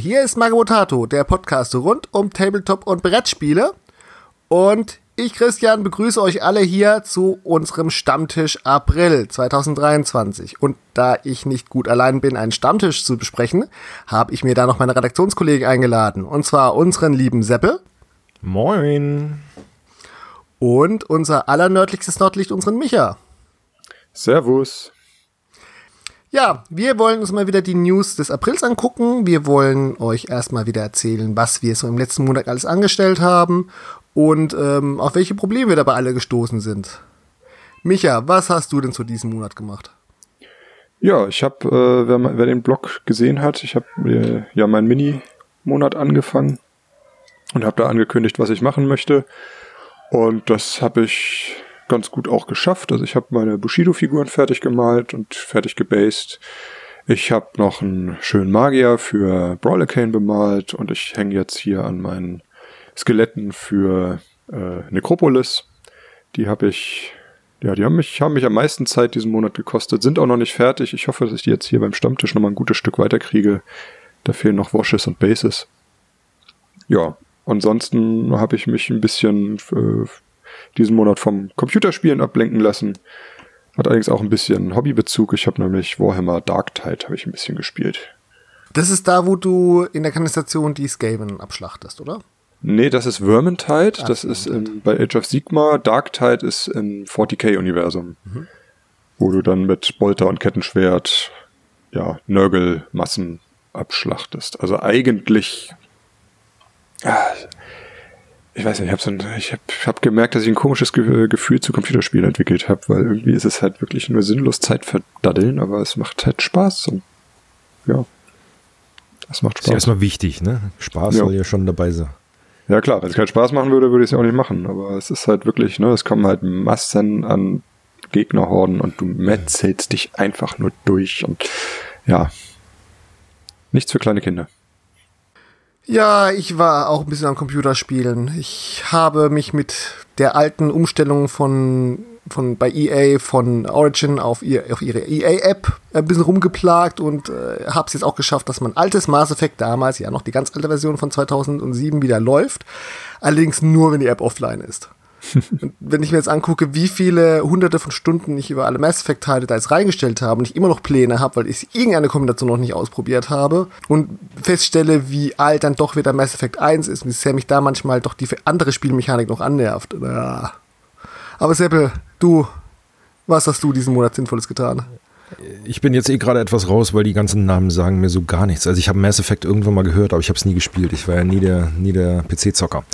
Hier ist Magabotato, der Podcast rund um Tabletop und Brettspiele. Und ich, Christian, begrüße euch alle hier zu unserem Stammtisch April 2023. Und da ich nicht gut allein bin, einen Stammtisch zu besprechen, habe ich mir da noch meine Redaktionskollegen eingeladen. Und zwar unseren lieben Seppel. Moin. Und unser allernördlichstes Nordlicht, unseren Micha. Servus. Ja, wir wollen uns mal wieder die News des Aprils angucken. Wir wollen euch erstmal wieder erzählen, was wir so im letzten Monat alles angestellt haben und ähm, auf welche Probleme wir dabei alle gestoßen sind. Micha, was hast du denn zu diesem Monat gemacht? Ja, ich habe, äh, wer, wer, den Blog gesehen hat, ich habe äh, ja meinen Mini-Monat angefangen und habe da angekündigt, was ich machen möchte. Und das habe ich ganz gut auch geschafft. Also ich habe meine Bushido-Figuren fertig gemalt und fertig gebased. Ich habe noch einen schönen Magier für Brawlercane bemalt und ich hänge jetzt hier an meinen Skeletten für äh, Necropolis. Die habe ich, ja, die haben mich, haben mich am meisten Zeit diesen Monat gekostet, sind auch noch nicht fertig. Ich hoffe, dass ich die jetzt hier beim Stammtisch nochmal ein gutes Stück weiterkriege. Da fehlen noch Washes und Bases. Ja, ansonsten habe ich mich ein bisschen äh, diesen Monat vom Computerspielen ablenken lassen. Hat allerdings auch ein bisschen Hobbybezug. Ich habe nämlich Warhammer Dark Tide habe ich ein bisschen gespielt. Das ist da, wo du in der Kanalisation die Skaven abschlachtest, oder? Nee, das ist Vermintide. Ach, das ist in, bei Age of Sigma. Dark Tide ist im 40k-Universum. Mhm. Wo du dann mit Bolter und Kettenschwert, ja, Nörgelmassen abschlachtest. Also eigentlich, ah, ich weiß nicht, ich habe so ich hab, hab gemerkt, dass ich ein komisches Ge Gefühl zu Computerspielen entwickelt habe, weil irgendwie ist es halt wirklich nur sinnlos Zeit verdaddeln, aber es macht halt Spaß und ja, es macht Spaß. Das ist erstmal wichtig, ne? Spaß ja. soll ja schon dabei sein. Ja klar, wenn es keinen Spaß machen würde, würde ich es ja auch nicht machen, aber es ist halt wirklich, ne, es kommen halt Massen an Gegnerhorden und du metzelst dich einfach nur durch und ja, nichts für kleine Kinder. Ja, ich war auch ein bisschen am Computerspielen. Ich habe mich mit der alten Umstellung von, von bei EA von Origin auf, ihr, auf ihre EA-App ein bisschen rumgeplagt und äh, habe es jetzt auch geschafft, dass mein altes Mass Effect damals, ja noch die ganz alte Version von 2007 wieder läuft. Allerdings nur, wenn die App offline ist wenn ich mir jetzt angucke, wie viele hunderte von Stunden ich über alle Mass Effect Teile da jetzt reingestellt habe und ich immer noch Pläne habe, weil ich irgendeine Kombination noch nicht ausprobiert habe und feststelle, wie alt dann doch wieder Mass Effect 1 ist und wie sehr mich da manchmal doch die andere Spielmechanik noch annervt. Ja. Aber Seppel, du, was hast du diesen Monat Sinnvolles getan? Ich bin jetzt eh gerade etwas raus, weil die ganzen Namen sagen mir so gar nichts. Also ich habe Mass Effect irgendwann mal gehört, aber ich habe es nie gespielt. Ich war ja nie der, nie der PC-Zocker.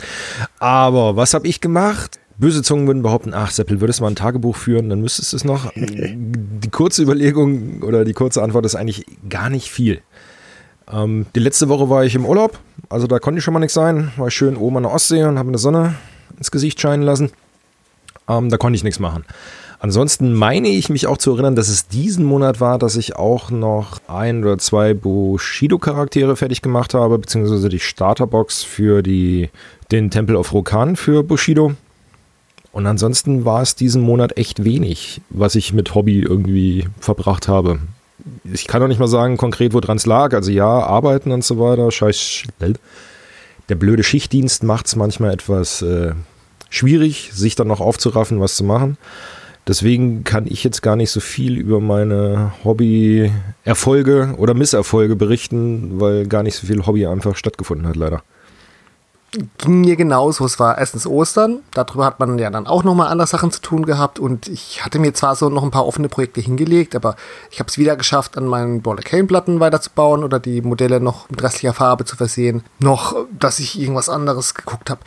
Aber was habe ich gemacht? Böse Zungen würden behaupten, ach Seppel, würdest du mal ein Tagebuch führen, dann müsstest du es noch. Die kurze Überlegung oder die kurze Antwort ist eigentlich gar nicht viel. Ähm, die letzte Woche war ich im Urlaub, also da konnte ich schon mal nichts sein. War ich schön oben an der Ostsee und habe eine Sonne ins Gesicht scheinen lassen. Ähm, da konnte ich nichts machen. Ansonsten meine ich mich auch zu erinnern, dass es diesen Monat war, dass ich auch noch ein oder zwei Bushido-Charaktere fertig gemacht habe, beziehungsweise die Starterbox für die, den Tempel of Rokan für Bushido. Und ansonsten war es diesen Monat echt wenig, was ich mit Hobby irgendwie verbracht habe. Ich kann auch nicht mal sagen konkret, woran es lag. Also ja, arbeiten und so weiter. Scheiß. Der blöde Schichtdienst macht es manchmal etwas äh, schwierig, sich dann noch aufzuraffen, was zu machen. Deswegen kann ich jetzt gar nicht so viel über meine Hobby-Erfolge oder Misserfolge berichten, weil gar nicht so viel Hobby einfach stattgefunden hat, leider. Ging mir genauso. Es war erstens Ostern. Darüber hat man ja dann auch nochmal andere Sachen zu tun gehabt. Und ich hatte mir zwar so noch ein paar offene Projekte hingelegt, aber ich habe es wieder geschafft, an meinen Baller Cane-Platten weiterzubauen oder die Modelle noch mit restlicher Farbe zu versehen. Noch, dass ich irgendwas anderes geguckt habe.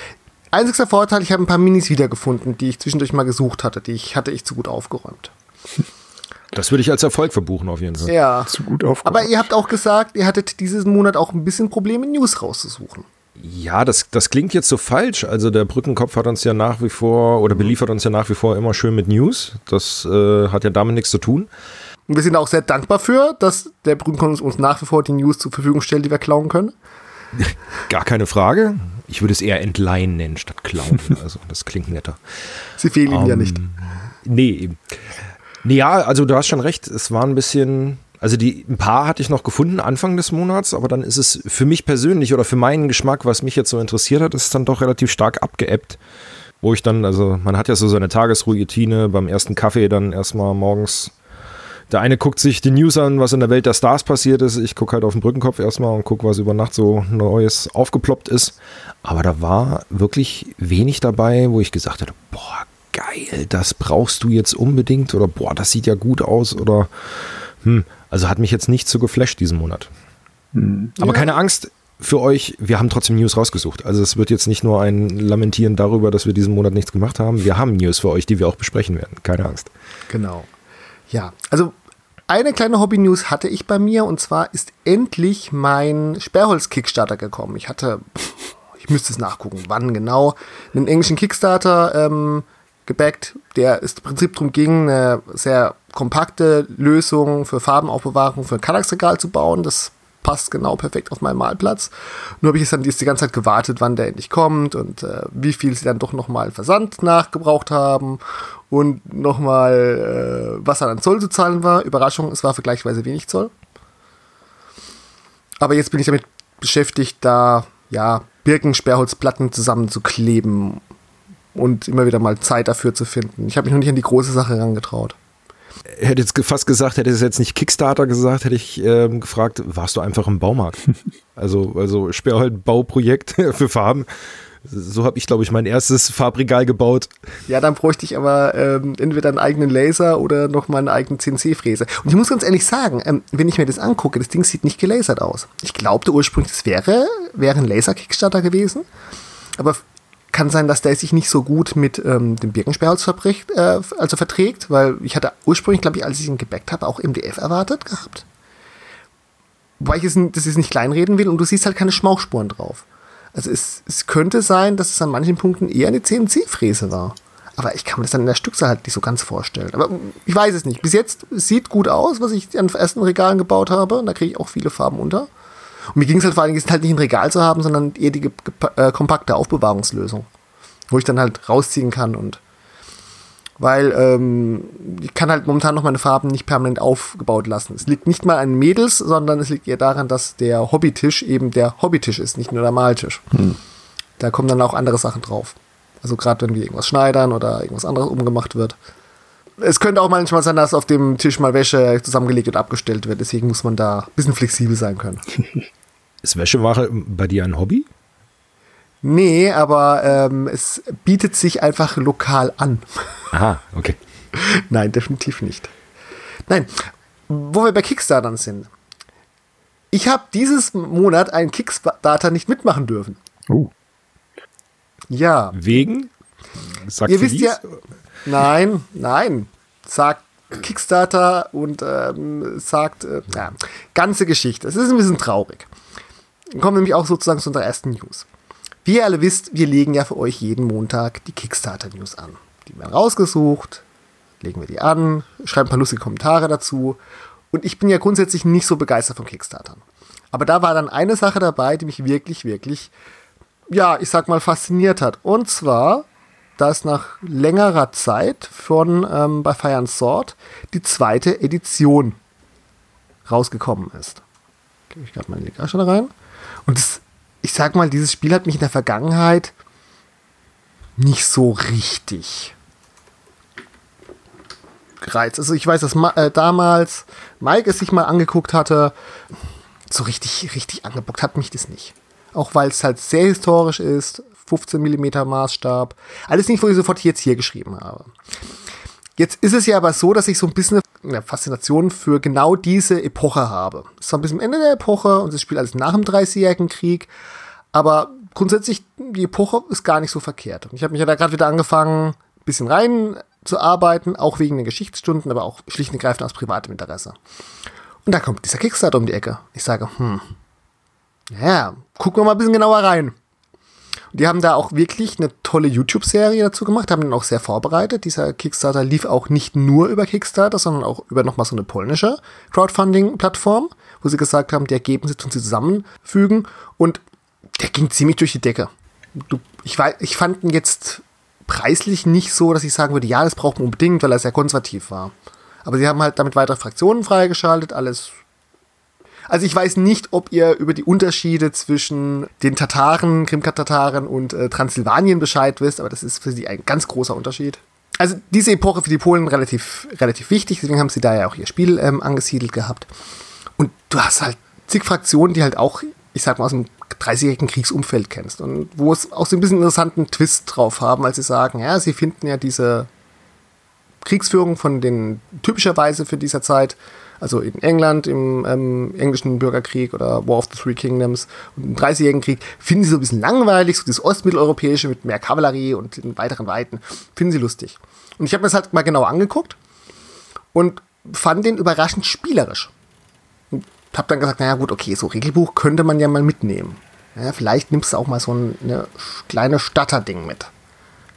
Einzigster Vorteil, ich habe ein paar Minis wiedergefunden, die ich zwischendurch mal gesucht hatte. Die ich hatte ich zu gut aufgeräumt. Das würde ich als Erfolg verbuchen, auf jeden Fall. Ja. Zu gut aufgeräumt. Aber ihr habt auch gesagt, ihr hattet diesen Monat auch ein bisschen Probleme, News rauszusuchen. Ja, das, das klingt jetzt so falsch. Also der Brückenkopf hat uns ja nach wie vor oder beliefert uns ja nach wie vor immer schön mit News. Das äh, hat ja damit nichts zu tun. Und wir sind auch sehr dankbar für, dass der Brückenkopf uns nach wie vor die News zur Verfügung stellt, die wir klauen können. Gar keine Frage. Ich würde es eher entleihen nennen statt klauen. Also das klingt netter. Sie fehlen Ihnen um, ja nicht. Nee, eben. Nee, ja, also du hast schon recht. Es war ein bisschen Also die, ein paar hatte ich noch gefunden Anfang des Monats, aber dann ist es für mich persönlich oder für meinen Geschmack, was mich jetzt so interessiert hat, ist es dann doch relativ stark abgeebbt. Wo ich dann, also man hat ja so seine Tagesroutine, beim ersten Kaffee dann erstmal morgens. Der eine guckt sich die News an, was in der Welt der Stars passiert ist. Ich gucke halt auf den Brückenkopf erstmal und gucke, was über Nacht so Neues aufgeploppt ist. Aber da war wirklich wenig dabei, wo ich gesagt hätte, boah, geil, das brauchst du jetzt unbedingt oder boah, das sieht ja gut aus oder hm, also hat mich jetzt nicht so geflasht diesen Monat. Mhm. Aber ja. keine Angst für euch, wir haben trotzdem News rausgesucht. Also es wird jetzt nicht nur ein Lamentieren darüber, dass wir diesen Monat nichts gemacht haben. Wir haben News für euch, die wir auch besprechen werden. Keine Angst. Genau. Ja, also eine kleine Hobby-News hatte ich bei mir und zwar ist endlich mein Sperrholz-Kickstarter gekommen. Ich hatte, ich müsste es nachgucken, wann genau, einen englischen Kickstarter ähm, gebackt, der es im Prinzip darum ging, eine sehr kompakte Lösung für Farbenaufbewahrung für ein Kallax-Regal zu bauen. Das passt genau perfekt auf meinen Malplatz. Nur habe ich es dann die ganze Zeit gewartet, wann der endlich kommt und äh, wie viel sie dann doch nochmal Versand nachgebraucht haben und nochmal, äh, was an Zoll zu zahlen war. Überraschung, es war vergleichsweise wenig Zoll. Aber jetzt bin ich damit beschäftigt, da ja Birkensperrholzplatten zusammenzukleben und immer wieder mal Zeit dafür zu finden. Ich habe mich noch nicht an die große Sache herangetraut hätte jetzt fast gesagt, hätte es jetzt nicht Kickstarter gesagt, hätte ich ähm, gefragt, warst du einfach im Baumarkt? also, also Sperrholz-Bauprojekt für Farben. So habe ich, glaube ich, mein erstes Farbregal gebaut. Ja, dann bräuchte ich aber ähm, entweder einen eigenen Laser oder noch mal einen eigenen CNC-Fräse. Und ich muss ganz ehrlich sagen, ähm, wenn ich mir das angucke, das Ding sieht nicht gelasert aus. Ich glaubte ursprünglich, es wäre, wäre ein Laser-Kickstarter gewesen. Aber kann sein, dass der sich nicht so gut mit ähm, dem Birkensperrholz äh, also verträgt, weil ich hatte ursprünglich, glaube ich, als ich ihn gebackt habe, auch MDF erwartet gehabt. Wobei ich es, das jetzt nicht kleinreden will und du siehst halt keine Schmauchspuren drauf. Also es, es könnte sein, dass es an manchen Punkten eher eine CNC-Fräse war. Aber ich kann mir das dann in der Stückzahl halt nicht so ganz vorstellen. Aber ich weiß es nicht. Bis jetzt sieht gut aus, was ich an ersten Regalen gebaut habe. Und da kriege ich auch viele Farben unter. Und mir ging es halt vor allem, es halt nicht ein Regal zu haben, sondern eher die äh, kompakte Aufbewahrungslösung, wo ich dann halt rausziehen kann und weil ähm, ich kann halt momentan noch meine Farben nicht permanent aufgebaut lassen. Es liegt nicht mal an Mädels, sondern es liegt eher daran, dass der Hobbytisch eben der Hobbytisch ist, nicht nur der Maltisch. Hm. Da kommen dann auch andere Sachen drauf. Also gerade wenn wir irgendwas schneidern oder irgendwas anderes umgemacht wird. Es könnte auch manchmal sein, dass auf dem Tisch mal Wäsche zusammengelegt und abgestellt wird. Deswegen muss man da ein bisschen flexibel sein können. Ist Wäscheware bei dir ein Hobby? Nee, aber ähm, es bietet sich einfach lokal an. Aha, okay. Nein, definitiv nicht. Nein, wo wir bei Kickstartern sind. Ich habe dieses Monat einen Kickstarter nicht mitmachen dürfen. Oh. Ja. Wegen? Sagt Ihr wisst ja. Nein, nein. Sagt Kickstarter und ähm, sagt, äh, ja, ganze Geschichte. Es ist ein bisschen traurig kommen nämlich auch sozusagen zu unserer ersten News. Wie ihr alle wisst, wir legen ja für euch jeden Montag die Kickstarter-News an. Die werden rausgesucht, legen wir die an, schreiben ein paar lustige Kommentare dazu. Und ich bin ja grundsätzlich nicht so begeistert von Kickstartern. Aber da war dann eine Sache dabei, die mich wirklich, wirklich, ja, ich sag mal, fasziniert hat. Und zwar, dass nach längerer Zeit von ähm, bei Fire and Sword die zweite Edition rausgekommen ist. Gebe ich gerade mal in die da rein. Und das, ich sag mal, dieses Spiel hat mich in der Vergangenheit nicht so richtig gereizt. Also ich weiß, dass äh, damals Mike es sich mal angeguckt hatte. So richtig, richtig angebockt hat mich das nicht. Auch weil es halt sehr historisch ist, 15 mm Maßstab. Alles nicht, wo ich sofort jetzt hier geschrieben habe. Jetzt ist es ja aber so, dass ich so ein bisschen eine Faszination für genau diese Epoche habe. Es ist ein bisschen am Ende der Epoche und das spielt alles nach dem Dreißigjährigen Krieg, aber grundsätzlich, die Epoche ist gar nicht so verkehrt. Und ich habe mich ja da gerade wieder angefangen, ein bisschen rein zu arbeiten, auch wegen den Geschichtsstunden, aber auch schlicht und ergreifend aus privatem Interesse. Und da kommt dieser Kickstarter um die Ecke. Ich sage, hm, ja, gucken wir mal ein bisschen genauer rein. Die haben da auch wirklich eine tolle YouTube-Serie dazu gemacht, haben den auch sehr vorbereitet. Dieser Kickstarter lief auch nicht nur über Kickstarter, sondern auch über nochmal so eine polnische Crowdfunding-Plattform, wo sie gesagt haben, die Ergebnisse tun sie zusammenfügen und der ging ziemlich durch die Decke. Du, ich, ich fand ihn jetzt preislich nicht so, dass ich sagen würde, ja, das braucht man unbedingt, weil er sehr konservativ war. Aber sie haben halt damit weitere Fraktionen freigeschaltet, alles. Also ich weiß nicht, ob ihr über die Unterschiede zwischen den Tataren, Krimkat-Tataren und äh, Transsilvanien Bescheid wisst, aber das ist für sie ein ganz großer Unterschied. Also diese Epoche für die Polen relativ, relativ wichtig, deswegen haben sie da ja auch ihr Spiel ähm, angesiedelt gehabt. Und du hast halt zig Fraktionen, die halt auch, ich sag mal, aus dem 30-jährigen Kriegsumfeld kennst und wo es auch so ein bisschen interessanten Twist drauf haben, als sie sagen, ja, sie finden ja diese Kriegsführung von den typischerweise für dieser Zeit, also in England im ähm, englischen Bürgerkrieg oder War of the Three Kingdoms und im 30-jährigen Krieg, finden sie so ein bisschen langweilig, so das ostmitteleuropäische mit mehr Kavallerie und in weiteren Weiten, finden sie lustig. Und ich habe mir das halt mal genau angeguckt und fand den überraschend spielerisch. Und habe dann gesagt, naja gut, okay, so Regelbuch könnte man ja mal mitnehmen. Ja, vielleicht nimmst du auch mal so ein ne, kleine Statterding mit.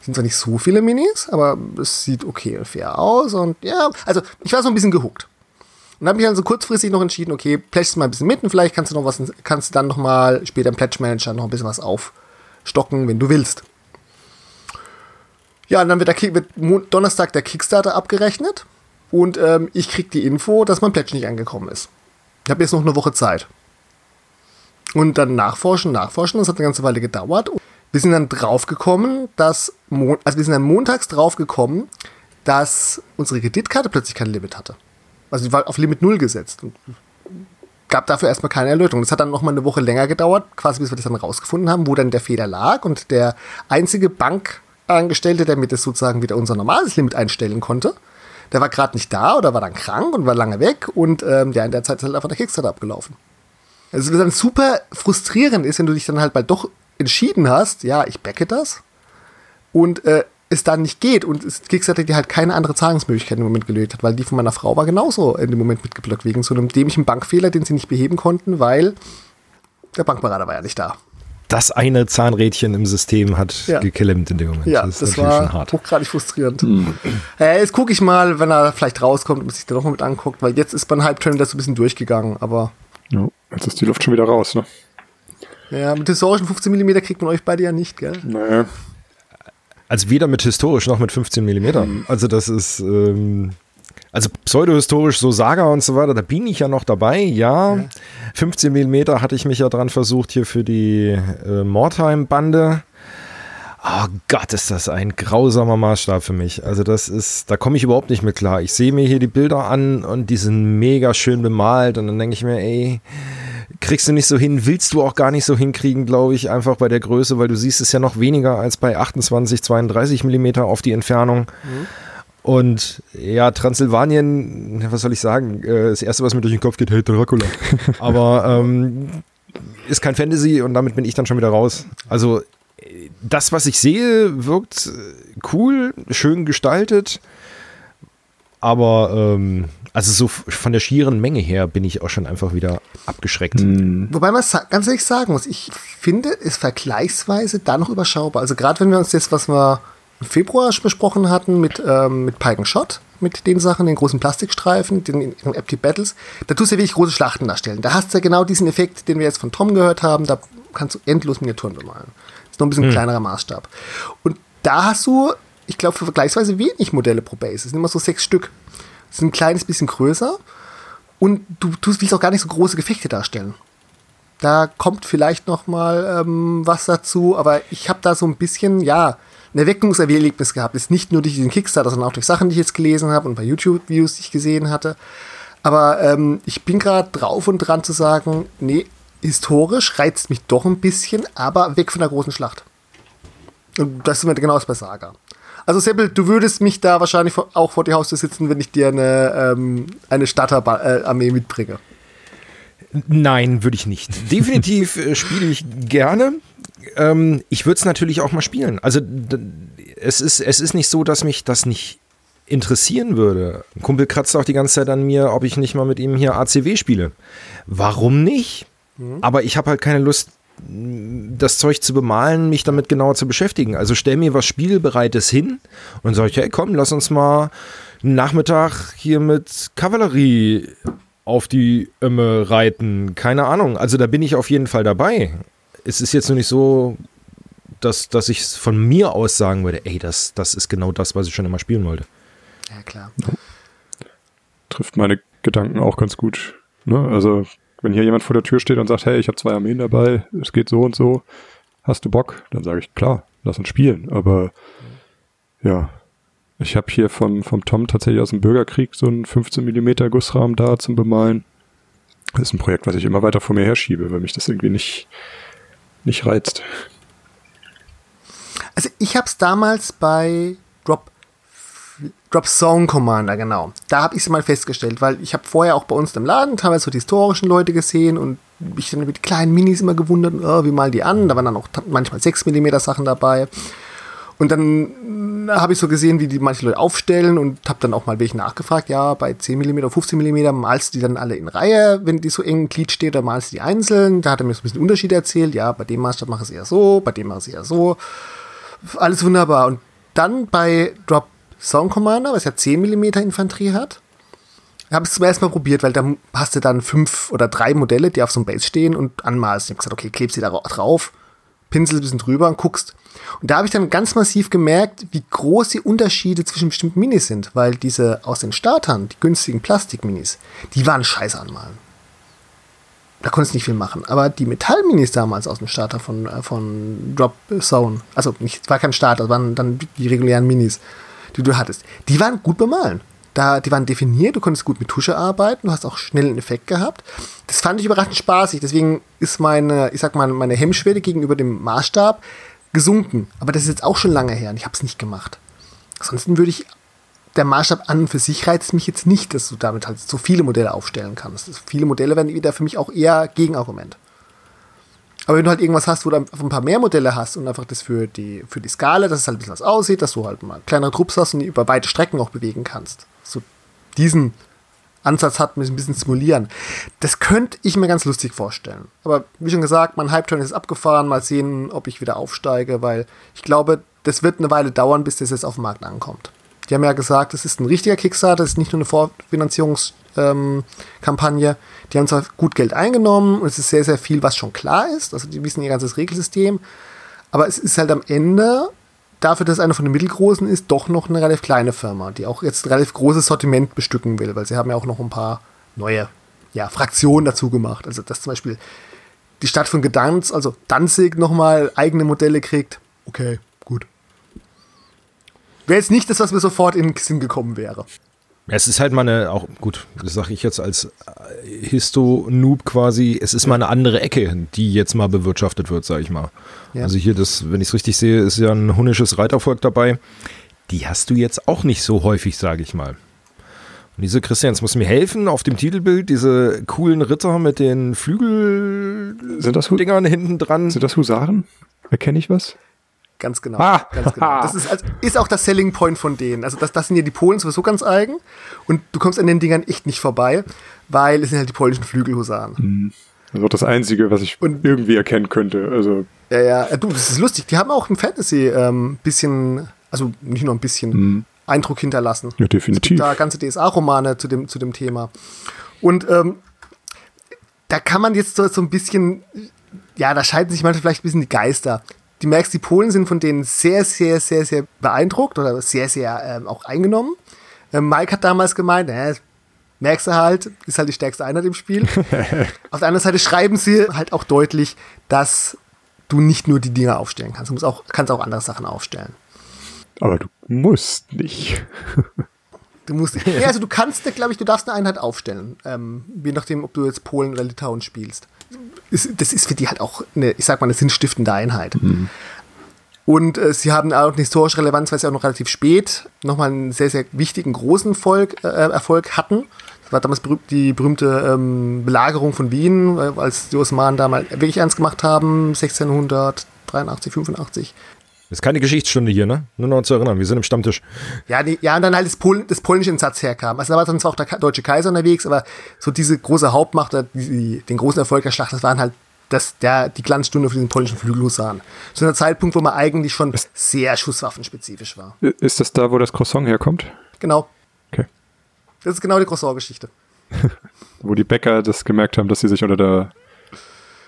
Sind zwar nicht so viele Minis, aber es sieht okay und fair aus. Und ja, also ich war so ein bisschen gehuckt. Und habe mich dann so kurzfristig noch entschieden, okay, plätschst mal ein bisschen mit und vielleicht kannst du noch was, kannst du dann noch mal später im Pledge Manager noch ein bisschen was aufstocken, wenn du willst. Ja, und dann wird, der, wird Donnerstag der Kickstarter abgerechnet und ähm, ich krieg die Info, dass mein Pledge nicht angekommen ist. Ich habe jetzt noch eine Woche Zeit. Und dann nachforschen, nachforschen, das hat eine ganze Weile gedauert. Wir sind dann draufgekommen, dass, also wir sind dann montags draufgekommen, dass unsere Kreditkarte plötzlich kein Limit hatte. Also die war auf Limit 0 gesetzt. Und gab dafür erstmal keine Erlösung. Das hat dann noch mal eine Woche länger gedauert, quasi bis wir das dann rausgefunden haben, wo dann der Fehler lag. Und der einzige Bankangestellte, der mir das sozusagen wieder unser normales Limit einstellen konnte, der war gerade nicht da oder war dann krank und war lange weg und ähm, ja, in der Zeit ist halt einfach der Kickstarter abgelaufen. Also was dann super frustrierend ist, wenn du dich dann halt bald doch entschieden hast, ja, ich backe das und äh, es dann nicht geht und es Kickstarter dir halt keine andere Zahlungsmöglichkeit im Moment gelöst hat, weil die von meiner Frau war genauso in dem Moment mitgeblockt wegen so einem dämlichen Bankfehler, den sie nicht beheben konnten, weil der Bankberater war ja nicht da. Das eine Zahnrädchen im System hat ja. geklemmt in dem Moment. Ja, das, das war hart. hochgradig frustrierend. Hm. Äh, jetzt gucke ich mal, wenn er vielleicht rauskommt und sich da nochmal mit anguckt, weil jetzt ist beim Hype-Train das so ein bisschen durchgegangen, aber. Ja, jetzt ist die Luft schon wieder raus, ne? Ja, mit historischen 15 mm kriegt man euch beide ja nicht, gell? Naja. Also weder mit historisch noch mit 15 mm. Mhm. Also das ist, ähm, also pseudohistorisch, so Saga und so weiter, da bin ich ja noch dabei, ja. ja. 15 mm hatte ich mich ja dran versucht hier für die äh, Mordheim-Bande. Oh Gott, ist das ein grausamer Maßstab für mich. Also das ist, da komme ich überhaupt nicht mehr klar. Ich sehe mir hier die Bilder an und die sind mega schön bemalt und dann denke ich mir, ey, kriegst du nicht so hin, willst du auch gar nicht so hinkriegen, glaube ich, einfach bei der Größe, weil du siehst es ja noch weniger als bei 28, 32 Millimeter auf die Entfernung. Mhm. Und ja, Transsilvanien, was soll ich sagen? Äh, das erste, was mir durch den Kopf geht, hey Dracula. Aber ähm, ist kein Fantasy und damit bin ich dann schon wieder raus. Also das, was ich sehe, wirkt cool, schön gestaltet. Aber ähm, also so von der schieren Menge her bin ich auch schon einfach wieder abgeschreckt. Mhm. Wobei man ganz ehrlich sagen muss, ich finde es vergleichsweise da noch überschaubar. Also gerade wenn wir uns jetzt, was wir im Februar besprochen hatten mit, ähm, mit Pike Shot, mit den Sachen, den großen Plastikstreifen, den, den Empty Battles, da tust du ja wirklich große Schlachten darstellen. Da hast du ja genau diesen Effekt, den wir jetzt von Tom gehört haben, da kannst du endlos Miniaturen bemalen. Das ist noch ein bisschen mhm. kleinerer Maßstab. Und da hast du, ich glaube, vergleichsweise wenig Modelle pro Base. Es sind immer so sechs Stück sind ein kleines bisschen größer und du, du willst auch gar nicht so große Gefechte darstellen. Da kommt vielleicht noch mal ähm, was dazu, aber ich habe da so ein bisschen, ja, ein Erweckungserlebnis gehabt. Ist nicht nur durch diesen Kickstarter, sondern auch durch Sachen, die ich jetzt gelesen habe und bei YouTube-Videos, die ich gesehen hatte. Aber ähm, ich bin gerade drauf und dran zu sagen, nee, historisch reizt mich doch ein bisschen, aber weg von der großen Schlacht. Und das ist mir genau das bei Saga. Also Seppel, du würdest mich da wahrscheinlich auch vor die Haustür sitzen, wenn ich dir eine, ähm, eine Starterarmee mitbringe. Nein, würde ich nicht. Definitiv äh, spiele ich gerne. Ähm, ich würde es natürlich auch mal spielen. Also es ist, es ist nicht so, dass mich das nicht interessieren würde. Ein Kumpel kratzt auch die ganze Zeit an mir, ob ich nicht mal mit ihm hier ACW spiele. Warum nicht? Mhm. Aber ich habe halt keine Lust, das Zeug zu bemalen, mich damit genauer zu beschäftigen. Also stell mir was Spielbereites hin und sage ich, hey komm, lass uns mal einen Nachmittag hier mit Kavallerie auf die Ömme reiten. Keine Ahnung. Also da bin ich auf jeden Fall dabei. Es ist jetzt nur nicht so, dass, dass ich von mir aus sagen würde, ey, das, das ist genau das, was ich schon immer spielen wollte. Ja, klar. trifft meine Gedanken auch ganz gut. Ne? Also, wenn hier jemand vor der Tür steht und sagt, hey, ich habe zwei Armeen dabei, es geht so und so, hast du Bock? Dann sage ich, klar, lass uns spielen. Aber ja, ich habe hier vom, vom Tom tatsächlich aus dem Bürgerkrieg so einen 15 mm Gussrahmen da zum Bemalen. Das ist ein Projekt, was ich immer weiter vor mir herschiebe, weil mich das irgendwie nicht, nicht reizt. Also ich habe es damals bei Drop, Drop Song Commander, genau. Da habe ich es mal festgestellt, weil ich habe vorher auch bei uns im Laden teilweise so die historischen Leute gesehen und mich dann mit kleinen Minis immer gewundert, oh, wie mal die an. Da waren dann auch manchmal 6 mm Sachen dabei. Und dann habe ich so gesehen, wie die manche Leute aufstellen und habe dann auch mal welche nachgefragt. Ja, bei 10 mm oder 15 mm malst du die dann alle in Reihe, wenn die so eng im Glied steht, oder malst du die einzeln. Da hat er mir so ein bisschen Unterschiede erzählt. Ja, bei dem Maßstab mache ich es eher so, bei dem mache ich es eher so. Alles wunderbar. Und dann bei Drop Song Commander, was ja 10 mm Infanterie hat, habe ich es zum ersten Mal probiert, weil da hast du dann fünf oder drei Modelle, die auf so einem Base stehen und anmalst. Ich habe gesagt, okay, klebst sie da drauf, pinsel ein bisschen drüber und guckst. Und da habe ich dann ganz massiv gemerkt, wie groß die Unterschiede zwischen bestimmten Minis sind, weil diese aus den Startern, die günstigen Plastikminis, die waren scheiße anmalen. Da konntest du nicht viel machen. Aber die Metallminis damals aus dem Starter von, äh, von Drop Zone, also nicht, war kein Starter, waren dann die regulären Minis, die du hattest, die waren gut bemalen. Da, die waren definiert, du konntest gut mit Tusche arbeiten, du hast auch schnell einen Effekt gehabt. Das fand ich überraschend spaßig, deswegen ist meine, ich sag mal, meine Hemmschwelle gegenüber dem Maßstab gesunken. Aber das ist jetzt auch schon lange her und ich habe es nicht gemacht. Ansonsten würde ich, der Maßstab an und für sich reizt mich jetzt nicht, dass du damit halt so viele Modelle aufstellen kannst. Das viele Modelle werden wieder für mich auch eher Gegenargument. Aber wenn du halt irgendwas hast, wo du einfach ein paar mehr Modelle hast und einfach das für die, für die Skala, dass es halt ein bisschen was aussieht, dass du halt mal kleinere Trupps hast und die über weite Strecken auch bewegen kannst. So diesen Ansatz hat, ein bisschen simulieren. Das könnte ich mir ganz lustig vorstellen. Aber wie schon gesagt, mein Hype-Turn ist abgefahren. Mal sehen, ob ich wieder aufsteige, weil ich glaube, das wird eine Weile dauern, bis das jetzt auf den Markt ankommt. Die haben ja gesagt, es ist ein richtiger Kickstarter, das ist nicht nur eine Vorfinanzierungskampagne. Ähm, die haben zwar gut Geld eingenommen und es ist sehr, sehr viel, was schon klar ist. Also die wissen ihr ganzes Regelsystem. Aber es ist halt am Ende dafür, dass einer von den mittelgroßen ist, doch noch eine relativ kleine Firma, die auch jetzt ein relativ großes Sortiment bestücken will, weil sie haben ja auch noch ein paar neue ja, Fraktionen dazu gemacht. Also dass zum Beispiel die Stadt von Gdansk, also Danzig, nochmal eigene Modelle kriegt. Okay, gut. Wäre jetzt nicht das, was mir sofort in den Sinn gekommen wäre. Es ist halt mal eine, auch gut, das sage ich jetzt als äh, Histo-Noob quasi, es ist mal eine andere Ecke, die jetzt mal bewirtschaftet wird, sage ich mal. Ja. Also hier, das, wenn ich es richtig sehe, ist ja ein hunnisches Reitervolk dabei. Die hast du jetzt auch nicht so häufig, sage ich mal. Und diese Christians muss mir helfen auf dem Titelbild, diese coolen Ritter mit den Flügeldingern hinten dran. Sind das Husaren? Erkenne ich was? Ganz genau. Ah. Ganz genau. Das ist, also, ist, auch das Selling Point von denen. Also das, das sind ja die Polen sowieso ganz eigen. Und du kommst an den Dingern echt nicht vorbei, weil es sind halt die polnischen Flügelhusaren. Mhm. Das ist auch das Einzige, was ich und, irgendwie erkennen könnte. Also. Ja, ja, du, das ist lustig. Die haben auch im Fantasy ähm, bisschen, also nicht nur ein bisschen mhm. Eindruck hinterlassen. Ja, definitiv. Es gibt da ganze DSA-Romane zu dem, zu dem Thema. Und ähm, da kann man jetzt so, so ein bisschen, ja, da scheiden sich manchmal vielleicht ein bisschen die Geister du merkst, die Polen sind von denen sehr, sehr, sehr, sehr beeindruckt oder sehr, sehr ähm, auch eingenommen. Ähm, Mike hat damals gemeint, äh, merkst du halt, ist halt die stärkste Einheit im Spiel. Auf der anderen Seite schreiben sie halt auch deutlich, dass du nicht nur die Dinger aufstellen kannst, du musst auch, kannst auch andere Sachen aufstellen. Aber du musst nicht. Du musst, ja, also du kannst, glaube ich, du darfst eine Einheit aufstellen, ähm, je nachdem, ob du jetzt Polen oder Litauen spielst ist, das ist für die halt auch eine, ich sag mal, eine sinnstiftende Einheit. Mhm. Und äh, sie haben auch eine historische Relevanz, weil sie auch noch relativ spät nochmal einen sehr, sehr wichtigen, großen Volk, äh, Erfolg hatten. Das war damals berühmt, die berühmte ähm, Belagerung von Wien, äh, als die Osmanen da mal wirklich ernst gemacht haben, 1683, 85. Das ist keine Geschichtsstunde hier, ne? Nur noch zu erinnern, wir sind im Stammtisch. Ja, die, ja und dann halt das, Pol das polnische Entsatz herkam. Also da war dann zwar auch der deutsche Kaiser unterwegs, aber so diese große Hauptmacht, die, die, den großen Erfolg der Schlacht, das waren halt das, der, die Glanzstunde für den polnischen Flügelhusaren. Zu einem Zeitpunkt, wo man eigentlich schon sehr schusswaffenspezifisch war. Ist das da, wo das Croissant herkommt? Genau. Okay. Das ist genau die Croissant-Geschichte. wo die Bäcker das gemerkt haben, dass sie sich unter der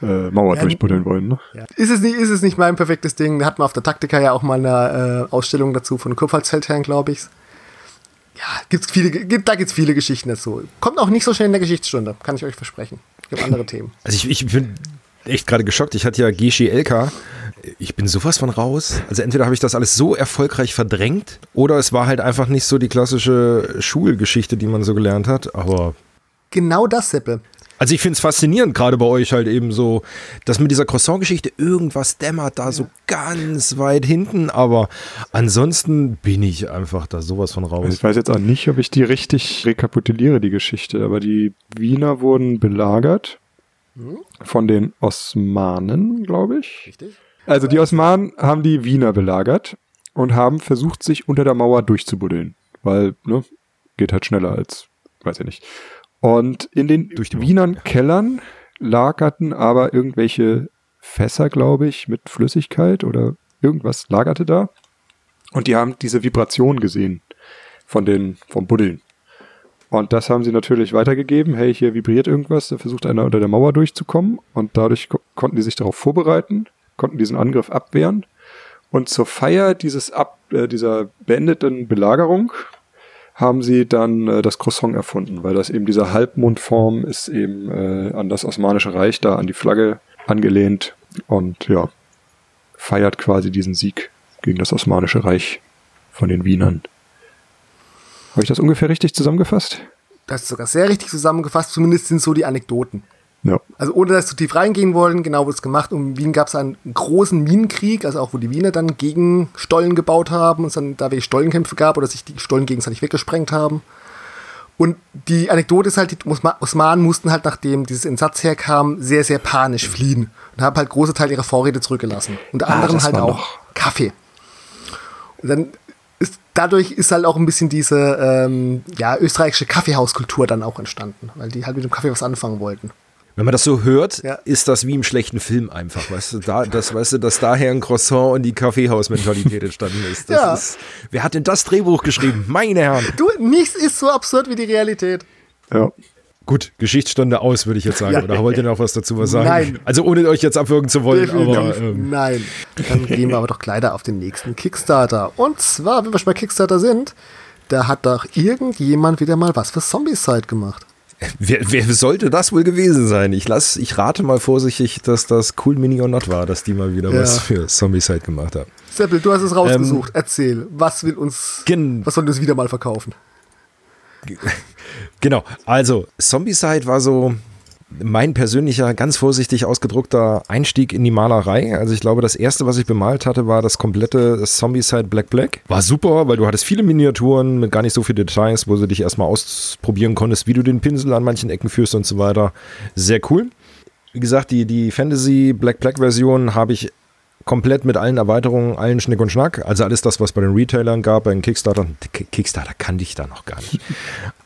äh, Mauer ja, durchbuddeln wollen. Ne? Ja. Ist, es nicht, ist es nicht mein perfektes Ding? Da hatten wir auf der Taktika ja auch mal eine äh, Ausstellung dazu von Kurpfalzfeldherrn, glaube ich. ja, gibt's viele, gibt, da gibt's viele Geschichten dazu. Kommt auch nicht so schnell in der Geschichtsstunde, kann ich euch versprechen. Ich habe andere Themen. Also ich, ich bin echt gerade geschockt. Ich hatte ja Geschi LK. Ich bin sowas von raus. Also entweder habe ich das alles so erfolgreich verdrängt oder es war halt einfach nicht so die klassische Schulgeschichte, die man so gelernt hat. Aber Genau das, Seppe. Also ich finde es faszinierend, gerade bei euch halt eben so, dass mit dieser Croissant-Geschichte irgendwas dämmert da so ganz weit hinten, aber ansonsten bin ich einfach da sowas von raus. Ich weiß jetzt auch nicht, ob ich die richtig rekapituliere, die Geschichte, aber die Wiener wurden belagert von den Osmanen, glaube ich. Richtig. Also die Osmanen haben die Wiener belagert und haben versucht, sich unter der Mauer durchzubuddeln, weil, ne, geht halt schneller als, weiß ich nicht. Und in den Durch die Mauer, Wienern Kellern lagerten aber irgendwelche Fässer, glaube ich, mit Flüssigkeit oder irgendwas lagerte da. Und die haben diese Vibration gesehen von den, vom Buddeln. Und das haben sie natürlich weitergegeben. Hey, hier vibriert irgendwas. Da versucht einer unter der Mauer durchzukommen. Und dadurch ko konnten die sich darauf vorbereiten, konnten diesen Angriff abwehren. Und zur Feier dieses Ab äh, dieser beendeten Belagerung haben sie dann äh, das Croissant erfunden, weil das eben diese Halbmondform ist eben äh, an das Osmanische Reich da, an die Flagge angelehnt und ja, feiert quasi diesen Sieg gegen das Osmanische Reich von den Wienern. Habe ich das ungefähr richtig zusammengefasst? Das ist sogar sehr richtig zusammengefasst, zumindest sind so die Anekdoten. Ja. Also ohne dass zu tief reingehen wollen, genau wird es gemacht. Um Wien gab es einen großen Minenkrieg, also auch wo die Wiener dann gegen Stollen gebaut haben und es dann da welche Stollenkämpfe gab oder sich die Stollen gegenseitig weggesprengt haben. Und die Anekdote ist halt, die Osma- Osmanen mussten halt, nachdem dieses Entsatz herkam, sehr, sehr panisch fliehen und haben halt große Teile ihrer Vorräte zurückgelassen. Unter Ah, anderem halt auch Kaffee. Und dann ist, dadurch ist halt auch ein bisschen diese ähm, ja, österreichische Kaffeehauskultur dann auch entstanden, weil die halt mit dem Kaffee was anfangen wollten. Wenn man das so hört, Ja. ist das wie im schlechten Film einfach, weißt du, da, das, weißt du, dass daher ein Croissant und die Kaffeehausmentalität entstanden ist. Das Ja. ist. Wer hat denn das Drehbuch geschrieben? Meine Herren. Du, nichts ist so absurd wie die Realität. Ja. Gut, Geschichtsstunde aus, würde ich jetzt sagen. Ja. Oder wollt ihr noch was dazu was sagen? Nein. Also ohne euch jetzt abwürgen zu wollen, Definitiv aber ähm, nein. Dann gehen wir aber doch leider auf den nächsten Kickstarter. Und zwar, wenn wir schon bei Kickstarter sind, da hat doch irgendjemand wieder mal was für Zombie-Side gemacht. Wer, wer sollte das wohl gewesen sein? Ich lass, ich rate mal vorsichtig, dass das Cool Mini or Not war, dass die mal wieder Ja. was für Zombie-Side gemacht haben. Seppel, du hast es rausgesucht. Erzähl, was will uns, was sollen wir uns wieder mal verkaufen? Genau, also Zombicide war so mein persönlicher, ganz vorsichtig ausgedruckter Einstieg in die Malerei. Also ich glaube, das erste, was ich bemalt hatte, war das komplette Zombicide Black Black. War super, weil du hattest viele Miniaturen mit gar nicht so viel Details, wo du dich erstmal ausprobieren konntest, wie du den Pinsel an manchen Ecken führst und so weiter. Sehr cool. Wie gesagt, die, die Fantasy Black Black Version habe ich komplett mit allen Erweiterungen, allen Schnick und Schnack. Also alles das, was bei den Retailern gab, bei den Kickstartern. K- Kickstarter kannte ich da noch gar nicht.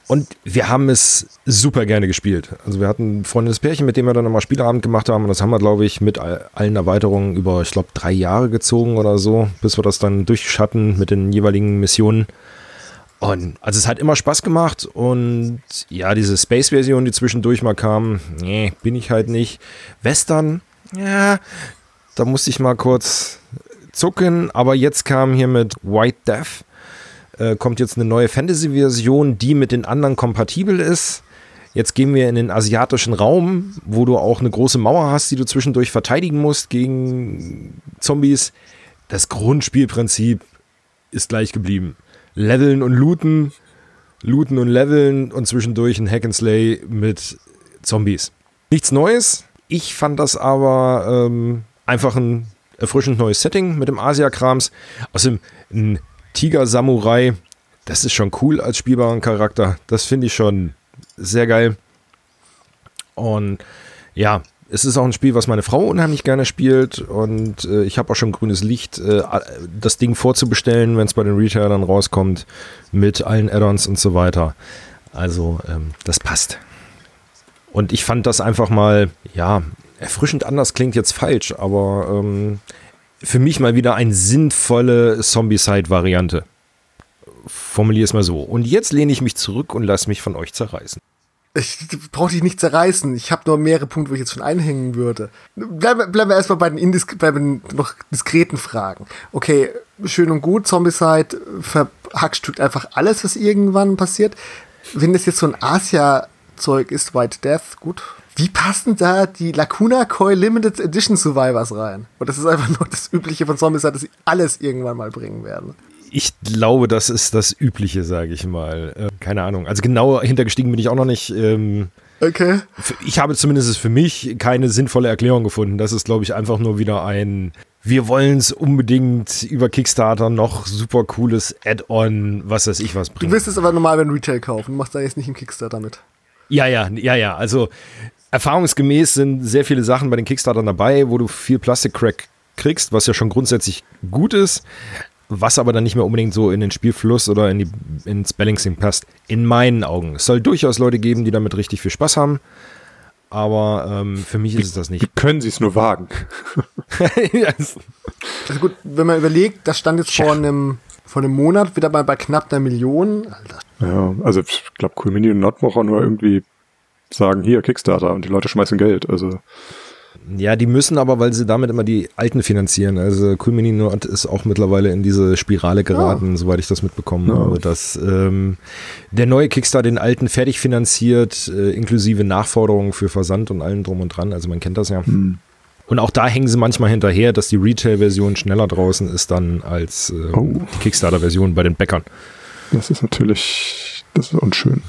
Und wir haben es super gerne gespielt. Also wir hatten ein freundliches Pärchen, mit dem wir dann nochmal Spieleabend gemacht haben. Und das haben wir, glaube ich, mit all- allen Erweiterungen über, ich glaube, drei Jahre gezogen oder so, bis wir das dann durchschatten mit den jeweiligen Missionen. Und also es hat immer Spaß gemacht und ja, diese Space-Version, die zwischendurch mal kam, nee, bin ich halt nicht. Western, ja, da musste ich mal kurz zucken, aber jetzt kam hier mit White Death, äh, kommt jetzt eine neue Fantasy-Version, die mit den anderen kompatibel ist. Jetzt gehen wir in den asiatischen Raum, wo du auch eine große Mauer hast, die du zwischendurch verteidigen musst gegen Zombies. Das Grundspielprinzip ist gleich geblieben. Leveln und looten, looten und leveln und zwischendurch ein Hack and Slay mit Zombies. Nichts Neues. Ich fand das aber ähm, einfach ein erfrischend neues Setting mit dem Asia-Krams. Außerdem ein Tiger-Samurai, das ist schon cool als spielbaren Charakter. Das finde ich schon sehr geil. Und ja, es ist auch ein Spiel, was meine Frau unheimlich gerne spielt. Und äh, ich habe auch schon grünes Licht, äh, das Ding vorzubestellen, wenn es bei den Retailern rauskommt, mit allen Add-ons und so weiter. Also, ähm, das passt. Und ich fand das einfach mal, ja, erfrischend anders klingt jetzt falsch, aber ähm, für mich mal wieder eine sinnvolle Zombie-Side-Variante. Formuliere es mal so. Und jetzt lehne ich mich zurück und lasse mich von euch zerreißen. Ich brauche dich nicht zerreißen. Ich habe nur mehrere Punkte, wo ich jetzt schon einhängen würde. Bleiben, bleiben wir erstmal bei den, indisk bei den noch diskreten Fragen. Okay, schön und gut. Zombicide ver abhackstückt einfach alles, was irgendwann passiert. Wenn das jetzt so ein Asia-Zeug ist, White Death, gut. Wie passen da die Lacuna Coil Limited Edition Survivors rein? Und das ist einfach nur das Übliche von Zombies, dass sie alles irgendwann mal bringen werden. Ich glaube, das ist das Übliche, sage ich mal. Äh, keine Ahnung. Also genau hintergestiegen bin ich auch noch nicht. Ähm, okay. Ich habe zumindest für mich keine sinnvolle Erklärung gefunden. Das ist, glaube ich, einfach nur wieder ein wir wollen es unbedingt über Kickstarter noch super cooles Add-on, was weiß ich was bringen. Du wirst es aber normal beim Retail kaufen. Du machst da jetzt nicht im Kickstarter mit. Ja, ja, ja, ja. Also erfahrungsgemäß sind sehr viele Sachen bei den Kickstartern dabei, wo du viel Plastic-Crack kriegst, was ja schon grundsätzlich gut ist, was aber dann nicht mehr unbedingt so in den Spielfluss oder in die, ins Balancing passt. In meinen Augen. Es soll durchaus Leute geben, die damit richtig viel Spaß haben. Aber ähm, für mich ist es das nicht. Wie können sie es nur wagen? also gut, wenn man überlegt, das stand jetzt vor einem, vor einem Monat wieder mal bei knapp einer Million. Alter. Ja, also ich glaube, Cool Mini und Notwocher nur irgendwie sagen, hier, Kickstarter und die Leute schmeißen Geld. Also ja, die müssen aber, weil sie damit immer die Alten finanzieren. Also Cool Mini Nord ist auch mittlerweile in diese Spirale geraten, ja. soweit ich das mitbekommen ja. habe, dass ähm, der neue Kickstarter den Alten fertig finanziert, äh, inklusive Nachforderungen für Versand und allem drum und dran. Also man kennt das ja. Hm. Und auch da hängen sie manchmal hinterher, dass die Retail-Version schneller draußen ist dann als äh, oh. die Kickstarter-Version bei den Bäckern. Das ist natürlich, das ist unschön.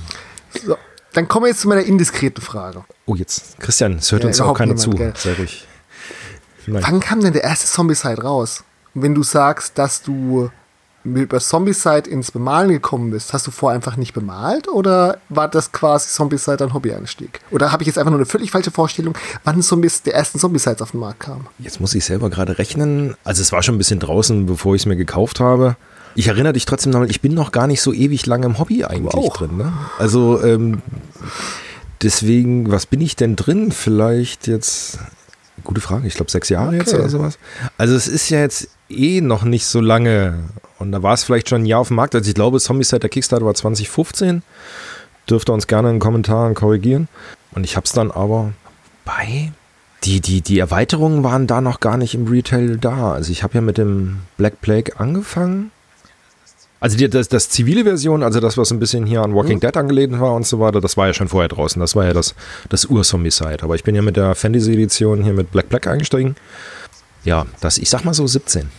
So. Dann kommen wir jetzt zu meiner indiskreten Frage. Oh, jetzt, Christian, es hört ja, uns auch keiner niemand, zu. Gell. Sehr ruhig. Nein. Wann kam denn der erste Zombie-Side raus? Wenn du sagst, dass du über Zombie-Side ins Bemalen gekommen bist, hast du vorher einfach nicht bemalt oder war das quasi Zombie-Side ein Hobby-Einstieg? Oder habe ich jetzt einfach nur eine völlig falsche Vorstellung, wann Zombies, der ersten Zombie-Sides auf den Markt kam? Jetzt muss ich selber gerade rechnen. Also es war schon ein bisschen draußen, bevor ich es mir gekauft habe. Ich erinnere dich trotzdem noch, ich bin noch gar nicht so ewig lange im Hobby eigentlich drin. Ne? Also ähm, deswegen, was bin ich denn drin? Vielleicht jetzt, gute Frage, ich glaube sechs Jahre okay. jetzt oder sowas. Also es ist ja jetzt eh noch nicht so lange und da war es vielleicht schon ein Jahr auf dem Markt. Also ich glaube, Zombie-Set der Kickstarter war 2015. Dürfte uns gerne in den Kommentaren korrigieren. Und ich habe es dann aber bei die, die, die Erweiterungen waren da noch gar nicht im Retail da. Also ich habe ja mit dem Black Plague angefangen also die, das, das zivile Version, also das, was ein bisschen hier an Walking mhm. Dead angelehnt war und so weiter, das war ja schon vorher draußen. Das war ja das, das Ur-Zombie-Side. Aber ich bin ja mit der Fantasy-Edition hier mit Black Black eingestiegen. Ja, das, ich sag mal so 17.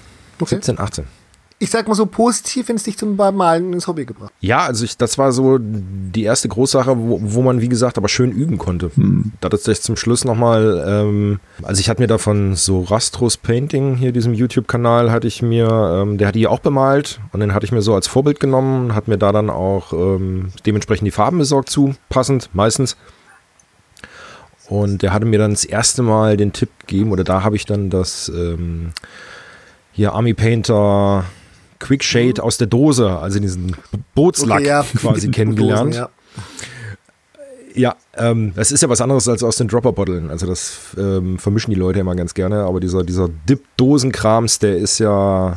Okay. 17, 18 ich sag mal so positiv, wenn es dich zum Malen ins Hobby gebracht. Ja, also ich, das war so die erste Großsache, wo, wo man, wie gesagt, aber schön üben konnte. Hm. Da hat sich zum Schluss nochmal, ähm, also ich hatte mir davon so Rastros Painting, hier diesem YouTube-Kanal, hatte ich mir, ähm, der hat die auch bemalt und den hatte ich mir so als Vorbild genommen, hat mir da dann auch ähm, dementsprechend die Farben besorgt zu, passend, meistens. Und der hatte mir dann das erste Mal den Tipp gegeben, oder da habe ich dann das ähm, hier Army Painter Quick Shade mhm. aus der Dose, also diesen Bootslack okay, ja. quasi kennengelernt. Dosen, ja. Ja, ähm, es ist ja was anderes als aus den Dropper-Botteln. Also das ähm, vermischen die Leute immer ganz gerne. Aber dieser, dieser Dip-Dosenkrams, der ist ja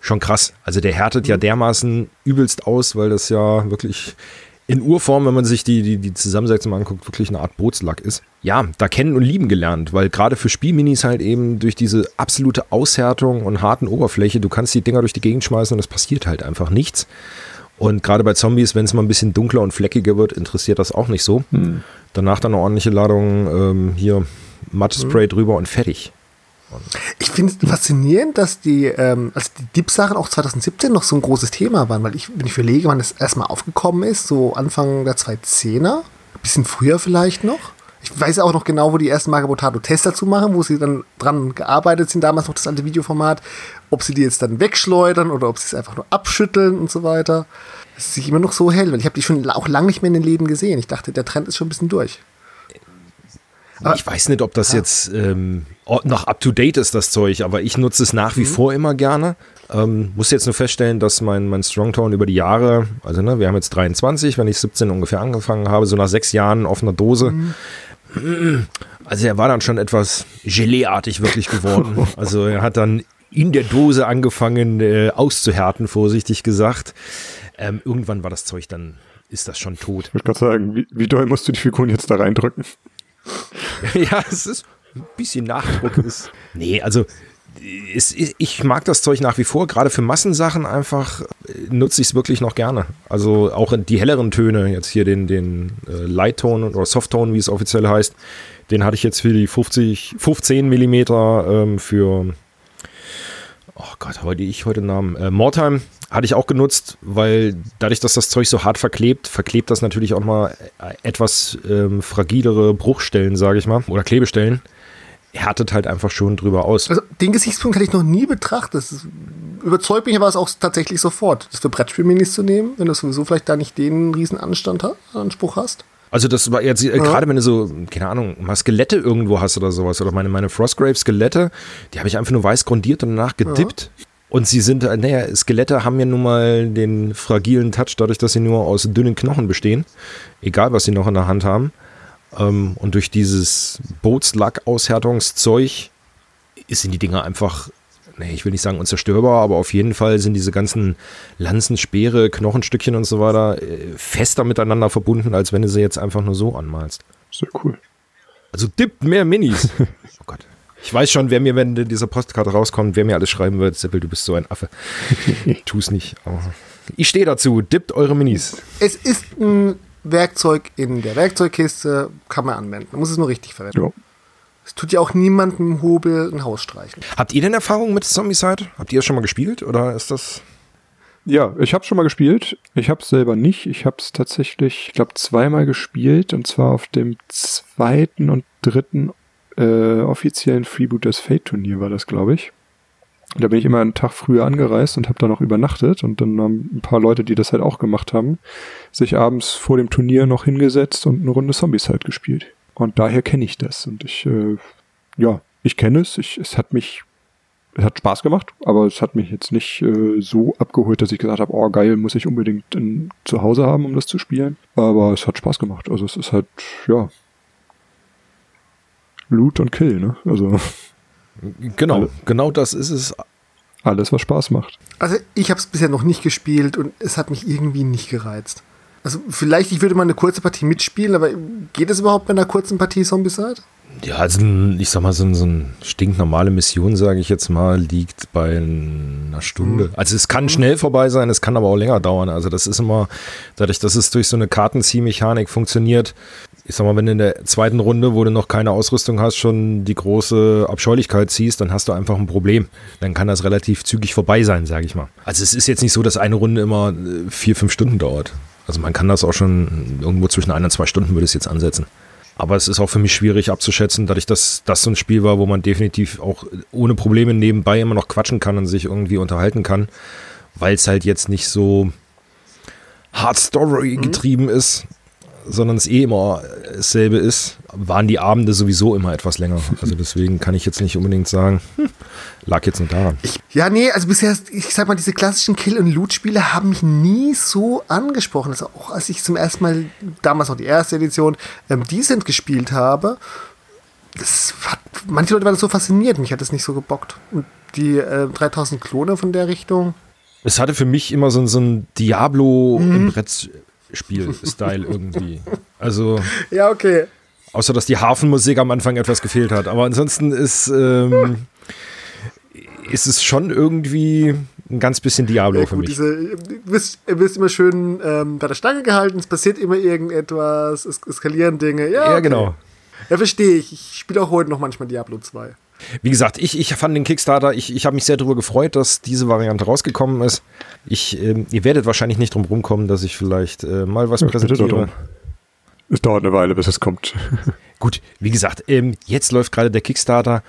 schon krass. Also der härtet mhm. ja dermaßen übelst aus, weil das ja wirklich in Urform, wenn man sich die, die, die Zusammensetzung anguckt, wirklich eine Art Bootslack ist. Ja, da kennen und lieben gelernt, weil gerade für Spielminis halt eben durch diese absolute Aushärtung und harten Oberfläche, du kannst die Dinger durch die Gegend schmeißen und es passiert halt einfach nichts. Und gerade bei Zombies, wenn es mal ein bisschen dunkler und fleckiger wird, interessiert das auch nicht so. Hm. Danach dann eine ordentliche Ladung ähm, hier Mattespray hm. drüber und fertig. Ich finde es faszinierend, dass die, ähm, also die Dip-Sachen auch 2017 noch so ein großes Thema waren, weil ich, wenn ich überlege, wann das erstmal aufgekommen ist, so Anfang der 2010er, ein bisschen früher vielleicht noch. Ich weiß auch noch genau, wo die ersten Magabotato Tests dazu machen, wo sie dann dran gearbeitet sind, damals noch das alte Videoformat, ob sie die jetzt dann wegschleudern oder ob sie es einfach nur abschütteln und so weiter. Das ist sich immer noch so hell, weil ich habe die schon auch lange nicht mehr in den Läden gesehen. Ich dachte, der Trend ist schon ein bisschen durch. Aber ich weiß nicht, ob das ja. jetzt ähm, noch up to date ist, das Zeug, aber ich nutze es nach wie mhm. vor immer gerne. Ähm, muss jetzt nur feststellen, dass mein, mein Strongtone über die Jahre, also ne, wir haben jetzt 23, wenn ich 17 ungefähr angefangen habe, so nach sechs Jahren auf einer Dose. Mhm. Also er war dann schon etwas Geleeartig wirklich geworden. Also er hat dann in der Dose angefangen äh, auszuhärten, vorsichtig gesagt. Ähm, irgendwann war das Zeug dann, ist das schon tot. Ich würde gerade sagen, wie, wie doll musst du die Figuren jetzt da reindrücken? ja, es ist ein bisschen Nachdruck ist. Nee, also ist, ich mag das Zeug nach wie vor, gerade für Massensachen einfach äh, nutze ich es wirklich noch gerne. Also auch die helleren Töne, jetzt hier den, den äh, Light-Ton oder Soft-Tone, wie es offiziell heißt, den hatte ich jetzt für die 50, 15 Millimeter ähm, für, oh Gott, heute ich heute Namen, äh, Mortime hatte ich auch genutzt, weil dadurch, dass das Zeug so hart verklebt, verklebt das natürlich auch mal äh, etwas ähm, fragilere Bruchstellen, sage ich mal, oder Klebestellen härtet halt einfach schon drüber aus. Also den Gesichtspunkt hatte ich noch nie betrachtet. Das überzeugt mich aber es auch tatsächlich sofort, das für Brettspielminis zu nehmen, wenn du sowieso vielleicht da nicht den riesen Anstand Anspruch hast. Also das war jetzt, äh, ja. gerade wenn du so, keine Ahnung, mal Skelette irgendwo hast oder sowas, oder meine, meine Frostgrave-Skelette, die habe ich einfach nur weiß grundiert und danach gedippt. Ja. Und sie sind, äh, naja, Skelette haben ja nun mal den fragilen Touch, dadurch, dass sie nur aus dünnen Knochen bestehen. Egal, was sie noch in der Hand haben. Ähm, und durch dieses Bootslack-Aushärtungszeug sind die Dinger einfach, nee, ich will nicht sagen unzerstörbar, aber auf jeden Fall sind diese ganzen Lanzen, Speere, Knochenstückchen und so weiter äh, fester miteinander verbunden, als wenn du sie jetzt einfach nur so anmalst. Sehr cool. Also dippt mehr Minis. oh Gott. Ich weiß schon, wer mir, wenn diese Postkarte rauskommt, wer mir alles schreiben wird, Seppel, du bist so ein Affe. Tu es nicht. Aber ich stehe dazu. Dippt eure Minis. Es ist ein Werkzeug in der Werkzeugkiste, kann man anwenden. Man muss es nur richtig verwenden. Ja. Es tut ja auch niemandem Hobel ein Haus streichen. Habt ihr denn Erfahrung mit Zombicide? Habt ihr es schon mal gespielt oder ist das... Ja, ich habe schon mal gespielt. Ich habe es selber nicht. Ich habe es tatsächlich, ich glaube, zweimal gespielt und zwar auf dem zweiten und dritten äh, offiziellen Freebooters Fate Turnier war das, glaube ich. Da bin ich immer einen Tag früher angereist und habe da noch übernachtet und dann haben ein paar Leute, die das halt auch gemacht haben, sich abends vor dem Turnier noch hingesetzt und eine Runde Zombies halt gespielt. Und daher kenne ich das und ich, äh, ja, ich kenne es. Ich, es hat mich, es hat Spaß gemacht, aber es hat mich jetzt nicht äh, so abgeholt, dass ich gesagt habe, oh geil, muss ich unbedingt in, zu Hause haben, um das zu spielen. Aber es hat Spaß gemacht. Also es ist halt, ja, Loot und Kill, ne? Also Genau, Alle. genau das ist es. Alles, was Spaß macht. Also ich habe es bisher noch nicht gespielt und es hat mich irgendwie nicht gereizt. Also vielleicht, ich würde mal eine kurze Partie mitspielen, aber geht es überhaupt bei einer kurzen Partie Zombicide? Ja, also ich sag mal, so, so eine stinknormale Mission, sage ich jetzt mal, liegt bei einer Stunde. Mhm. Also es kann schnell vorbei sein, es kann aber auch länger dauern. Also das ist immer, dadurch, dass es durch so eine Kartenziehmechanik funktioniert, ich sag mal, wenn du in der zweiten Runde, wo du noch keine Ausrüstung hast, schon die große Abscheulichkeit ziehst, dann hast du einfach ein Problem. Dann kann das relativ zügig vorbei sein, sage ich mal. Also es ist jetzt nicht so, dass eine Runde immer äh, vier, fünf Stunden dauert. Also man kann das auch schon irgendwo zwischen ein und zwei Stunden würde es jetzt ansetzen. Aber es ist auch für mich schwierig abzuschätzen, dadurch, dass das so ein Spiel war, wo man definitiv auch ohne Probleme nebenbei immer noch quatschen kann und sich irgendwie unterhalten kann, weil es halt jetzt nicht so Hard Story getrieben mhm. ist, sondern es eh immer dasselbe ist, waren die Abende sowieso immer etwas länger. Also deswegen kann ich jetzt nicht unbedingt sagen, hm, lag jetzt nur daran. Ich, ja, nee, also bisher, ich sag mal, diese klassischen Kill- und Loot-Spiele haben mich nie so angesprochen. Also auch als ich zum ersten Mal, damals noch die erste Edition, ähm, Decent gespielt habe, das hat, manche Leute waren das so fasziniert, mich hat das nicht so gebockt. Und die äh, 3000 Klone von der Richtung. Es hatte für mich immer so, so ein Diablo mhm. im Brett Spiel-Style irgendwie. Also. Ja, okay. Außer, dass die Hafenmusik am Anfang etwas gefehlt hat. Aber ansonsten ist, ähm, ist es schon irgendwie ein ganz bisschen Diablo ja, für mich. Diese, du, bist, du bist immer schön ähm, bei der Stange gehalten, es passiert immer irgendetwas, es eskalieren Dinge. Ja, ja genau. Ja, verstehe ich. Ich spiele auch heute noch manchmal Diablo 2. Wie gesagt, ich, ich fand den Kickstarter, ich, ich habe mich sehr darüber gefreut, dass diese Variante rausgekommen ist. Ich, äh, ihr werdet wahrscheinlich nicht drum rumkommen, dass ich vielleicht äh, mal was ja, präsentiere. Es dauert eine Weile, bis es kommt. Gut, wie gesagt, ähm, jetzt läuft gerade der Kickstarter,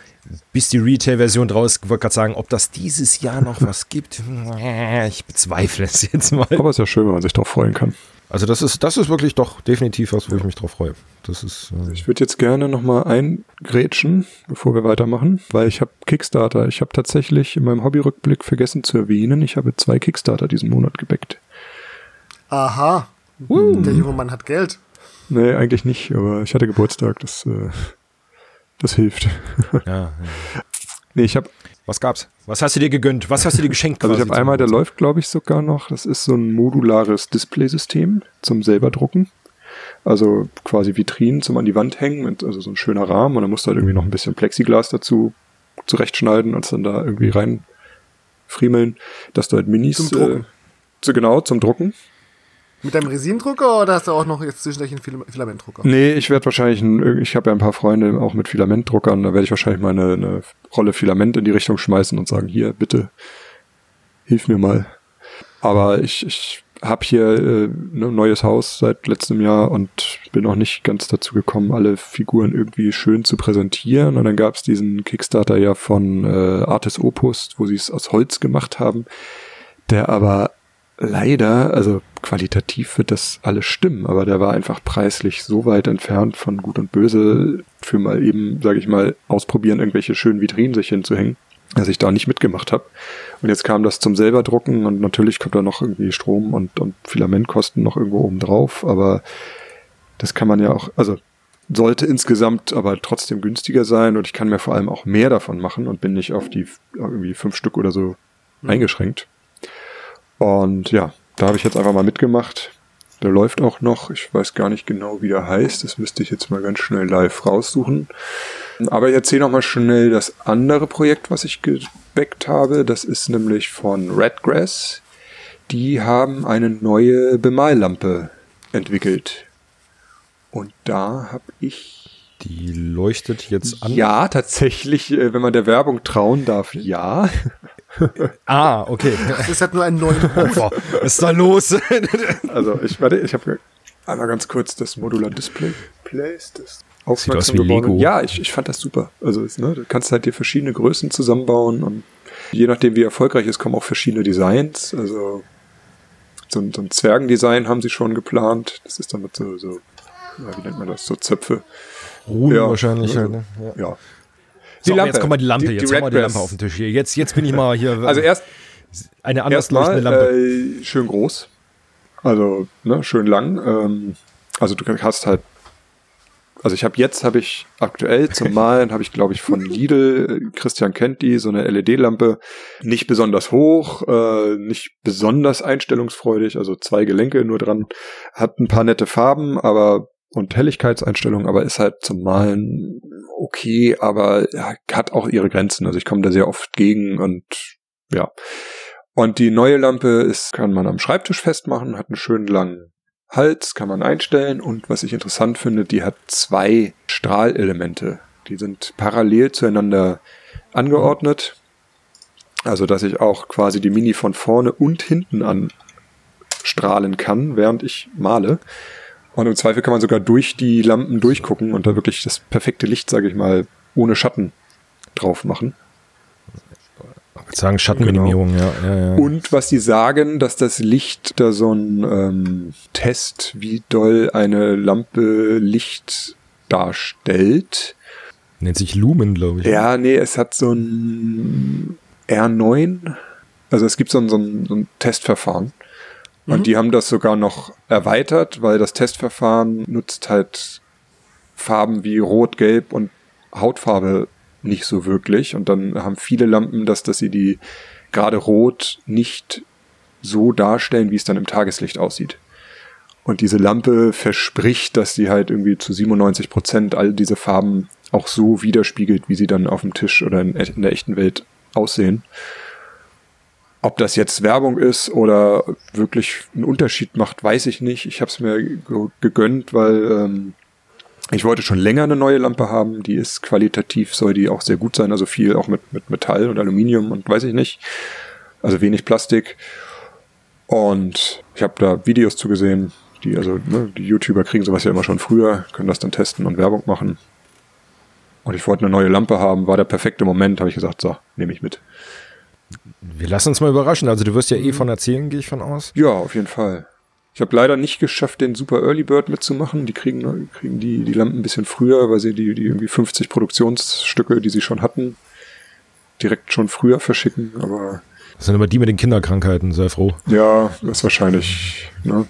bis die Retail-Version draus. Ich wollte gerade sagen, ob das dieses Jahr noch was gibt. Ich bezweifle es jetzt mal. Aber es ist ja schön, wenn man sich darauf freuen kann. Also das ist, das ist wirklich doch definitiv was, wo ich mich drauf freue. Das ist, äh ich würde jetzt gerne nochmal eingrätschen, bevor wir weitermachen, weil ich habe Kickstarter. Ich habe tatsächlich in meinem Hobbyrückblick vergessen zu erwähnen, ich habe zwei Kickstarter diesen Monat gebackt. Aha. Uh. Der junge Mann hat Geld. Nee, eigentlich nicht, aber ich hatte Geburtstag, das, äh, das hilft. Ja, ja. Nee, ich habe was gab's? Was hast du dir gegönnt? Was hast du dir geschenkt? Also ich habe einmal, der läuft, glaube ich, sogar noch. Das ist so ein modulares Displaysystem zum selber drucken. Also quasi Vitrinen zum an die Wand hängen, mit, also so ein schöner Rahmen und dann musst du halt irgendwie noch ein bisschen Plexiglas dazu zurechtschneiden und es dann da irgendwie rein friemeln, dass du halt Minis Zum Drucken. Äh, zu, genau zum Drucken. Mit deinem Resindrucker oder hast du auch noch jetzt zwischendurch einen Fil Filamentdrucker? Nee, ich werde wahrscheinlich, ein, ich habe ja ein paar Freunde auch mit Filamentdruckern, da werde ich wahrscheinlich mal eine, eine Rolle Filament in die Richtung schmeißen und sagen, hier, bitte, hilf mir mal. Aber ich, ich habe hier äh, ein neues Haus seit letztem Jahr und bin noch nicht ganz dazu gekommen, alle Figuren irgendwie schön zu präsentieren. Und dann gab es diesen Kickstarter ja von äh, Artis Opus, wo sie es aus Holz gemacht haben, der aber leider, also qualitativ wird das alles stimmen, aber der war einfach preislich so weit entfernt von Gut und Böse für mal eben, sage ich mal, ausprobieren, irgendwelche schönen Vitrinen sich hinzuhängen, dass ich da nicht mitgemacht habe. Und jetzt kam das zum selber drucken und natürlich kommt da noch irgendwie Strom und, und Filamentkosten noch irgendwo oben drauf, aber das kann man ja auch, also sollte insgesamt aber trotzdem günstiger sein und ich kann mir vor allem auch mehr davon machen und bin nicht auf die irgendwie fünf Stück oder so mhm. eingeschränkt. Und ja, da habe ich jetzt einfach mal mitgemacht. Der läuft auch noch. Ich weiß gar nicht genau, wie der heißt. Das müsste ich jetzt mal ganz schnell live raussuchen. Aber ich erzähle noch mal schnell das andere Projekt, was ich gebackt habe. Das ist nämlich von Redgrass. Die haben eine neue Bemallampe entwickelt. Und da habe ich die leuchtet jetzt an. Ja, tatsächlich, äh, wenn man der Werbung trauen darf, ja. ah, okay. Das hat nur einen neuen Boah, Was ist da los? also, ich warte, ich habe einmal ganz kurz das Modular Display Place, das aufmerksam Sieht aus wie geworden. Lego. Ja, ich, ich fand das super. Also, ne, du kannst halt dir verschiedene Größen zusammenbauen und je nachdem, wie erfolgreich es kommen auch verschiedene Designs. Also, so ein, so ein Zwergendesign haben sie schon geplant. Das ist dann mit so, so ja, wie nennt man das, so Zöpfe. Ruhen Ja, wahrscheinlich also, halt, ne? Ja. Ja. So, aber jetzt kommt mal die Lampe, Die- die jetzt haben wir die. Lampe auf dem Tisch hier. Jetzt, jetzt bin ich mal hier. Also erst eine anders erstmal Lampe. äh, schön groß. Also, ne, schön lang. Ähm, also du hast halt also ich habe jetzt habe ich aktuell zum Malen habe ich glaube ich von Lidl Christian kennt die so eine LED-Lampe nicht besonders hoch äh, nicht besonders einstellungsfreudig also zwei Gelenke nur dran hat ein paar nette Farben aber und Helligkeitseinstellungen aber ist halt zum Malen okay aber hat auch ihre Grenzen also ich komme da sehr oft gegen und ja und die neue Lampe ist kann man am Schreibtisch festmachen hat einen schönen langen Hals kann man einstellen und was ich interessant finde, die hat zwei Strahlelemente. Die sind parallel zueinander angeordnet. Also, dass ich auch quasi die Mini von vorne und hinten an strahlen kann, während ich male. Und im Zweifel kann man sogar durch die Lampen durchgucken und da wirklich das perfekte Licht, sage ich mal, ohne Schatten drauf machen. Ich würde sagen Schattenminimierung, ja, ja, ja. Und was sie sagen, dass das Licht da so ein ähm, Test, wie doll eine Lampe Licht darstellt. Nennt sich Lumen, glaube ich. Ja, nee, es hat so ein R9. Also es gibt so ein, so ein, so ein Testverfahren. Und die haben das sogar noch erweitert, weil das Testverfahren nutzt halt Farben wie Rot, Gelb und Hautfarbe nicht so wirklich. Und dann haben viele Lampen das, dass sie die gerade rot nicht so darstellen, wie es dann im Tageslicht aussieht. Und diese Lampe verspricht, dass sie halt irgendwie zu 97 Prozent all diese Farben auch so widerspiegelt, wie sie dann auf dem Tisch oder in, in der echten Welt aussehen. Ob das jetzt Werbung ist oder wirklich einen Unterschied macht, weiß ich nicht. Ich habe es mir ge- gegönnt, weil ähm, ich wollte schon länger eine neue Lampe haben. Die ist qualitativ, soll die auch sehr gut sein. Also viel auch mit, mit Metall und Aluminium und weiß ich nicht. Also wenig Plastik. Und ich habe da Videos zugesehen. Die, also, ne, die YouTuber kriegen sowas ja immer schon früher, können das dann testen und Werbung machen. Und ich wollte eine neue Lampe haben, war der perfekte Moment, habe ich gesagt, so, nehme ich mit. Wir lassen uns mal überraschen. Also du wirst ja eh von erzählen, gehe ich von aus. Ja, auf jeden Fall. Ich habe leider nicht geschafft, den Super Early Bird mitzumachen. Die kriegen, kriegen die, die Lampen ein bisschen früher, weil sie die, die irgendwie 50 Produktionsstücke, die sie schon hatten, direkt schon früher verschicken. Aber Das sind immer die mit den Kinderkrankheiten, sei froh. ja, das ist wahrscheinlich, ne?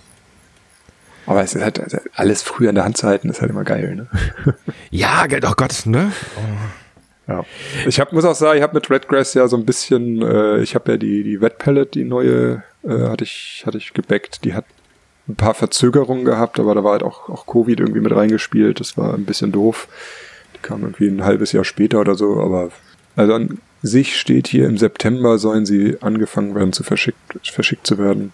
Aber es ist halt also alles früher in der Hand zu halten, ist halt immer geil, ne? Ja, oh Gott, ne? Ja. Ich hab, muss auch sagen, ich habe mit Redgrass ja so ein bisschen, äh, ich habe ja die, die Wet Palette, die neue, äh, hatte ich, hatte ich gebackt. Die hat ein paar Verzögerungen gehabt, aber da war halt auch, auch Covid irgendwie mit reingespielt. Das war ein bisschen doof. Die kam irgendwie ein halbes Jahr später oder so, aber Also an sich steht hier im September sollen sie angefangen werden zu verschickt, verschickt zu werden.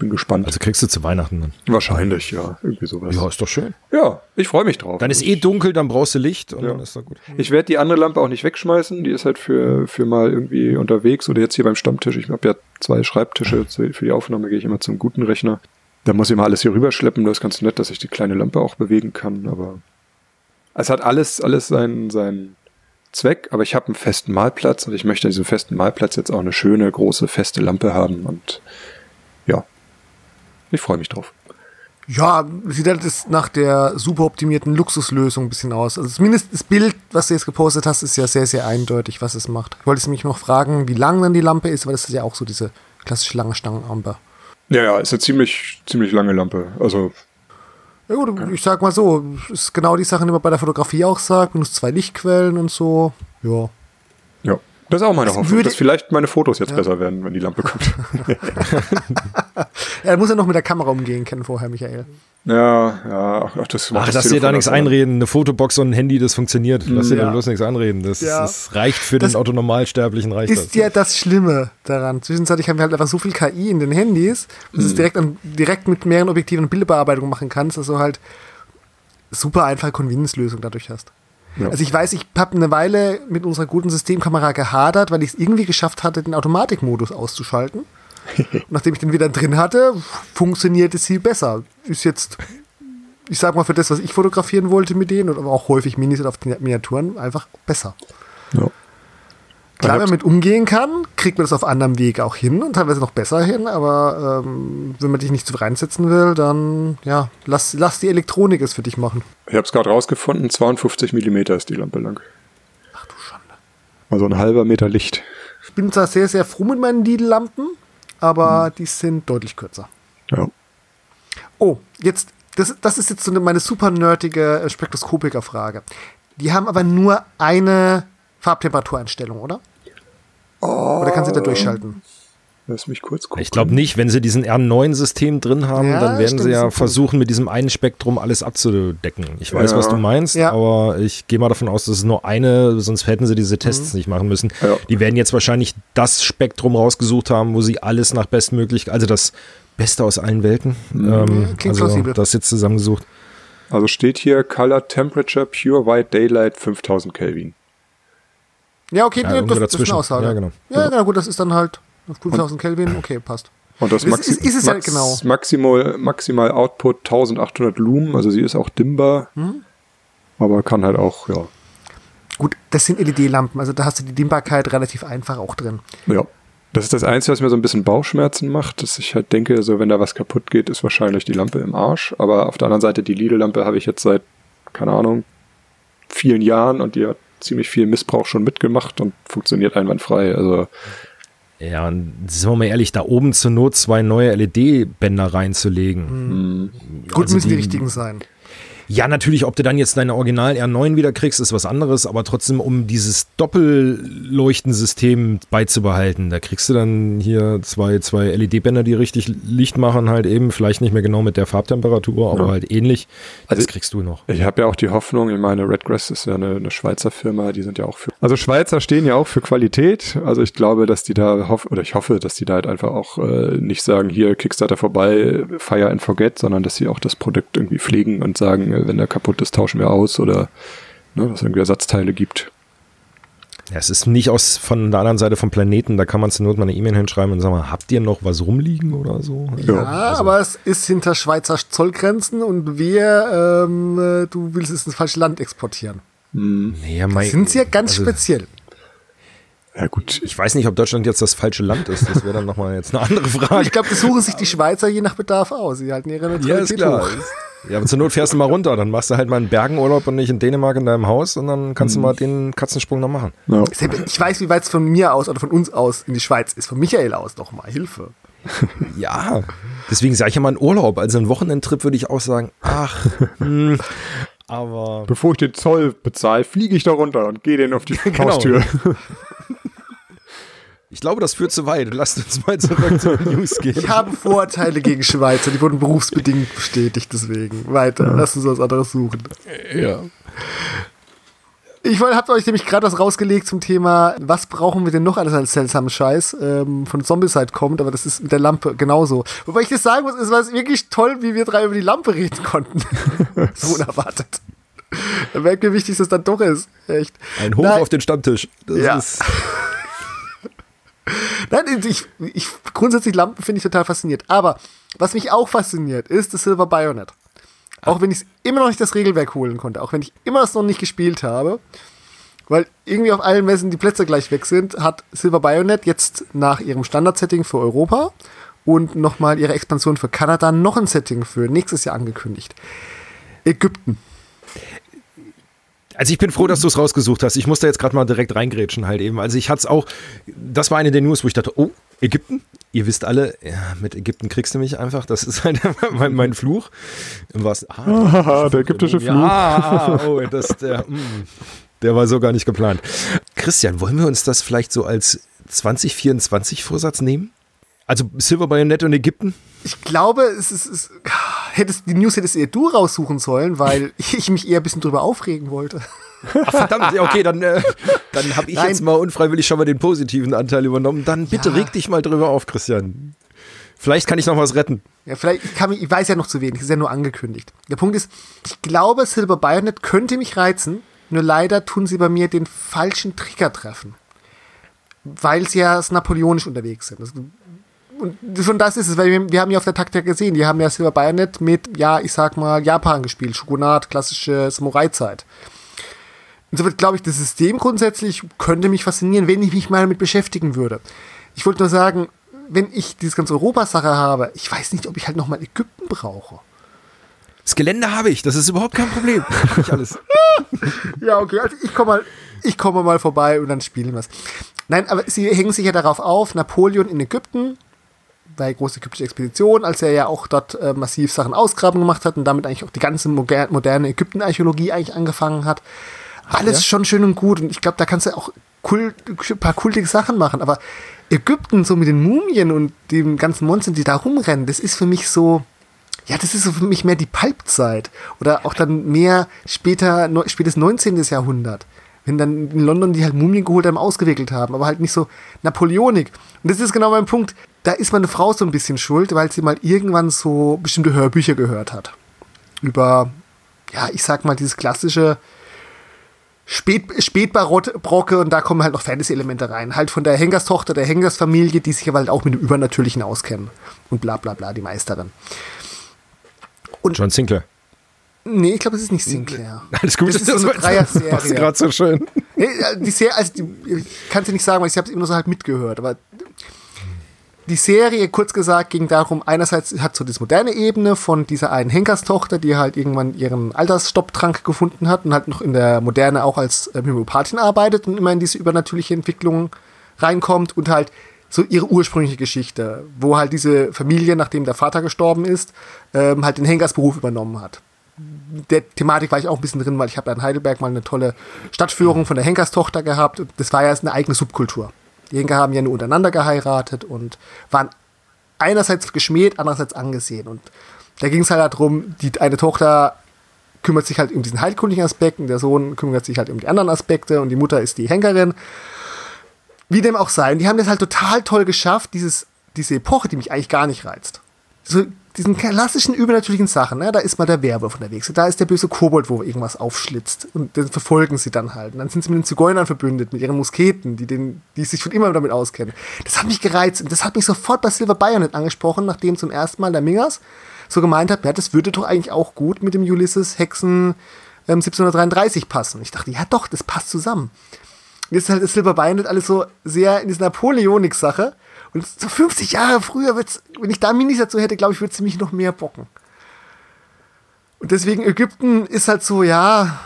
Bin gespannt. Also kriegst du zu Weihnachten dann. Wahrscheinlich, ja. Irgendwie sowas. Ja, ist doch schön. Ja, ich freue mich drauf. Dann ist eh dunkel, dann brauchst du Licht und Ja. dann ist doch gut. Ich werde die andere Lampe auch nicht wegschmeißen. Die ist halt für, für mal irgendwie unterwegs oder jetzt hier beim Stammtisch. Ich habe ja zwei Schreibtische. Für die Aufnahme gehe ich immer zum guten Rechner. Da muss ich mal alles hier rüberschleppen. Das ist ganz nett, dass ich die kleine Lampe auch bewegen kann. Aber es hat alles, alles seinen, seinen Zweck. Aber ich habe einen festen Malplatz und ich möchte an diesem festen Malplatz jetzt auch eine schöne, große, feste Lampe haben. Und ich freue mich drauf. Ja, sieht halt das nach der super optimierten Luxuslösung ein bisschen aus. Also zumindest das Bild, was du jetzt gepostet hast, ist ja sehr, sehr eindeutig, was es macht. Ich wollte mich noch fragen, wie lang dann die Lampe ist, weil das ist ja auch so diese klassische lange Stangenamper. Ja, ja, ist eine ziemlich, ziemlich lange Lampe. Also Ja gut, ich sag mal so, ist genau die Sache, die man bei der Fotografie auch sagt, benutzt zwei Lichtquellen und so. Ja. Ja, das ist auch meine Hoffnung, würde- dass vielleicht meine Fotos jetzt besser werden, wenn die Lampe kommt. Er muss ja noch mit der Kamera umgehen können vorher, Michael. ja, ja, ach, das macht Ach, das lass dir da nichts einreden. Eine Fotobox und ein Handy, das funktioniert. Lass dir Ja. da bloß nichts einreden. Das, Ja. das reicht für Das den Autonormalsterblichen. Reicht Ist das. ja das Schlimme daran. Zwischenzeitlich haben wir halt einfach so viel KI in den Handys, dass du es direkt, an, direkt mit mehreren Objektiven und Bildbearbeitung machen kannst, dass du halt super einfache Convenience-Lösung dadurch hast. Ja. Also ich weiß, ich habe eine Weile mit unserer guten Systemkamera gehadert, weil ich es irgendwie geschafft hatte, den Automatikmodus auszuschalten. Und nachdem ich den wieder drin hatte, funktioniert es viel besser. Ist jetzt, ich sag mal, für das, was ich fotografieren wollte mit denen, und aber auch häufig Minis oder auf Miniaturen, einfach besser. Ja. Klar, wenn hab's- man mit umgehen kann, kriegt man das auf anderem Weg auch hin und teilweise noch besser hin, aber ähm, wenn man dich nicht so reinsetzen will, dann ja, lass, lass die Elektronik es für dich machen. Ich habe es gerade rausgefunden, 52 Millimeter ist die Lampe lang. Ach du Schande. Also ein halber Meter Licht. Ich bin zwar sehr, sehr froh mit meinen Lidl-Lampen, aber die sind deutlich kürzer. Ja. Oh, jetzt, das, das ist jetzt so eine, meine super nerdige äh, Spektroskopiker-Frage. Die haben aber nur eine Farbtemperatureinstellung, oder? Oder kannst du da durchschalten? Lass mich kurz gucken. Ich glaube nicht, wenn sie diesen R9-System drin haben, Ja, dann werden stimmt, sie ja versuchen, mit diesem einen Spektrum alles abzudecken. Ich weiß, Ja. was du meinst, Ja. aber ich gehe mal davon aus, dass es nur eine, sonst hätten sie diese Tests nicht machen müssen. Ja. Die werden jetzt wahrscheinlich das Spektrum rausgesucht haben, wo sie alles nach bestmöglich, also das Beste aus allen Welten, ähm, klingt also plausibel. das jetzt zusammengesucht. Also steht hier Color Temperature Pure White Daylight 5000 Kelvin. Ja, okay, Ja, irgendwo das, das ist eine Aussage. Ja, genau. Ja, genau, gut, das ist dann halt auf 5000 Kelvin, okay, passt. Und das Maxi ist- ist es ja Max genau. Maximal, maximal Output 1800 Lumen, also sie ist auch dimmbar, Mhm. aber kann halt auch, ja, Gut, das sind LED-Lampen, also da hast du die Dimmbarkeit relativ einfach auch drin. ja. Das ist das Einzige, was mir so ein bisschen Bauchschmerzen macht, dass ich halt denke, so wenn da was kaputt geht, ist wahrscheinlich die Lampe im Arsch. Aber auf der anderen Seite, die Lidl-Lampe habe ich jetzt seit, keine Ahnung, vielen Jahren und die hat ziemlich viel Missbrauch schon mitgemacht und funktioniert einwandfrei. Also Ja, und sind wir mal ehrlich, da oben zur Not zwei neue LED-Bänder reinzulegen. Gut, Also müssen die, die- richtigen sein. Ja, natürlich, ob du dann jetzt deine Original R9 wieder kriegst, ist was anderes, aber trotzdem, um dieses Doppelleuchtensystem beizubehalten, da kriegst du dann hier zwei, zwei LED-Bänder, die richtig Licht machen, halt eben, vielleicht nicht mehr genau mit der Farbtemperatur, aber Ja. halt ähnlich. Das Also- kriegst du noch. Ich habe ja auch die Hoffnung, ich meine, Redgrass ist ja eine, eine Schweizer Firma, die sind ja auch für. Also Schweizer stehen ja auch für Qualität. Also ich glaube, dass die da hoff, oder ich hoffe, dass die da halt einfach auch äh, nicht sagen, hier Kickstarter vorbei, fire and forget, sondern dass sie auch das Produkt irgendwie pflegen und sagen, äh, wenn der kaputt ist, tauschen wir aus oder ne, dass es irgendwie Ersatzteile gibt. Ja, es ist nicht aus von der anderen Seite vom Planeten, da kann man zur Not mal eine E-Mail hinschreiben und sagen, mal, habt ihr noch was rumliegen oder so? Ja, Ja, also- aber es ist hinter Schweizer Zollgrenzen und wer, ähm, äh, du willst es ins falsche Land exportieren. Nee, ja, mein, Sind sie ja ganz also, speziell. Ja gut, Ich weiß nicht, ob Deutschland jetzt das falsche Land ist. Das wäre dann nochmal jetzt eine andere Frage. Ich glaube, das suchen sich die Schweizer je nach Bedarf aus. Sie halten ihre Neutralität hoch. Ja, aber zur Not fährst du mal runter. Dann machst du halt mal einen Bergenurlaub und nicht in Dänemark in deinem Haus und dann kannst du mal den Katzensprung noch machen. ja. Ich weiß, wie weit es von mir aus oder von uns aus in die Schweiz ist. Von Michael aus doch mal. Hilfe. Ja, deswegen sage ich ja mal einen Urlaub. Also einen Wochenendtrip würde ich auch sagen, ach, hm, aber bevor ich den Zoll bezahle, fliege ich da runter und gehe den auf die Genau. Haustür. Ich glaube, das führt zu weit. Lasst uns mal zurück zu den News gehen. Ich habe Vorteile gegen Schweizer. Die wurden berufsbedingt bestätigt. Deswegen. Weiter. Lass uns was anderes suchen. Ja. Ich habe euch nämlich gerade was rausgelegt zum Thema, was brauchen wir denn noch alles als seltsamen Scheiß ähm, von Zombicide kommt, aber das ist mit der Lampe genauso. Wobei ich das sagen muss, es war wirklich toll, wie wir drei über die Lampe reden konnten. so unerwartet. Da merkt mir, wie wichtig das dann doch ist. Echt. Ein Hoch Nein. auf den Stammtisch. Das ja. ist. Nein, ich, ich grundsätzlich Lampen finde ich total fasziniert. Aber was mich auch fasziniert, ist das Silver Bayonet. Auch wenn ich immer noch nicht das Regelwerk holen konnte, auch wenn ich immer das noch nicht gespielt habe, weil irgendwie auf allen Messen die Plätze gleich weg sind, hat Silver Bayonet jetzt nach ihrem Standard-Setting für Europa und nochmal ihre Expansion für Kanada noch ein Setting für nächstes Jahr angekündigt. Ägypten. Also ich bin froh, dass du es rausgesucht hast. Ich musste jetzt gerade mal direkt reingrätschen halt eben. Also ich hatte es auch, das war eine der News, wo ich dachte, oh, Ägypten? Ihr wisst alle, ja, mit Ägypten kriegst du mich einfach. Das ist halt mein, mein Fluch. Was, ah, der ägyptische Fluch. Ja, oh, das, der, mm, der war so gar nicht geplant. Christian, wollen wir uns das vielleicht so als 2024 Vorsatz nehmen? Also Silver Bayonet und Ägypten? Ich glaube, es ist, es, hättest, die News hättest eher du raussuchen sollen, weil ich mich eher ein bisschen drüber aufregen wollte. Ach, verdammt, okay, dann, äh, dann habe ich Nein. jetzt mal unfreiwillig schon mal den positiven Anteil übernommen. Dann bitte ja. reg dich mal drüber auf, Christian. Vielleicht kann ich noch was retten. Ja, vielleicht, ich, kann mich, ich weiß ja noch zu wenig, ist ja nur angekündigt. Der Punkt ist, ich glaube, Silver Bayonet könnte mich reizen, nur leider tun sie bei mir den falschen Trigger treffen. Weil sie ja napoleonisch unterwegs sind. Das und schon das ist es, weil wir, wir haben ja auf der Takt ja gesehen, die haben ja Silver Bayonet mit, ja, ich sag mal, Japan gespielt, Shogunat, klassische Samurai-Zeit. Insofern glaube ich, das System grundsätzlich könnte mich faszinieren, wenn ich mich mal damit beschäftigen würde. Ich wollte nur sagen, wenn ich diese ganze Europasache habe, ich weiß nicht, ob ich halt nochmal Ägypten brauche. Das Gelände habe ich, das ist überhaupt kein Problem. ich alles. ja, okay, also ich komme mal, ich komme mal vorbei und dann spielen wir es. Nein, aber sie hängen sich ja darauf auf, Napoleon in Ägypten, bei große ägyptische Expedition, als er ja auch dort äh, massiv Sachen ausgraben gemacht hat und damit eigentlich auch die ganze moderne Ägypten-Archäologie eigentlich angefangen hat. Alles ja. schon schön und gut und ich glaube, da kannst du auch kult, ein paar kultige Sachen machen, aber Ägypten so mit den Mumien und den ganzen Monstern, die da rumrennen, das ist für mich so, ja, das ist so für mich mehr die Pulp-Zeit oder auch dann mehr später, spätes 19. Jahrhundert wenn dann in London die halt Mumien geholt haben, ausgewickelt haben, aber halt nicht so Napoleonik. Und das ist genau mein Punkt. Da ist meine Frau so ein bisschen schuld, weil sie mal irgendwann so bestimmte Hörbücher gehört hat. Über, ja, ich sag mal, dieses klassische Spät, Spätbarocke und da kommen halt noch Fantasy-Elemente rein. Halt von der Hengerstochter, der Hengersfamilie, die sich aber halt auch mit dem Übernatürlichen auskennen. Und bla bla bla, die Meisterin. Und John Sinclair. Nee, ich glaube, es ist nicht Sinclair. Alles gut, das ist so eine Dreier-Serie. Das ist gerade so schön. Nee, die Serie, also die, ich kann es nicht sagen, weil ich habe es immer nur so halt mitgehört, aber die Serie, kurz gesagt, ging darum, einerseits hat so diese moderne Ebene von dieser einen Henkerstochter, die halt irgendwann ihren Altersstopptrank gefunden hat und halt noch in der Moderne auch als äh, Homöopathin arbeitet und immer in diese übernatürliche Entwicklung reinkommt und halt so ihre ursprüngliche Geschichte, wo halt diese Familie, nachdem der Vater gestorben ist, ähm, halt den Henkersberuf übernommen hat der Thematik war ich auch ein bisschen drin, weil ich habe in Heidelberg mal eine tolle Stadtführung von der Henkerstochter gehabt. Das war ja eine eigene Subkultur. Die Henker haben ja nur untereinander geheiratet und waren einerseits geschmäht, andererseits angesehen. Und da ging es halt darum, die eine Tochter kümmert sich halt um diesen heilkundlichen Aspekt und der Sohn kümmert sich halt um die anderen Aspekte und die Mutter ist die Henkerin. Wie dem auch sei, die haben das halt total toll geschafft, dieses, diese Epoche, die mich eigentlich gar nicht reizt. So diesen klassischen übernatürlichen Sachen, ne? da ist mal der Werwolf unterwegs, da ist der böse Kobold, wo irgendwas aufschlitzt und den verfolgen sie dann halt. Und dann sind sie mit den Zigeunern verbündet, mit ihren Musketen, die, den, die sich schon immer damit auskennen. Das hat mich gereizt und das hat mich sofort bei Silver Bayonet angesprochen, nachdem zum ersten Mal der Mingers so gemeint hat, ja, das würde doch eigentlich auch gut mit dem Ulysses Hexen ähm, 1733 passen. Ich dachte, ja doch, das passt zusammen. Jetzt ist halt das Silver Bayonet alles so sehr in dieser Napoleonik-Sache und so 50 Jahre früher wird's, wenn ich da Minis dazu hätte, glaube ich, würde es mich noch mehr bocken. Und deswegen Ägypten ist halt so, ja,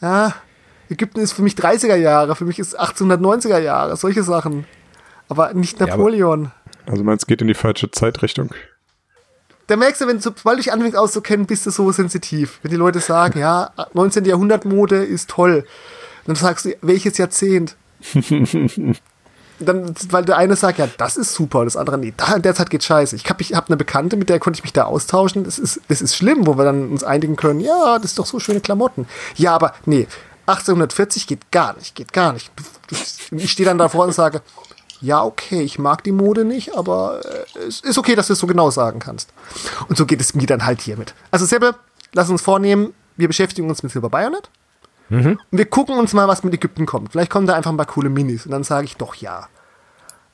ja, Ägypten ist für mich 30er Jahre, für mich ist 1890er Jahre, solche Sachen. Aber nicht Napoleon. Ja, aber, also meinst, es geht in die falsche Zeitrichtung. Da merkst du, wenn sobald du dich anfängst auszukennen, bist du so sensitiv. Wenn die Leute sagen, ja, 19. Jahrhundert Mode ist toll, dann sagst du, welches Jahrzehnt? dann, weil der eine sagt, ja, das ist super, und das andere, nee, da in der Zeit geht scheiße. Ich habe ich hab eine Bekannte, mit der konnte ich mich da austauschen. Das ist, das ist schlimm, wo wir dann uns einigen können, ja, das ist doch so schöne Klamotten. Ja, aber nee, 1840 geht gar nicht, geht gar nicht. Ich stehe dann davor und sage, ja, okay, ich mag die Mode nicht, aber äh, es ist okay, dass du es so genau sagen kannst. Und so geht es mir dann halt hiermit. Also Sebbe, lass uns vornehmen, wir beschäftigen uns mit Silver Bayonet. Mhm. Und wir gucken uns mal, was mit Ägypten kommt. Vielleicht kommen da einfach ein paar coole Minis. Und dann sage ich doch ja.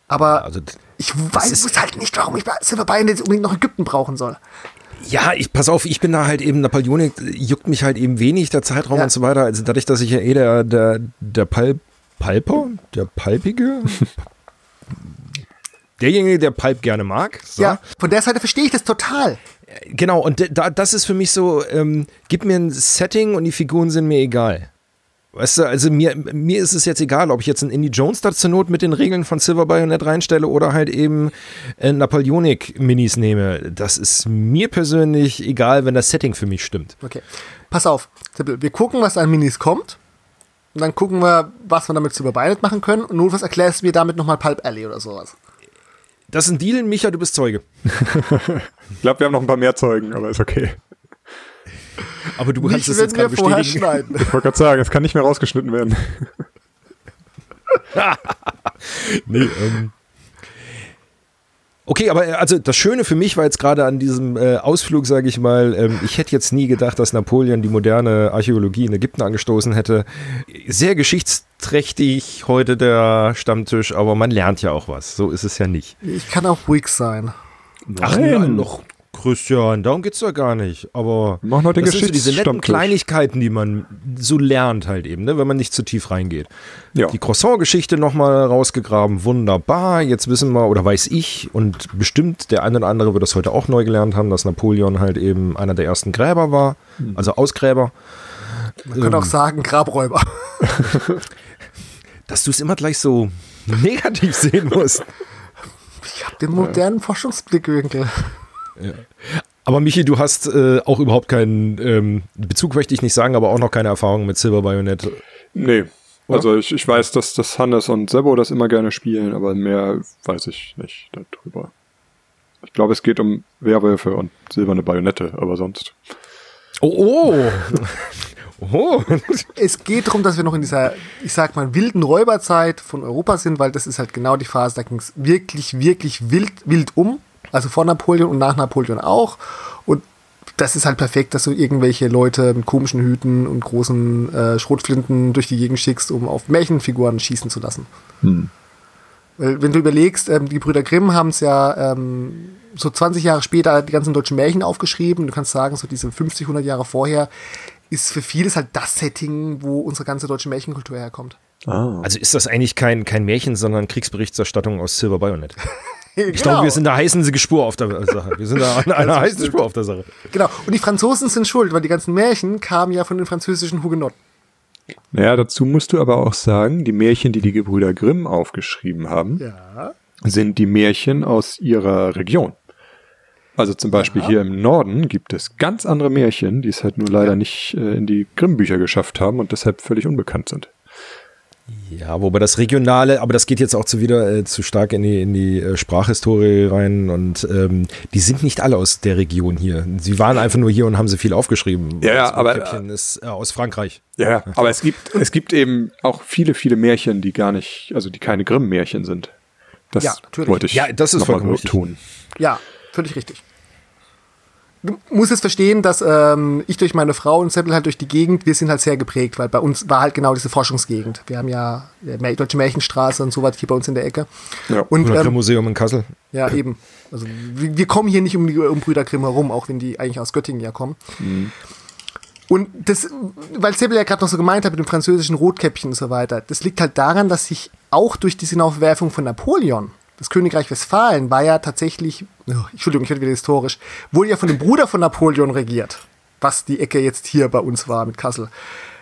Aber also, ich weiß halt nicht, warum ich bei Silver Bayonet unbedingt noch Ägypten brauchen soll. Ja, ich pass auf, ich bin da halt eben, Napoleonik juckt mich halt eben wenig, der Zeitraum ja. und so weiter. Also dadurch, dass ich ja eh der, der, der Pal Palper, der Palpige, derjenige, der Palp gerne mag. So. Ja, von der Seite verstehe ich das total. Genau, und da, das ist für mich so, ähm, gib mir ein Setting und die Figuren sind mir egal. Weißt du, also mir, mir ist es jetzt egal, ob ich jetzt einen Indie Jones da zur Not mit den Regeln von Silver Bayonet reinstelle oder halt eben äh, Napoleonic-Minis nehme. Das ist mir persönlich egal, wenn das Setting für mich stimmt. Okay. Pass auf, wir gucken, was an Minis kommt. Und dann gucken wir, was wir damit Silver Bayonet machen können. Und was erklärst du mir damit nochmal Pulp Alley oder sowas. Das ist ein Deal, Micha, du bist Zeuge. ich glaube, wir haben noch ein paar mehr Zeugen, aber ist okay. Aber du kannst es jetzt gerade bestätigen. Schneiden. Ich wollte gerade sagen, es kann nicht mehr rausgeschnitten werden. nee, ähm. Okay, aber äh, also das Schöne für mich war jetzt gerade an diesem äh, Ausflug, sage ich mal, ähm, ich hätte jetzt nie gedacht, dass Napoleon die moderne Archäologie in Ägypten angestoßen hätte. Sehr geschichtsträchtig heute der Stammtisch, aber man lernt ja auch was. So ist es ja nicht. Ich kann auch ruhig sein. Ach, Nein. noch Christian, darum geht's ja gar nicht. Aber Mach das sind so diese netten Kleinigkeiten, die man so lernt halt eben, ne, wenn man nicht zu tief reingeht. Ja. Die Croissant-Geschichte nochmal rausgegraben, wunderbar. Jetzt wissen wir, oder weiß ich, und bestimmt der eine oder andere wird das heute auch neu gelernt haben, dass Napoleon halt eben einer der ersten Gräber war, mhm. also Ausgräber. Man ähm, kann auch sagen, Grabräuber. dass du es immer gleich so negativ sehen musst. Ich habe den modernen ja. Forschungsblickwinkel. Ja. Aber Michi, du hast äh, auch überhaupt keinen ähm, Bezug, möchte ich nicht sagen, aber auch noch keine Erfahrung mit Silver Bayonet. Nee. Oder? Also ich, ich weiß, dass, dass Hannes und Sebo das immer gerne spielen, aber mehr weiß ich nicht darüber. Ich glaube, es geht um Werwölfe und silberne Bajonette, aber sonst. Oh, oh. Oh. Es geht darum, dass wir noch in dieser, ich sag mal, wilden Räuberzeit von Europa sind, weil das ist halt genau die Phase, da ging es wirklich, wirklich wild, wild um. Also vor Napoleon und nach Napoleon auch. Und das ist halt perfekt, dass du irgendwelche Leute mit komischen Hüten und großen äh, Schrotflinten durch die Gegend schickst, um auf Märchenfiguren schießen zu lassen. Hm. Weil, wenn du überlegst, ähm, die Brüder Grimm haben es ja ähm, so 20 Jahre später die ganzen deutschen Märchen aufgeschrieben. Du kannst sagen, so diese 50, 100 Jahre vorher ist für vieles halt das Setting, wo unsere ganze deutsche Märchenkultur herkommt. Ah. Also ist das eigentlich kein, kein Märchen, sondern Kriegsberichterstattung aus Silver Bayonet? Ich genau. glaube, wir sind da heiße Spur auf der Sache. Wir sind da eine, eine heiße Spur auf der Sache. Genau. Und die Franzosen sind schuld, weil die ganzen Märchen kamen ja von den französischen Hugenotten. Naja, dazu musst du aber auch sagen, die Märchen, die die Gebrüder Grimm aufgeschrieben haben, ja. sind die Märchen aus ihrer Region. Also zum Beispiel ja. hier im Norden gibt es ganz andere Märchen, die es halt nur leider ja. nicht äh, in die Grimm-Bücher geschafft haben und deshalb völlig unbekannt sind. Ja, wobei das Regionale, aber das geht jetzt auch zu wieder äh, zu stark in die, in die äh, Sprachhistorie rein und ähm, die sind nicht alle aus der Region hier. Sie waren einfach nur hier und haben sie viel aufgeschrieben. Ja, ja aber Käppchen ist äh, aus Frankreich. Ja, ja, aber es gibt es gibt eben auch viele viele Märchen, die gar nicht, also die keine Grimm-Märchen sind. Das ja, natürlich. wollte ich ja, das ist vollkommen tun. Ja, völlig richtig du musst jetzt verstehen, dass ähm, ich durch meine Frau und Seppel halt durch die Gegend, wir sind halt sehr geprägt, weil bei uns war halt genau diese Forschungsgegend. Wir haben ja die Deutsche Märchenstraße und so weiter hier bei uns in der Ecke. Ja, und ähm, Museum in Kassel. Ja, eben. Also wir, wir, kommen hier nicht um die um Brüder Grimm herum, auch wenn die eigentlich aus Göttingen ja kommen. Mhm. Und das, weil Seppel ja gerade noch so gemeint hat mit dem französischen Rotkäppchen und so weiter, das liegt halt daran, dass sich auch durch diese Hinaufwerfung von Napoleon das Königreich Westfalen war ja tatsächlich, oh, Entschuldigung, ich werde wieder historisch, wurde ja von dem Bruder von Napoleon regiert, was die Ecke jetzt hier bei uns war mit Kassel.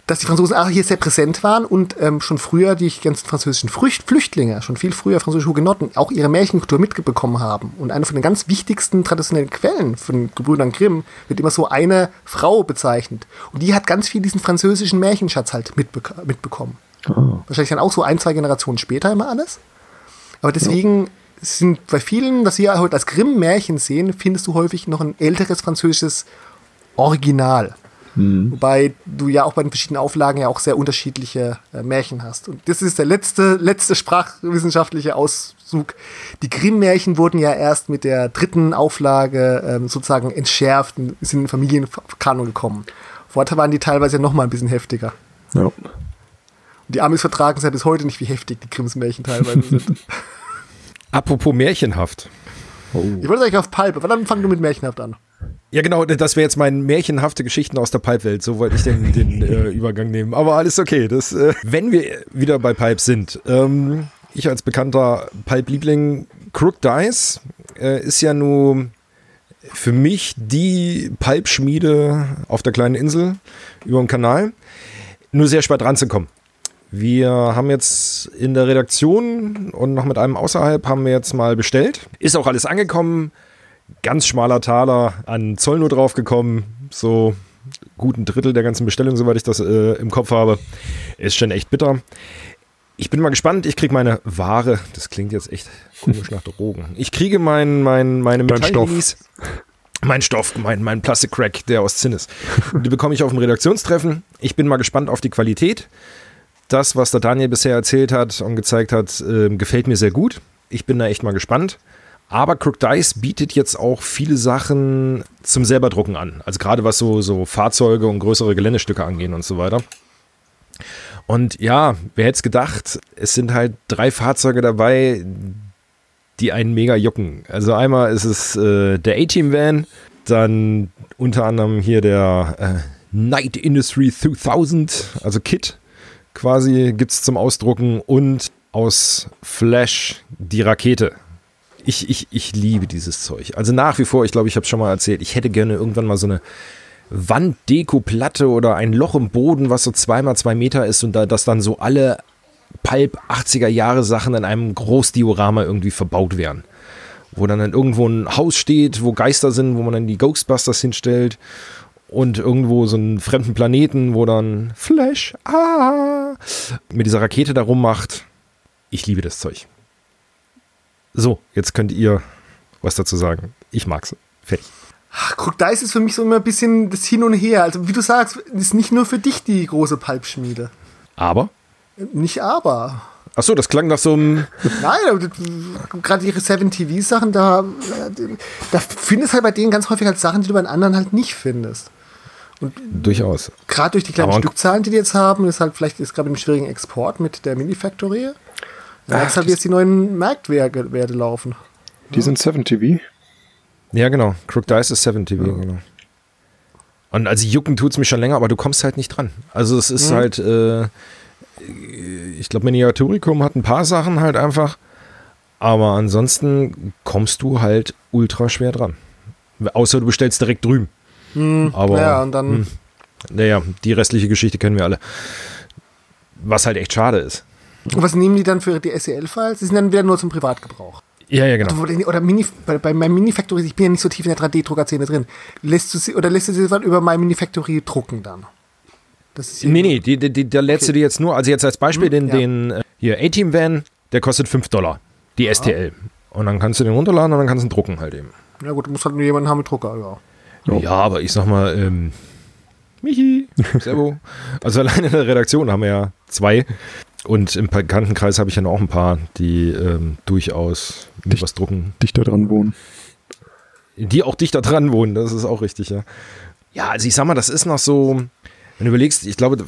Dass die Franzosen auch hier sehr präsent waren und ähm, schon früher die ganzen französischen Frücht Flüchtlinge, schon viel früher französische Hugenotten, auch ihre Märchenkultur mitbekommen haben. Und eine von den ganz wichtigsten traditionellen Quellen von Gebrüdern Grimm wird immer so eine Frau bezeichnet. Und die hat ganz viel diesen französischen Märchenschatz halt mitbe mitbekommen. Oh. Wahrscheinlich dann auch so ein, zwei Generationen später immer alles. Aber deswegen ja. sind bei vielen, was wir heute als Grimm-Märchen sehen, findest du häufig noch ein älteres französisches Original. Mhm. Wobei du ja auch bei den verschiedenen Auflagen ja auch sehr unterschiedliche äh, Märchen hast. Und das ist der letzte, letzte sprachwissenschaftliche Auszug. Die Grimm-Märchen wurden ja erst mit der dritten Auflage ähm, sozusagen entschärft und sind in den Familienkanon gekommen. Vorher waren die teilweise noch mal ein bisschen heftiger. Ja. Die Amis vertragen es ja bis heute nicht, wie heftig die Grimms Märchen teilweise sind. Apropos märchenhaft. Oh. Ich wollte eigentlich auf Pulp, aber dann fang du mit märchenhaft an. Ja, genau, das wäre jetzt mein märchenhafte Geschichten aus der Pipe-Welt. So wollte ich den, den äh, Übergang nehmen. Aber alles okay. Das, äh, wenn wir wieder bei Pipe sind, ähm, ich als bekannter Pipe-Liebling, Crook Dice äh, ist ja nun für mich die Pipe-Schmiede auf der kleinen Insel über dem Kanal. Nur sehr schwer dran zu kommen. Wir haben jetzt in der Redaktion und noch mit einem außerhalb haben wir jetzt mal bestellt. Ist auch alles angekommen ganz schmaler Taler an Zoll nur draufgekommen. So guten Drittel der ganzen Bestellung, soweit ich das äh, im Kopf habe. Ist schon echt bitter. Ich bin mal gespannt. Ich kriege meine Ware. Das klingt jetzt echt komisch nach Drogen. Ich kriege mein, mein, meine Metall-Release. Mein Stoff, mein, mein Plastic-Crack, der aus Zinn ist. Die bekomme ich auf dem Redaktionstreffen. Ich bin mal gespannt auf die Qualität. Das, was der Daniel bisher erzählt hat und gezeigt hat, äh, gefällt mir sehr gut. Ich bin da echt mal gespannt. Aber Crook Dice bietet jetzt auch viele Sachen zum selberdrucken an. Also gerade was so, so Fahrzeuge und größere Geländestücke angehen und so weiter. Und ja, wer hätte es gedacht, es sind halt drei Fahrzeuge dabei, die einen mega jucken. Also einmal ist es äh, der A-Team-Van, dann unter anderem hier der äh, Night Industry 2000, also Kit quasi gibt es zum Ausdrucken und aus Flash die Rakete ich, ich, ich liebe dieses Zeug. Also nach wie vor, ich glaube, ich habe es schon mal erzählt, ich hätte gerne irgendwann mal so eine Wanddeko-Platte oder ein Loch im Boden, was so zweimal zwei Meter ist und da das dann so alle Pulp 80er Jahre Sachen in einem Großdiorama irgendwie verbaut werden. Wo dann, dann irgendwo ein Haus steht, wo Geister sind, wo man dann die Ghostbusters hinstellt und irgendwo so einen fremden Planeten, wo dann Flash ah, mit dieser Rakete da rummacht. Ich liebe das Zeug. So, jetzt könnt ihr was dazu sagen. Ich mag's. Fertig. Guck, da ist es für mich so immer ein bisschen das Hin und Her. Also, wie du sagst, ist nicht nur für dich die große Palpschmiede. Aber? Nicht aber. Achso, das klang nach so einem. Nein, gerade ihre 7TV-Sachen, da, da findest du halt bei denen ganz häufig halt Sachen, die du bei anderen halt nicht findest. Und Durchaus. Gerade durch die kleinen Stückzahlen, die die jetzt haben, ist halt vielleicht ist gerade im schwierigen Export mit der Mini-Factory. Da merkst halt, wie jetzt die neuen Marktwerte laufen. Die ja. sind 7TV. Ja, genau. Crook Dice ist 7TV, ja. genau. Und also jucken tut es mich schon länger, aber du kommst halt nicht dran. Also es ist mhm. halt, äh, ich glaube, Miniaturicum hat ein paar Sachen halt einfach, aber ansonsten kommst du halt ultra schwer dran. Außer du bestellst direkt drüben. Mhm. Aber, ja, und dann. Mh, naja, die restliche Geschichte kennen wir alle. Was halt echt schade ist. Und was nehmen die dann für die SEL-Files? Die sind dann wieder nur zum Privatgebrauch. Ja, ja, genau. Oder, oder Mini, bei, bei meinem Minifactory, ich bin ja nicht so tief in der 3D-Druckerszene drin. Lässt du sie, oder lässt du sie über mein Minifactory drucken dann? Das ist nee, nee, die, die, da lädst okay. du dir jetzt nur, also jetzt als Beispiel hm, den, ja. den äh, hier A-Team-Van, der kostet 5 Dollar, die ja. STL. Und dann kannst du den runterladen und dann kannst du ihn drucken halt eben. Ja gut, du musst halt nur jemanden haben mit Drucker, ja. Ja, aber ich sag mal, ähm, Michi, Servo. also alleine in der Redaktion haben wir ja zwei. Und im Bekanntenkreis habe ich ja noch ein paar, die ähm, durchaus Dicht, was drucken. Dichter dran wohnen. Die auch dichter dran wohnen, das ist auch richtig, ja. Ja, also ich sag mal, das ist noch so, wenn du überlegst, ich glaube,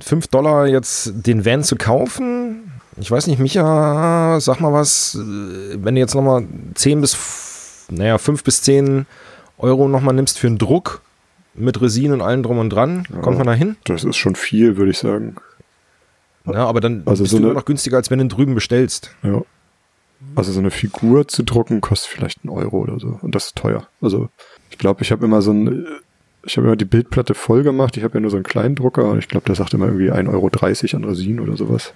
5 Dollar jetzt den Van zu kaufen, ich weiß nicht, Micha, sag mal was, wenn du jetzt nochmal 10 bis, naja, 5 bis 10 Euro nochmal nimmst für einen Druck mit Resin und allem drum und dran, ja, kommt man da hin? Das ist schon viel, würde ich sagen. Ja, aber dann also bist so du immer noch günstiger, als wenn du ihn drüben bestellst. Ja. Also so eine Figur zu drucken kostet vielleicht einen Euro oder so. Und das ist teuer. Also ich glaube, ich habe immer so ein, ich habe immer die Bildplatte voll gemacht. Ich habe ja nur so einen kleinen Drucker und ich glaube, der sagt immer irgendwie 1,30 Euro an Resin oder sowas.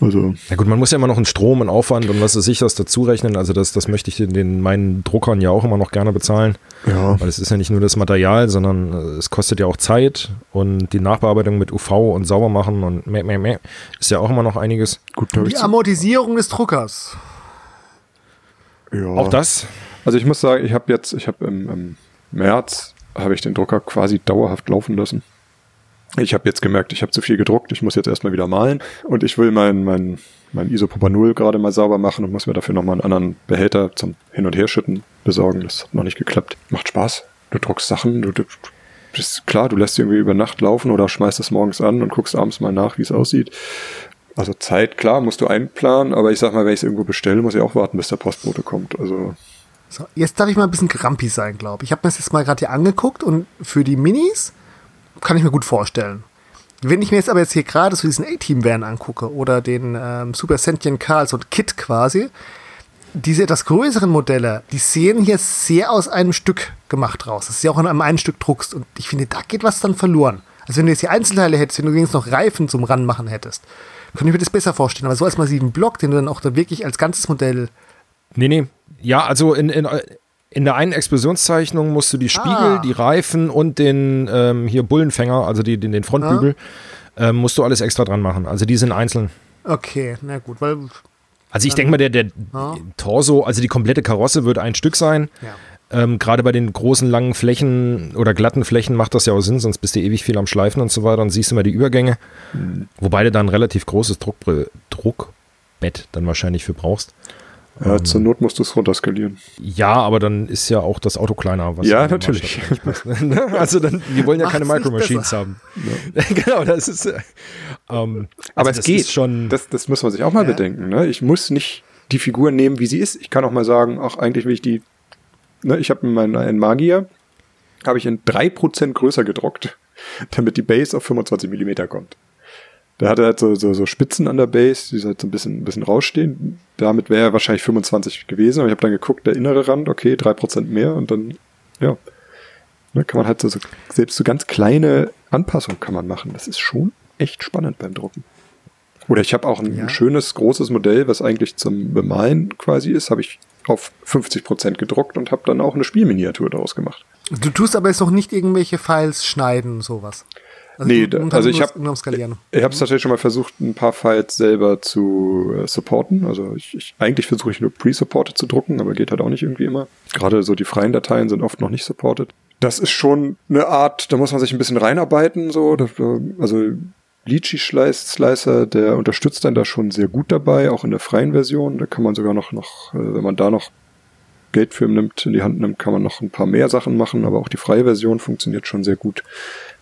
Also. Ja gut, man muss ja immer noch einen Strom und Aufwand und was weiß ich was dazu rechnen. Also das, das möchte ich den, den meinen Druckern ja auch immer noch gerne bezahlen. Ja. Weil es ist ja nicht nur das Material, sondern äh, es kostet ja auch Zeit und die Nachbearbeitung mit UV und sauber machen und meh, meh, meh, ist ja auch immer noch einiges. Gut, die Amortisierung des Druckers. Ja. Auch das? Also ich muss sagen, ich habe jetzt, ich habe im, im März habe ich den Drucker quasi dauerhaft laufen lassen. Ich habe jetzt gemerkt, ich habe zu viel gedruckt, ich muss jetzt erstmal wieder malen und ich will mein, mein, mein Isopropanol gerade mal sauber machen und muss mir dafür nochmal einen anderen Behälter zum Hin- und Herschütten besorgen. Das hat noch nicht geklappt. Macht Spaß. Du druckst Sachen, du, du bist klar, du lässt sie irgendwie über Nacht laufen oder schmeißt es morgens an und guckst abends mal nach, wie es aussieht. Also Zeit, klar, musst du einplanen, aber ich sag mal, wenn ich es irgendwo bestelle, muss ich auch warten, bis der Postbote kommt. Also So, jetzt darf ich mal ein bisschen grumpy sein, glaube ich. Ich habe mir das jetzt mal gerade hier angeguckt und für die Minis kann ich mir gut vorstellen. Wenn ich mir jetzt aber jetzt hier gerade so diesen A-Team-Van angucke oder den ähm, Super Sentient Carl, so ein Kit quasi, diese etwas größeren Modelle, die sehen hier sehr aus einem Stück gemacht raus. Das ist ja auch an einem einen Stück druckst. Und ich finde, da geht was dann verloren. Also wenn du jetzt die Einzelteile hättest, wenn du wenigstens noch Reifen zum Ranmachen hättest, könnte ich mir das besser vorstellen. Aber so als massiven Block, den du dann auch dann wirklich als ganzes Modell Nee, nee. Ja, also in, in, in der einen Explosionszeichnung musst du die Spiegel, Ah. die Reifen und den ähm, hier Bullenfänger, also die, den, den Frontbügel, ähm, musst du alles extra dran machen. Also die sind einzeln. Okay, na gut, weil Also ich denke mal, der, der Ja. Torso, also die komplette Karosse wird ein Stück sein. ja. Ähm, Gerade bei den großen, langen Flächen oder glatten Flächen macht das ja auch Sinn, sonst bist du ewig viel am Schleifen und so weiter und siehst immer die Übergänge. Wobei du da ein relativ großes Druckbre Druckbett dann wahrscheinlich für brauchst. Ja, zur Not musst du es runterskalieren. Ja, aber dann ist ja auch das Auto kleiner. Was Ja, natürlich. Passt, ne? also dann, wir wollen ja keine Micro Machines haben. genau, das ist. Äh, ähm, Aber also es das geht. Ist schon. Das, das muss man sich auch mal Ja. bedenken. Ne? Ich muss nicht die Figur nehmen, wie sie ist. Ich kann auch mal sagen, ach, eigentlich will ich die. Ne, ich habe meinen einen Magier, habe ich in 3% größer gedruckt, damit die Base auf 25 Millimeter kommt. Der hatte halt so, so, so Spitzen an der Base, die halt so ein bisschen, ein bisschen rausstehen. Damit wäre er wahrscheinlich 25 gewesen, aber ich habe dann geguckt, der innere Rand, okay, 3% mehr und dann, ja. Ne, kann man halt so, so, selbst so ganz kleine Anpassungen kann man machen. Das ist schon echt spannend beim Drucken. Oder ich habe auch ein, Ja. ein schönes, großes Modell, was eigentlich zum Bemalen quasi ist, habe ich auf 50% gedruckt und habe dann auch eine Spielminiatur daraus gemacht. Du tust aber jetzt noch nicht irgendwelche Files schneiden und sowas. Also Nee, du- also ich nur- hab- nur am Skalieren. Ich habe es tatsächlich schon mal versucht, ein paar Files selber zu äh, supporten. Also ich, ich eigentlich versuche ich nur pre-supported zu drucken, aber geht halt auch nicht irgendwie immer. Gerade so die freien Dateien sind oft noch nicht supported. Das ist schon eine Art, da muss man sich ein bisschen reinarbeiten. So, Das, äh, also Lychee Slice- Slicer, der unterstützt dann da schon sehr gut dabei, auch in der freien Version. Da kann man sogar noch, noch äh, wenn man da noch Geld für nimmt, in die Hand nimmt, kann man noch ein paar mehr Sachen machen, aber auch die freie Version funktioniert schon sehr gut,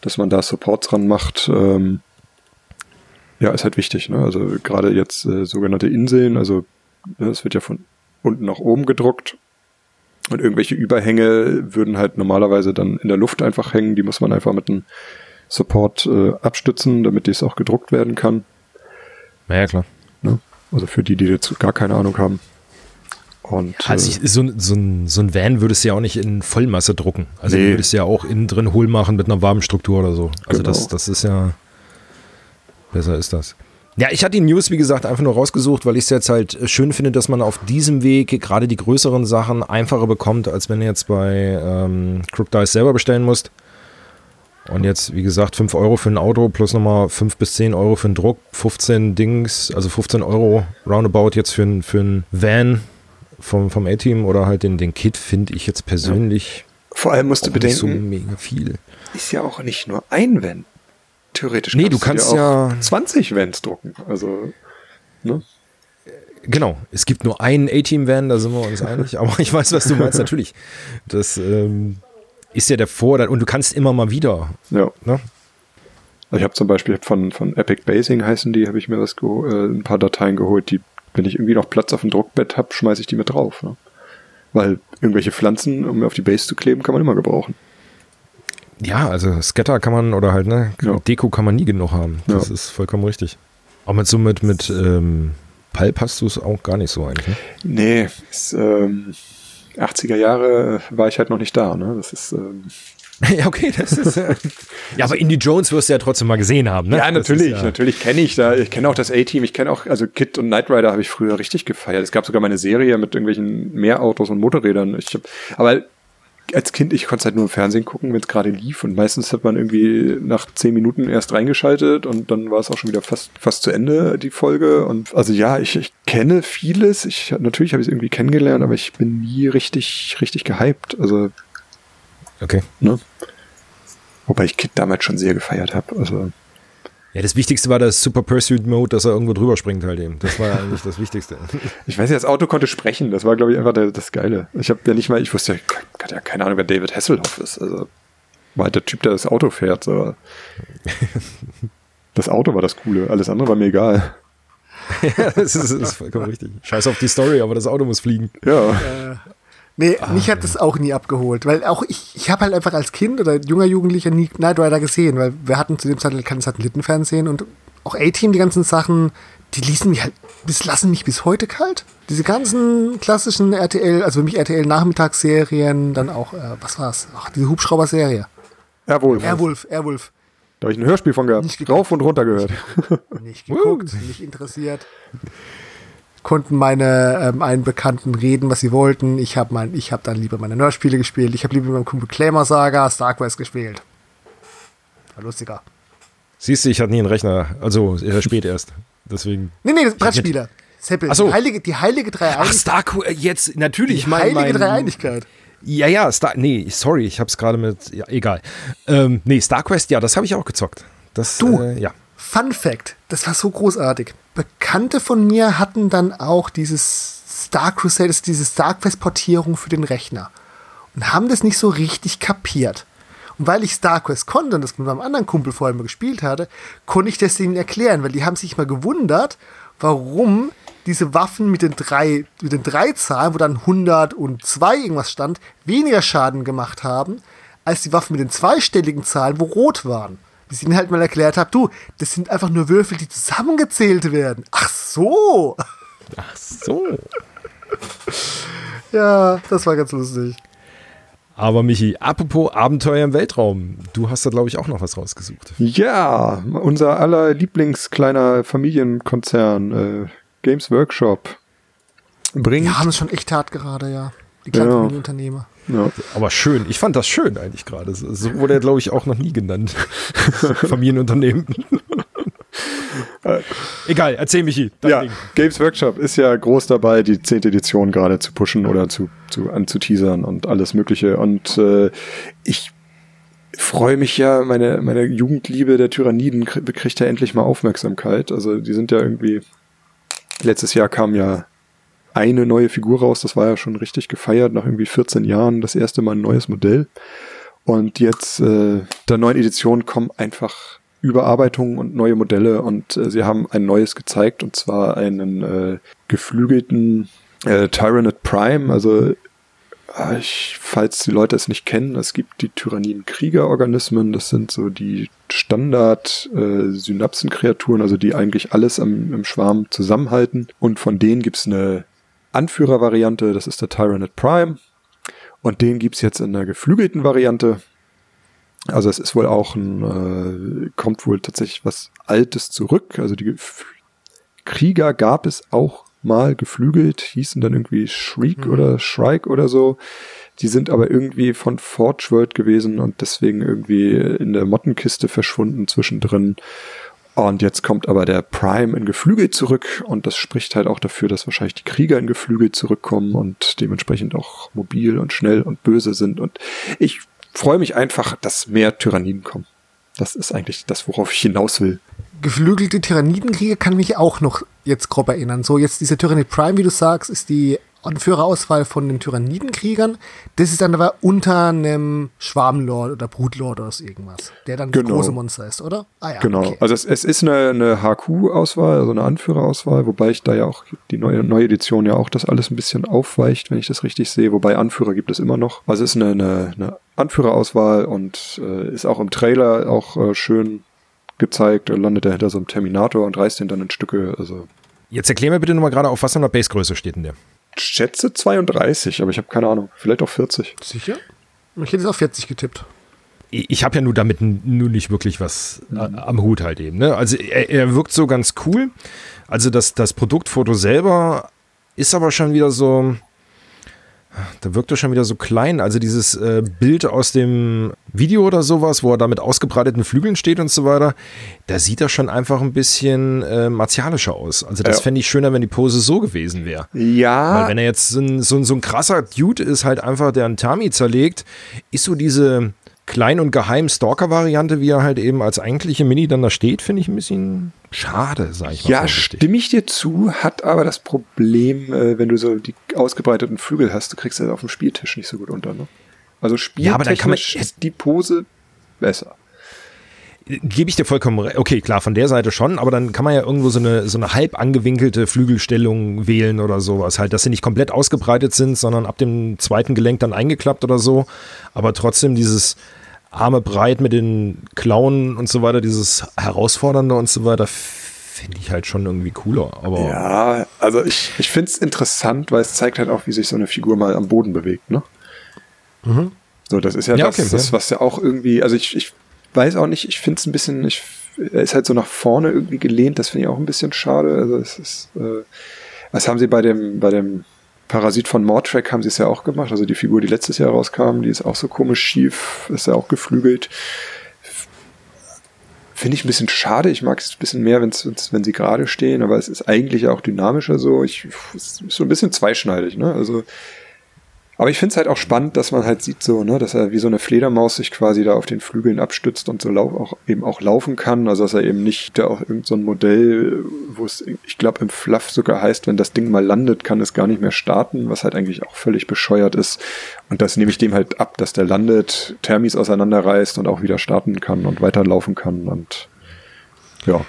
dass man da Supports dran macht. Ähm, ja, ist halt wichtig. Ne? Also gerade jetzt äh, sogenannte Inseln, also ne, es wird ja von unten nach oben gedruckt und irgendwelche Überhänge würden halt normalerweise dann in der Luft einfach hängen. Die muss man einfach mit einem Support äh, abstützen, damit dies auch gedruckt werden kann. naja, klar. Ne? Also für die, die jetzt gar keine Ahnung haben. Und Also äh, ich, so, ein- so, ein, so ein Van würdest du ja auch nicht in Vollmasse drucken. Also Nee. du würdest ja auch innen drin hohl machen mit einer warmen Struktur oder so. Also Genau. das, das ist ja. Besser ist das. Ja, ich hatte die News, wie gesagt, einfach nur rausgesucht, weil ich es jetzt halt schön finde, dass man auf diesem Weg gerade die größeren Sachen einfacher bekommt, als wenn du jetzt bei ähm, Crook Dice selber bestellen musst. Und jetzt, wie gesagt, 5 Euro für ein Auto plus nochmal 5 bis 10 Euro für einen Druck, 15 Dings, also 15 Euro roundabout jetzt für, ein- für ein Van vom, vom A-Team oder halt den, den Kit finde ich jetzt persönlich vor allem musst du nicht so bedenken, mega viel. ist ja auch nicht nur ein Van. Theoretisch Nee, du kannst dir ja- auch 20 Vans drucken. Also, ne? Genau, es gibt nur einen A-Team-Van, da sind wir uns einig, aber ich weiß, was du meinst, natürlich. Das ähm, ist ja der Vorteil und du kannst immer mal wieder. Ja. Ne? Also ich habe zum Beispiel von, von Epic Basing heißen die, habe ich mir was äh, ein paar Dateien geholt, die, wenn ich irgendwie noch Platz auf dem Druckbett habe, schmeiße ich die mit drauf. Ne? Weil irgendwelche Pflanzen, um auf die Base zu kleben, kann man immer gebrauchen. Ja, also Scatter kann man oder halt, ne, Ja. Deko kann man nie genug haben. Das Ja. ist vollkommen richtig. Auch mit so mit, mit ähm, Pulp hast du es auch gar nicht so eigentlich. Ne? Nee, ist, ähm, 80er Jahre war ich halt noch nicht da. Ne? Das ist ähm, ja, okay, das ist. Äh, ja, aber Indie Jones wirst du ja trotzdem mal gesehen haben, ne? Ja, natürlich, ist ja- natürlich kenne ich da. Ich kenne auch das A-Team. Ich kenne auch, also Kid und Knight Rider habe ich früher richtig gefeiert. Es gab sogar meine Serie mit irgendwelchen Mehrautos und Motorrädern. Ich hab, aber als Kind, ich konnte es halt nur im Fernsehen gucken, wenn es gerade lief. Und meistens hat man irgendwie nach zehn Minuten erst reingeschaltet und dann war es auch schon wieder fast, fast zu Ende, die Folge. Und also ja, ich, ich kenne vieles. Ich, natürlich habe ich es irgendwie kennengelernt, aber ich bin nie richtig, richtig gehypt. Also Okay. Ne? Wobei ich Kit damals schon sehr gefeiert habe. Also Ja, das Wichtigste war das Super Pursuit Mode, dass er irgendwo drüber springt halt eben. Das war ja eigentlich das Wichtigste. ich weiß ja, das Auto konnte sprechen. Das war, glaube ich, einfach der, das Geile. Ich habe ja nicht mal, ich wusste ja, ich hatte ja keine Ahnung, wer David Hasselhoff ist. Also war halt der Typ, der das Auto fährt. So. Das Auto war das Coole. Alles andere war mir egal. ja, das ist, das ist vollkommen richtig. Scheiß auf die Story, aber das Auto muss fliegen. Ja. Nee, Ah, mich hat das auch nie abgeholt, weil auch ich, ich habe halt einfach als Kind oder junger Jugendlicher nie Knight Rider gesehen, weil wir hatten zu dem Zeitpunkt kein Satellitenfernsehen und auch A-Team, die ganzen Sachen, die ließen mich halt, bis lassen mich bis heute kalt. Diese ganzen klassischen RTL, also für mich RTL-Nachmittagsserien, dann auch, äh, was war's? Ach, diese Hubschrauber-Serie. Airwolf. Airwolf, Airwolf. Da habe ich ein Hörspiel von Nicht gehabt. geguckt. Rauf und runter gehört. Nicht geguckt, nicht interessiert. Konnten meine ähm, einen Bekannten reden, was sie wollten. Ich habe mein, ich hab dann lieber meine Nerdspiele gespielt. Ich habe lieber mit meinem Kumpel Claimer Saga StarQuest gespielt. War lustiger. Siehst du, ich hatte nie einen Rechner. Also spät erst. Deswegen. Nee, nee, Brettspiele. Seppel, Ach so. die heilige, die heilige Ach, Dreieinigkeit. Star jetzt natürlich. Die mein, heilige mein, Dreieinigkeit. Ja, ja, Star, nee, sorry, ich hab's gerade mit, ja, egal. Ähm, nee, StarQuest, ja, das habe ich auch gezockt. Das, Du. Äh, ja. Fun Fact, das war so großartig. Bekannte von mir hatten dann auch dieses Star Crusaders, diese StarQuest-Portierung für den Rechner und haben das nicht so richtig kapiert. Und weil ich StarQuest konnte und das mit meinem anderen Kumpel vorher mal gespielt hatte, konnte ich das denen erklären, weil die haben sich mal gewundert, warum diese Waffen mit den drei, mit den drei Zahlen, wo dann 102 irgendwas stand, weniger Schaden gemacht haben, als die Waffen mit den zweistelligen Zahlen, wo rot waren. Bis ich ihnen halt mal erklärt habe, du, das sind einfach nur Würfel, die zusammengezählt werden. Ach so. Ach so. Ja, das war ganz lustig. Aber Michi, apropos Abenteuer im Weltraum, du hast da, glaube ich, auch noch was rausgesucht. Ja, unser aller Lieblingskleiner Familienkonzern, äh, Games Workshop, bringt. Die haben es schon echt hart gerade, ja. Die kleinen Ja. Familienunternehmer. Ja. Aber schön, ich fand das schön eigentlich gerade. So wurde er, glaube ich, auch noch nie genannt. Familienunternehmen. Egal, erzähl Michi. ja, Ding. Games Workshop ist ja groß dabei, die zehnte Edition gerade zu pushen oder zu, zu anzuteasern und alles Mögliche. Und äh, ich freue mich ja, meine, meine Jugendliebe der Tyranniden krie- kriegt ja endlich mal Aufmerksamkeit. Also die sind ja irgendwie, letztes Jahr kam ja eine neue Figur raus, das war ja schon richtig gefeiert, nach irgendwie 14 Jahren. Das erste Mal ein neues Modell. Und jetzt äh, der neuen Edition kommen einfach Überarbeitungen und neue Modelle. Und äh, sie haben ein neues gezeigt. Und zwar einen äh, geflügelten äh, Tyranid Prime, also äh, ich, falls die Leute es nicht kennen, es gibt die Tyranniden-Kriegerorganismen, das sind so die Standard-Synapsenkreaturen, also die eigentlich alles am, im Schwarm zusammenhalten. Und von denen gibt's eine Anführervariante, das ist der Tyranid Prime und den gibt's jetzt in der geflügelten Variante. Also es ist wohl auch ein, äh, kommt wohl tatsächlich was Altes zurück. Also die Gef- Krieger gab es auch mal geflügelt, hießen dann irgendwie Shriek oder Shrike oder so. Die sind aber irgendwie von Forge World gewesen und deswegen irgendwie in der Mottenkiste verschwunden zwischendrin. Und jetzt kommt aber der Prime in Geflügel zurück und das spricht halt auch dafür, dass wahrscheinlich die Krieger in Geflügel zurückkommen und dementsprechend auch mobil und schnell und böse sind. Und ich freue mich einfach, dass mehr Tyranniden kommen. Das ist eigentlich das, worauf ich hinaus will. Geflügelte Tyrannidenkrieger kann mich auch noch jetzt grob erinnern. So, jetzt dieser Tyrannid Prime, wie du sagst, ist die Anführerauswahl von den Tyrannidenkriegern. Das ist dann aber unter einem Schwarmlord oder Brutlord oder so irgendwas, der dann das Genau. große Monster ist, oder? Ah ja, Genau. okay. Also es, es ist eine, eine HQ-Auswahl, also eine Anführerauswahl, wobei ich da ja auch die neue, neue Edition ja auch das alles ein bisschen aufweicht, wenn ich das richtig sehe. Wobei Anführer gibt es immer noch. Also es ist eine, eine, eine Anführerauswahl und äh, ist auch im Trailer auch äh, schön gezeigt. Landet er hinter so einem Terminator und reißt ihn dann in Stücke. Also Jetzt erklär mir bitte nochmal gerade, auf was für einer Basegröße steht denn der? Schätze 32, aber ich habe keine Ahnung. Vielleicht auch 40. Sicher? Ich hätte es auf 40 getippt. Ich habe ja nur damit n- nur nicht wirklich was äh, am Hut halt eben. Ne? Also er, er wirkt so ganz cool. Also das, das Produktfoto selber ist aber schon wieder so, Da wirkt er schon wieder so klein. Also dieses äh, Bild aus dem Video oder sowas, wo er da mit ausgebreiteten Flügeln steht und so weiter, da sieht er schon einfach ein bisschen äh, martialischer aus. Also das Ja. fände ich schöner, wenn die Pose so gewesen wäre. Ja, Weil wenn er jetzt so ein, so, ein- so ein krasser Dude ist, halt einfach, der einen Tami zerlegt, ist so diese klein und geheim Stalker-Variante, wie er halt eben als eigentliche Mini dann da steht, finde ich ein bisschen schade, sag ich mal. Ja, stimme ich dir zu, hat aber das Problem, äh, wenn du so die ausgebreiteten Flügel hast, du kriegst das auf dem Spieltisch nicht so gut unter. Ne? Also Ja, aber dann kann man- spieltechnisch ist die Pose besser. Gebe ich dir vollkommen recht. Okay, klar, von der Seite schon, aber dann kann man ja irgendwo so eine, so eine halb angewinkelte Flügelstellung wählen oder sowas. Halt, dass sie nicht komplett ausgebreitet sind, sondern ab dem zweiten Gelenk dann eingeklappt oder so. Aber trotzdem dieses Arme breit mit den Klauen und so weiter, dieses Herausfordernde und so weiter, finde ich halt schon irgendwie cooler. Aber Ja, also ich, ich finde es interessant, weil es zeigt halt auch, wie sich so eine Figur mal am Boden bewegt. Ne? So, das ist ja, Ja, das, okay, das, ja. was ja auch irgendwie, also ich, ich weiß auch nicht, ich finde es ein bisschen, ich, er ist halt so nach vorne irgendwie gelehnt, das finde ich auch ein bisschen schade. Also es ist, äh, das haben sie bei dem, bei dem Parasit von Mordtrack haben sie es ja auch gemacht. Also die Figur, die letztes Jahr rauskam, die ist auch so komisch schief, ist ja auch geflügelt. Finde ich ein bisschen schade. Ich mag es ein bisschen mehr, wenn's, wenn's, wenn sie gerade stehen, aber es ist eigentlich auch dynamischer so. Ich, es ist so ein bisschen zweischneidig, ne? Also, aber ich finde es halt auch spannend, dass man halt sieht so, ne, dass er wie so eine Fledermaus sich quasi da auf den Flügeln abstützt und so lau auch eben auch laufen kann. Also dass er eben nicht da auch irgend so ein Modell, wo es, ich glaube, im Fluff sogar heißt, wenn das Ding mal landet, kann es gar nicht mehr starten, was halt eigentlich auch völlig bescheuert ist. Und das nehme ich dem halt ab, dass der landet, Thermis auseinanderreißt und auch wieder starten kann und weiterlaufen kann und ja.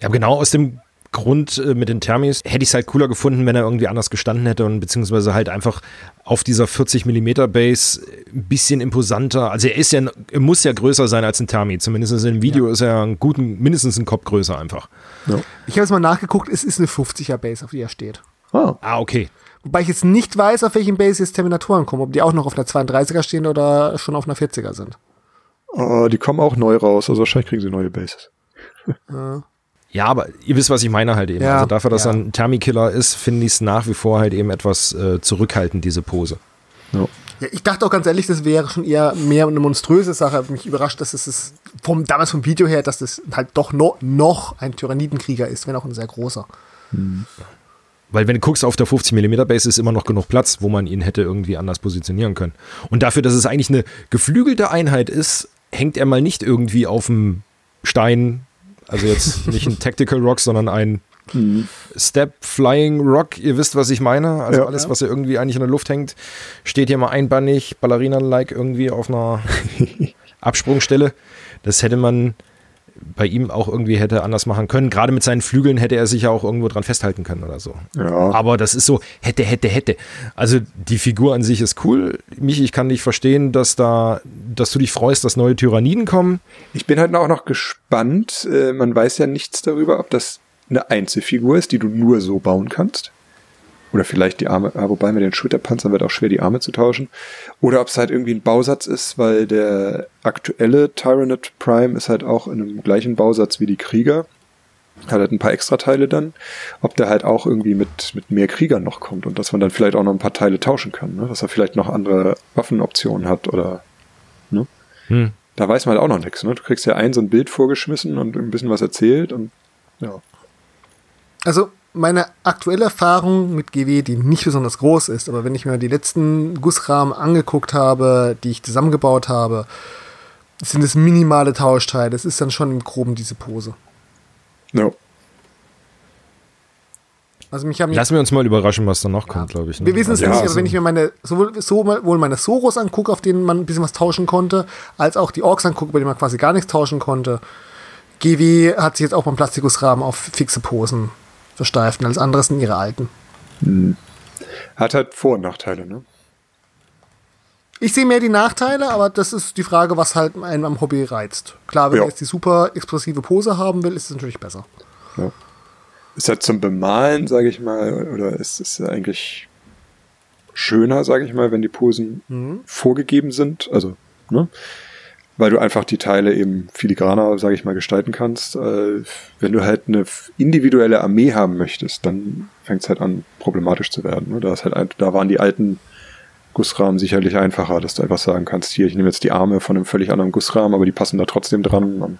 Ja, genau aus dem Grund äh, mit den Thermis hätte ich es halt cooler gefunden, wenn er irgendwie anders gestanden hätte und beziehungsweise halt einfach auf dieser 40 mm Base ein bisschen imposanter. Also er ist ja, er muss ja größer sein als ein Thermi. Zumindest im Video ist er einen guten, mindestens einen Kopf größer einfach. ja. Ich habe jetzt mal nachgeguckt, es ist eine 50er Base, auf die er steht. Ah, Ah, okay. Wobei ich jetzt nicht weiß, auf welchen Base jetzt Terminatoren kommen, ob die auch noch auf einer 32er stehen oder schon auf einer 40er sind. äh, die kommen auch neu raus, also wahrscheinlich kriegen sie neue Bases. Ja, aber ihr wisst, was ich meine halt eben. Ja, also dafür, dass ja. er ein Thermikiller ist, finde ich es nach wie vor halt eben etwas äh, zurückhaltend, diese Pose. Ja. Ja, ich dachte auch ganz ehrlich, das wäre schon eher mehr eine monströse Sache. Mich überrascht, dass es ist vom, damals vom Video her, dass das halt doch no, noch ein Tyrannidenkrieger ist, wenn auch ein sehr großer. Weil wenn du guckst, auf der 50 mm Base ist immer noch genug Platz, wo man ihn hätte irgendwie anders positionieren können. Und dafür, dass es eigentlich eine geflügelte Einheit ist, hängt er mal nicht irgendwie auf dem Stein, also jetzt nicht ein Tactical Rock, sondern ein Step Flying Rock. Ihr wisst, was ich meine. Also Ja. alles, was ja irgendwie eigentlich in der Luft hängt, steht hier mal einbannig, Ballerina-like irgendwie auf einer Absprungstelle. Das hätte man bei ihm auch irgendwie hätte anders machen können. Gerade mit seinen Flügeln hätte er sich ja auch irgendwo dran festhalten können oder so. Ja. Aber das ist so, hätte, hätte, hätte. Also die Figur an sich ist cool. Mich, ich kann dich verstehen, dass da, dass du dich freust, dass neue Tyranniden kommen. Ich bin halt auch noch gespannt. Äh, man weiß ja nichts darüber, ob das eine Einzelfigur ist, die du nur so bauen kannst. Oder vielleicht die Arme, ah, wobei mit den Schulterpanzern wird auch schwer, die Arme zu tauschen. Oder ob es halt irgendwie ein Bausatz ist, weil der aktuelle Tyranid Prime ist halt auch in einem gleichen Bausatz wie die Krieger. Hat halt ein paar Extrateile dann. Ob der halt auch irgendwie mit, mit mehr Kriegern noch kommt und dass man dann vielleicht auch noch ein paar Teile tauschen kann. Ne? Dass er vielleicht noch andere Waffenoptionen hat oder ne? Hm. Da weiß man halt auch noch nichts. Ne? Du kriegst ja ein so ein Bild vorgeschmissen und ein bisschen was erzählt und ja. Also meine aktuelle Erfahrung mit GW, die nicht besonders groß ist, aber wenn ich mir die letzten Gussrahmen angeguckt habe, die ich zusammengebaut habe, sind es minimale Tauschteile. Es ist dann schon im Groben diese Pose. ja. Also mich haben Lassen wir uns mal überraschen, was da noch kommt, glaube ich. Ne? Wir wissen es Ja, nicht, aber also- wenn ich mir meine, sowohl, sowohl meine Soros angucke, auf denen man ein bisschen was tauschen konnte, als auch die Orks angucke, bei denen man quasi gar nichts tauschen konnte. GW hat sich jetzt auch beim Plastikusrahmen auf fixe Posen versteift und alles andere sind ihre alten. Hat halt Vor- und Nachteile, ne? Ich sehe mehr die Nachteile, aber das ist die Frage, was halt einen am Hobby reizt. Klar, wenn Ja. man jetzt die super expressive Pose haben will, ist es natürlich besser. Ja. Ist halt zum Bemalen, sage ich mal, oder ist es eigentlich schöner, sage ich mal, wenn die Posen vorgegeben sind. Also, ne? Weil du einfach die Teile eben filigraner, sage ich mal, gestalten kannst. Äh, wenn du halt eine individuelle Armee haben möchtest, dann fängt es halt an, problematisch zu werden. Ne? Da, ist halt, da waren die alten Gussrahmen sicherlich einfacher, dass du einfach sagen kannst, hier, ich nehme jetzt die Arme von einem völlig anderen Gussrahmen, aber die passen da trotzdem dran und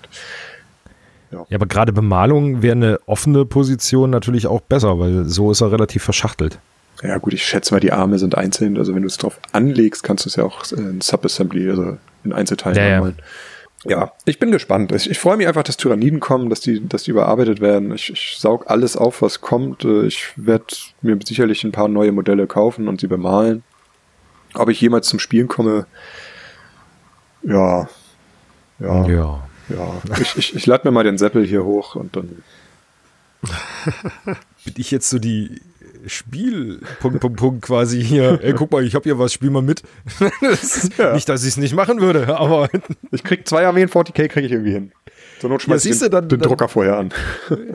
ja. ja, aber gerade Bemalung wäre eine offene Position natürlich auch besser, weil so ist er relativ verschachtelt. Ja gut, ich schätze mal, die Arme sind einzeln. Also wenn du es drauf anlegst, kannst du es ja auch in Subassembly, also in Einzelteilen ja, ja. ja, ich bin gespannt. Ich, ich freue mich einfach, dass Tyranniden kommen, dass die, dass die überarbeitet werden. Ich, ich saug alles auf, was kommt. Ich werde mir sicherlich ein paar neue Modelle kaufen und sie bemalen. Ob ich jemals zum Spielen komme, ja, ja, ja. Ja, ich, ich, ich lade mir mal den Seppel hier hoch und dann. Bin ich jetzt so die Spiel, Punkt, Punkt, Punkt, quasi hier. Ey, guck mal, ich hab hier was, spiel mal mit. das ja. Nicht, dass ich es nicht machen würde, aber. Ich krieg zwei Armeen 40k, kriege ich irgendwie hin. Zur Not schmeiß ja, ich den, dann, den dann, Drucker vorher an.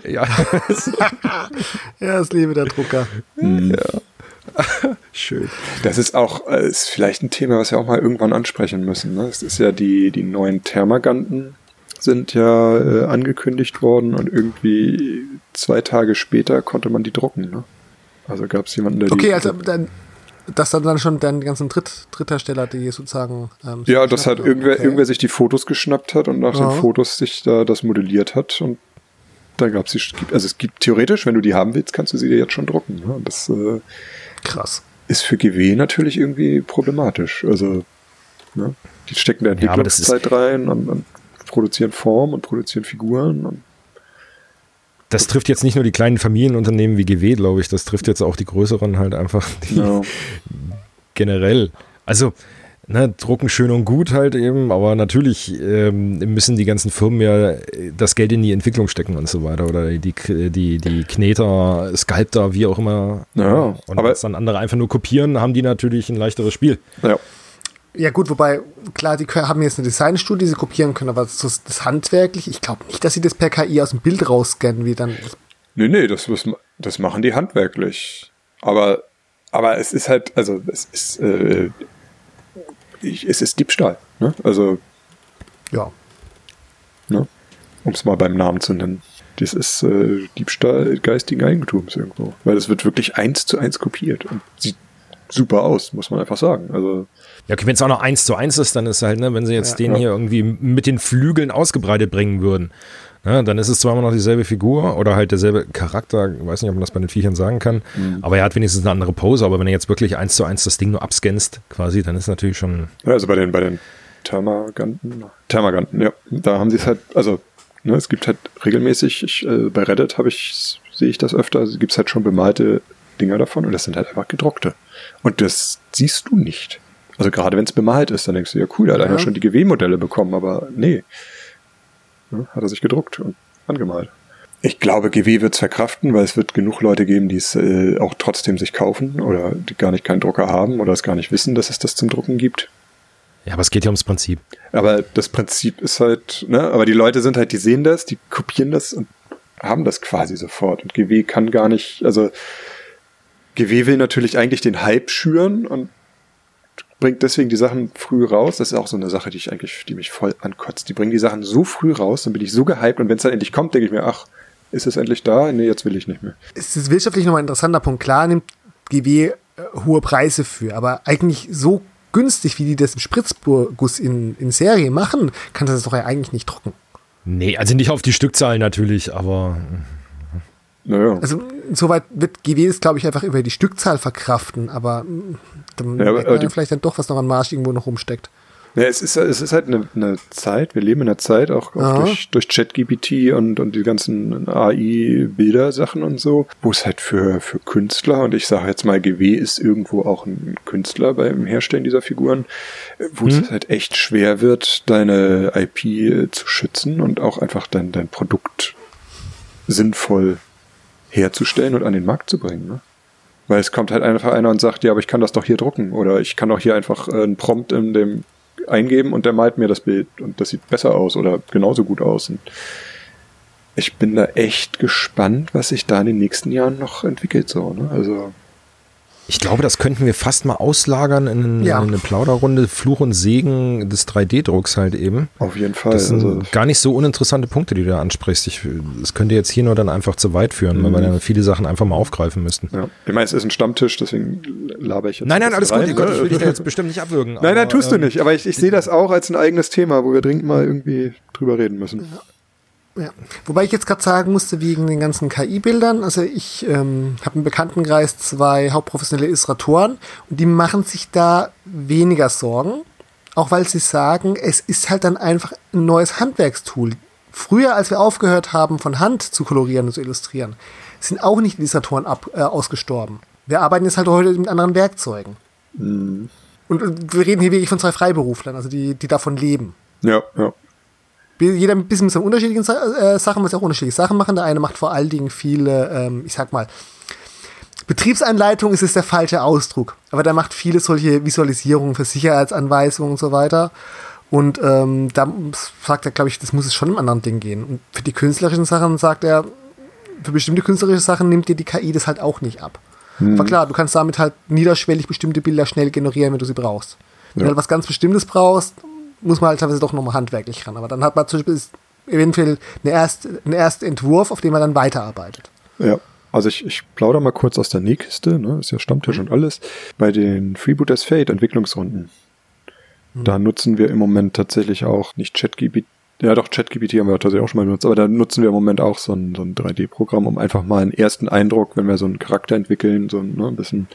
ja. ja, das Leben der Drucker. Mhm. Ja. Schön. Das ist auch, äh, ist vielleicht ein Thema, was wir auch mal irgendwann ansprechen müssen. Ne? Es ist ja die, die neuen Thermaganten sind ja äh, angekündigt worden und irgendwie zwei Tage später konnte man die drucken. Ne? Also gab es jemanden, der okay, die. Okay, also dann, dass dann, dann schon den ganzen Dritt, Dritthersteller, die sozusagen. Ähm, ja, das hat irgendwer, okay. irgendwer sich die Fotos geschnappt hat und nach Aha. den Fotos sich da das modelliert hat und da gab es die. Also es gibt theoretisch, wenn du die haben willst, kannst du sie dir jetzt schon drucken. Ne? Das äh, krass. Ist für GW natürlich irgendwie problematisch. Also ne? die stecken da Entwicklungszeit ja, rein und, und produzieren Form und produzieren Figuren. Und das trifft jetzt nicht nur die kleinen Familienunternehmen wie GW, glaube ich, das trifft jetzt auch die größeren halt einfach die no. generell. Also, ne, drucken schön und gut halt eben, aber natürlich ähm, müssen die ganzen Firmen ja das Geld in die Entwicklung stecken und so weiter. Oder die, die, die Kneter, Sculptor, wie auch immer. Ja, und aber dann andere einfach nur kopieren, haben die natürlich ein leichteres Spiel. Ja. Ja gut, wobei, klar, die haben jetzt eine Designstudie, die sie kopieren können, aber das, das handwerklich, ich glaube nicht, dass sie das per KI aus dem Bild rausscannen, wie dann. Nee, nee, das, das machen die handwerklich. Aber, aber es ist halt, also es ist, äh, es ist Diebstahl. Ne? Also. Ja. Ne? Um es mal beim Namen zu nennen. Das ist äh, Diebstahl geistigen Eigentums irgendwo. Weil es wird wirklich eins zu eins kopiert und sieht super aus, muss man einfach sagen. Also ja, okay, wenn es auch noch eins zu eins ist, dann ist halt, ne, wenn sie jetzt ja, den ja. hier irgendwie mit den Flügeln ausgebreitet bringen würden, ne, dann ist es zwar immer noch dieselbe Figur oder halt derselbe Charakter, ich weiß nicht, ob man das bei den Viechern sagen kann, mhm. aber er hat wenigstens eine andere Pose, aber wenn er jetzt wirklich eins zu eins das Ding nur abscannst, quasi, dann ist natürlich schon. Ja, also bei den, bei den Thermaganten, Thermaganten, ja, da haben sie es halt, also, ne, es gibt halt regelmäßig, ich, äh, bei Reddit habe ich, sehe ich das öfter, also gibt es halt schon bemalte Dinger davon und das sind halt einfach gedruckte. Und das siehst du nicht. Also gerade wenn es bemalt ist, dann denkst du, ja cool, der hat ja. schon die GW-Modelle bekommen, aber nee. Ja, hat er sich gedruckt und angemalt. Ich glaube, GW wird es verkraften, weil es wird genug Leute geben, die es äh, auch trotzdem sich kaufen oder die gar nicht keinen Drucker haben oder es gar nicht wissen, dass es das zum Drucken gibt. Ja, aber es geht ja ums Prinzip. Aber das Prinzip ist halt, ne, aber die Leute sind halt, die sehen das, die kopieren das und haben das quasi sofort. Und GW kann gar nicht, also GW will natürlich eigentlich den Hype schüren und bringt deswegen die Sachen früh raus. Das ist auch so eine Sache, die ich eigentlich, die mich voll ankotzt. Die bringen die Sachen so früh raus, dann bin ich so gehypt und wenn es dann endlich kommt, denke ich mir, ach, ist es endlich da? Nee, jetzt will ich nicht mehr. Es ist wirtschaftlich nochmal ein interessanter Punkt. Klar nimmt GW äh, hohe Preise für, aber eigentlich so günstig, wie die das im Spritzguss in, in Serie machen, kann das doch ja eigentlich nicht drucken. Nee, also nicht auf die Stückzahl natürlich, aber naja. Also insoweit wird GW es, glaube ich, einfach über die Stückzahl verkraften, aber mm, dann ja, aber, aber vielleicht dann doch, was noch an Marsch irgendwo noch rumsteckt. Ja, es ist, es ist halt eine, eine Zeit, wir leben in einer Zeit, auch, auch durch, durch ChatGPT und, und die ganzen AI-Bilder-Sachen und so, wo es halt für, für Künstler, und ich sage jetzt mal, GW ist irgendwo auch ein Künstler beim Herstellen dieser Figuren, wo mhm. es halt echt schwer wird, deine IP zu schützen und auch einfach dein, dein Produkt sinnvoll herzustellen und an den Markt zu bringen. Ne? Weil es kommt halt einfach einer und sagt, ja, aber ich kann das doch hier drucken oder ich kann doch hier einfach äh, einen Prompt in dem eingeben und der malt mir das Bild und das sieht besser aus oder genauso gut aus. Und ich bin da echt gespannt, was sich da in den nächsten Jahren noch entwickelt so. Ne? Also Ich glaube, das könnten wir fast mal auslagern in, Ja. in eine Plauderrunde Fluch und Segen des 3D-Drucks halt eben. Auf jeden Fall. Das sind Also, gar nicht so uninteressante Punkte, die du da ansprichst. Ich, das könnte jetzt hier nur dann einfach zu weit führen, weil wir dann viele Sachen einfach mal aufgreifen müssten. ja. Ich meine, es ist ein Stammtisch, deswegen laber ich jetzt. Nein, ein nein, alles bisschen gut, rein, Gott, ich will dich da jetzt bestimmt nicht abwürgen. Nein, nein, aber, tust du ähm, nicht. Aber ich, ich sehe das auch als ein eigenes Thema, wo wir dringend mal irgendwie drüber reden müssen. Ja. Wobei ich jetzt gerade sagen musste, wegen den ganzen KI-Bildern, also ich ähm, habe im Bekanntenkreis zwei hauptprofessionelle Illustratoren und die machen sich da weniger Sorgen, auch weil sie sagen, es ist halt dann einfach ein neues Handwerkstool. Früher, als wir aufgehört haben, von Hand zu kolorieren und zu illustrieren, sind auch nicht Illustratoren ab, äh, ausgestorben. Wir arbeiten jetzt halt heute mit anderen Werkzeugen. Und äh, wir reden hier wirklich von zwei Freiberuflern, also die, die davon leben Ja, ja. Jeder ein bisschen mit seinen unterschiedlichen äh, Sachen, was ja auch unterschiedliche Sachen machen. Der eine macht vor allen Dingen viele, ähm, ich sag mal, Betriebsanleitung ist es der falsche Ausdruck, aber der macht viele solche Visualisierungen für Sicherheitsanweisungen und so weiter. Und ähm, da sagt er, glaube ich, das muss es schon im anderen Ding gehen. Und für die künstlerischen Sachen sagt er, für bestimmte künstlerische Sachen nimmt dir die KI das halt auch nicht ab. Aber klar, du kannst damit halt niederschwellig bestimmte Bilder schnell generieren, wenn du sie brauchst. Wenn Ja. du halt was ganz Bestimmtes brauchst, muss man halt teilweise doch nochmal handwerklich ran. Aber dann hat man zum Beispiel eventuell einen ersten, einen ersten Entwurf, auf dem man dann weiterarbeitet. Ja. Also ich, ich plaudere mal kurz aus der Nähkiste, ne? ist ja Stammtisch und alles. Bei den Freebooters Fate Entwicklungsrunden, da nutzen wir im Moment tatsächlich auch nicht ChatGPT, ja doch ChatGPT haben wir tatsächlich auch schon mal benutzt, aber da nutzen wir im Moment auch so ein, so ein 3D-Programm, um einfach mal einen ersten Eindruck, wenn wir so einen Charakter entwickeln, so ein, ne, ein bisschen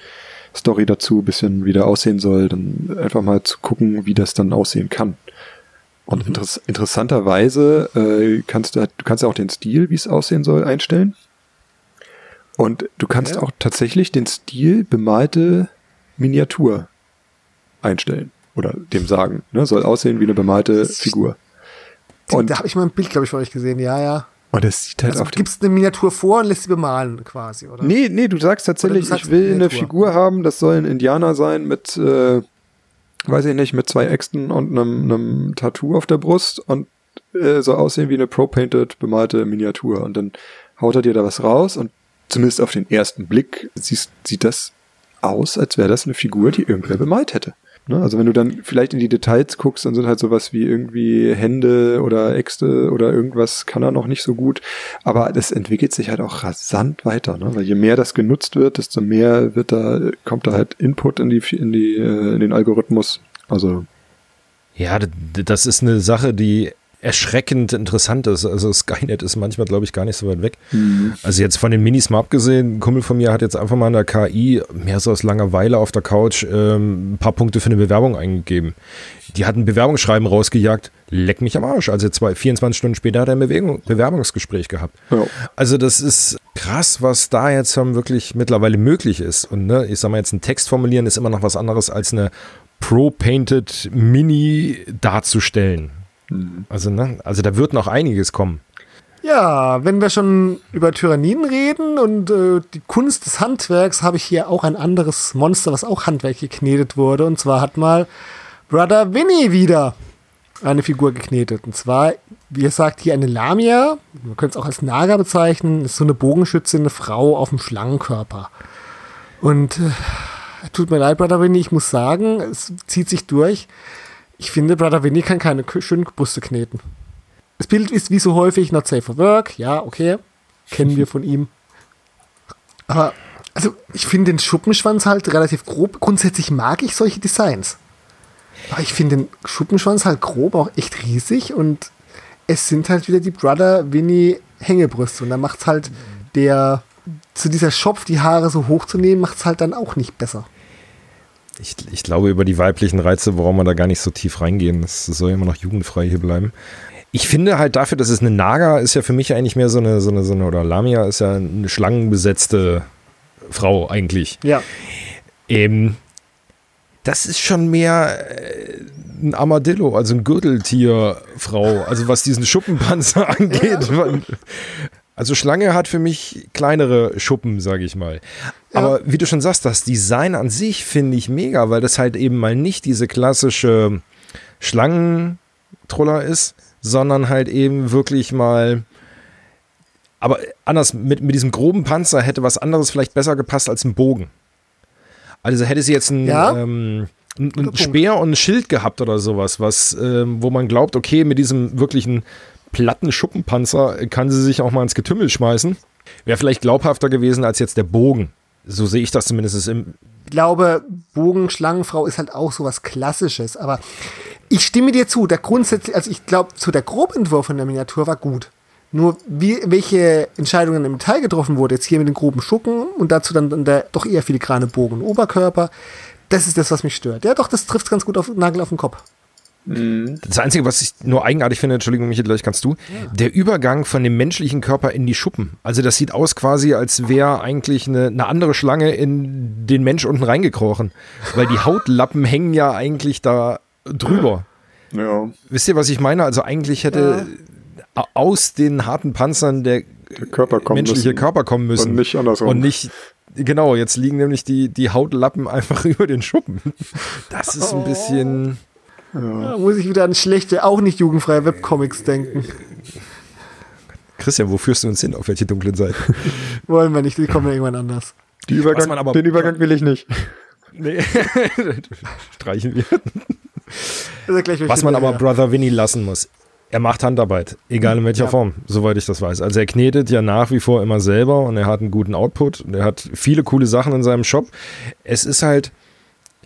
Story dazu, ein bisschen wie der aussehen soll, dann einfach mal zu gucken, wie das dann aussehen kann. Und interess interessanterweise äh, kannst du, du kannst ja auch den Stil, wie es aussehen soll, einstellen. Und du kannst Ja. auch tatsächlich den Stil bemalte Miniatur einstellen. Oder dem sagen. Ne? Soll aussehen wie eine bemalte Figur. Und, da habe ich mal ein Bild, glaube ich, von euch gesehen. Ja, ja. Und es sieht halt Also auf gibst eine Miniatur vor und lässt sie bemalen quasi, oder? Nee, nee, du sagst tatsächlich, du sagst ich will eine Miniatur. Figur haben, das soll ein Indianer sein mit, äh, weiß ich nicht, mit zwei Äxten und einem, einem Tattoo auf der Brust und äh, soll aussehen wie eine Pro-Painted bemalte Miniatur. Und dann haut er dir da was raus und zumindest auf den ersten Blick siehst, sieht das aus, als wäre das eine Figur, die irgendwer bemalt hätte. Ne? Also wenn du dann vielleicht in die Details guckst, dann sind halt sowas wie irgendwie Hände oder Äxte oder irgendwas kann er noch nicht so gut. Aber das entwickelt sich halt auch rasant weiter, ne? Weil je mehr das genutzt wird, desto mehr wird da, kommt da halt Input in die, in die, äh, in den Algorithmus. Also, Ja, das ist eine Sache, die erschreckend interessant ist. Also Skynet ist manchmal, glaube ich, gar nicht so weit weg. Also jetzt von den Minis mal abgesehen, ein Kumpel von mir hat jetzt einfach mal in der KI, mehr so aus Langeweile auf der Couch, ähm, ein paar Punkte für eine Bewerbung eingegeben. Die hat ein Bewerbungsschreiben rausgejagt, leck mich am Arsch. Also zwei, 24 Stunden später hat er ein Bewegung, Bewerbungsgespräch gehabt. ja. Also das ist krass, was da jetzt schon wirklich mittlerweile möglich ist. Und ne, ich sag mal jetzt, ein Text formulieren ist immer noch was anderes als eine Pro-Painted Mini darzustellen. Also, ne, also da wird noch einiges kommen. Ja, wenn wir schon über Tyrannien reden und äh, die Kunst des Handwerks, habe ich hier auch ein anderes Monster, was auch Handwerk geknetet wurde. Und zwar hat mal Brother Winnie wieder eine Figur geknetet. Und zwar, wie er sagt, hier eine Lamia, man könnte es auch als Naga bezeichnen, ist so eine bogenschützende Frau auf dem Schlangenkörper. Und äh, tut mir leid, Brother Winnie, ich muss sagen, es zieht sich durch. Ich finde, Brother Winnie kann keine schönen Brüste kneten. Das Bild ist wie so häufig not safe for work. Ja, okay. Kennen wir von ihm. Aber, also, ich finde den Schuppenschwanz halt relativ grob. Grundsätzlich mag ich solche Designs. Aber ich finde den Schuppenschwanz halt grob auch echt riesig und es sind halt wieder die Brother Winnie Hängebrüste. Und dann macht's halt der, zu dieser Schopf die Haare so hochzunehmen, macht's halt dann auch nicht besser. Ich, ich glaube, über die weiblichen Reize brauchen wir da gar nicht so tief reingehen. Das soll ja immer noch jugendfrei hier bleiben. Ich finde halt dafür, dass es eine Naga ist ja für mich eigentlich mehr so eine, so eine, so eine oder Lamia ist ja eine schlangenbesetzte Frau eigentlich. Ja. Ähm, das ist schon mehr äh, ein Armadillo, also ein Gürteltierfrau, also was diesen Schuppenpanzer angeht. Also Schlange hat für mich kleinere Schuppen, sage ich mal. Aber wie du schon sagst, das Design an sich finde ich mega, weil das halt eben mal nicht diese klassische Schlangentroller ist, sondern halt eben wirklich mal aber anders, mit, mit diesem groben Panzer hätte was anderes vielleicht besser gepasst als ein Bogen. Also hätte sie jetzt ein, Ja. ähm, ein, ein. Speer und ein Schild gehabt oder sowas, was, ähm, wo man glaubt, okay, mit diesem wirklichen platten Schuppenpanzer kann sie sich auch mal ins Getümmel schmeißen. Wäre vielleicht glaubhafter gewesen als jetzt der Bogen. So sehe ich das zumindest im. Ich glaube, Bogenschlangenfrau ist halt auch sowas Klassisches. Aber ich stimme dir zu. Der grundsätzlich, also ich glaube, zu der Grobentwurf von der Miniatur war gut. Nur wie, welche Entscheidungen im Detail getroffen wurde, jetzt hier mit den groben Schuppen und dazu dann, der doch eher filigrane Bogen Oberkörper, das ist das, was mich stört. Ja, doch, das trifft ganz gut auf Nagel auf den Kopf. Das Einzige, was ich nur eigenartig finde, Entschuldigung, Michael, gleich kannst du, der Übergang von dem menschlichen Körper in die Schuppen. Also das sieht aus quasi, als wäre eigentlich eine, eine andere Schlange in den Mensch unten reingekrochen. Weil die Hautlappen hängen ja eigentlich da drüber. Ja, Wisst ihr, was ich meine? Also eigentlich hätte a- aus den harten Panzern der der Körper menschliche Körper kommen müssen. Und nicht andersrum. Und nicht, genau, jetzt liegen nämlich die, die Hautlappen einfach über den Schuppen. Das ist ein bisschen. Da muss ich wieder an schlechte, auch nicht jugendfreie Webcomics denken. Christian, wo führst du uns hin? Auf welche dunklen Seiten? Wollen wir nicht, die kommen ja irgendwann anders. Die Übergang, aber- den Übergang will ich nicht. Nee. Streichen wir. Also gleich Was man aber hinterher. Brother Winnie lassen muss. Er macht Handarbeit, egal in welcher Ja. Form, soweit ich das weiß. Also er knetet ja nach wie vor immer selber und er hat einen guten Output und er hat viele coole Sachen in seinem Shop. Es ist halt,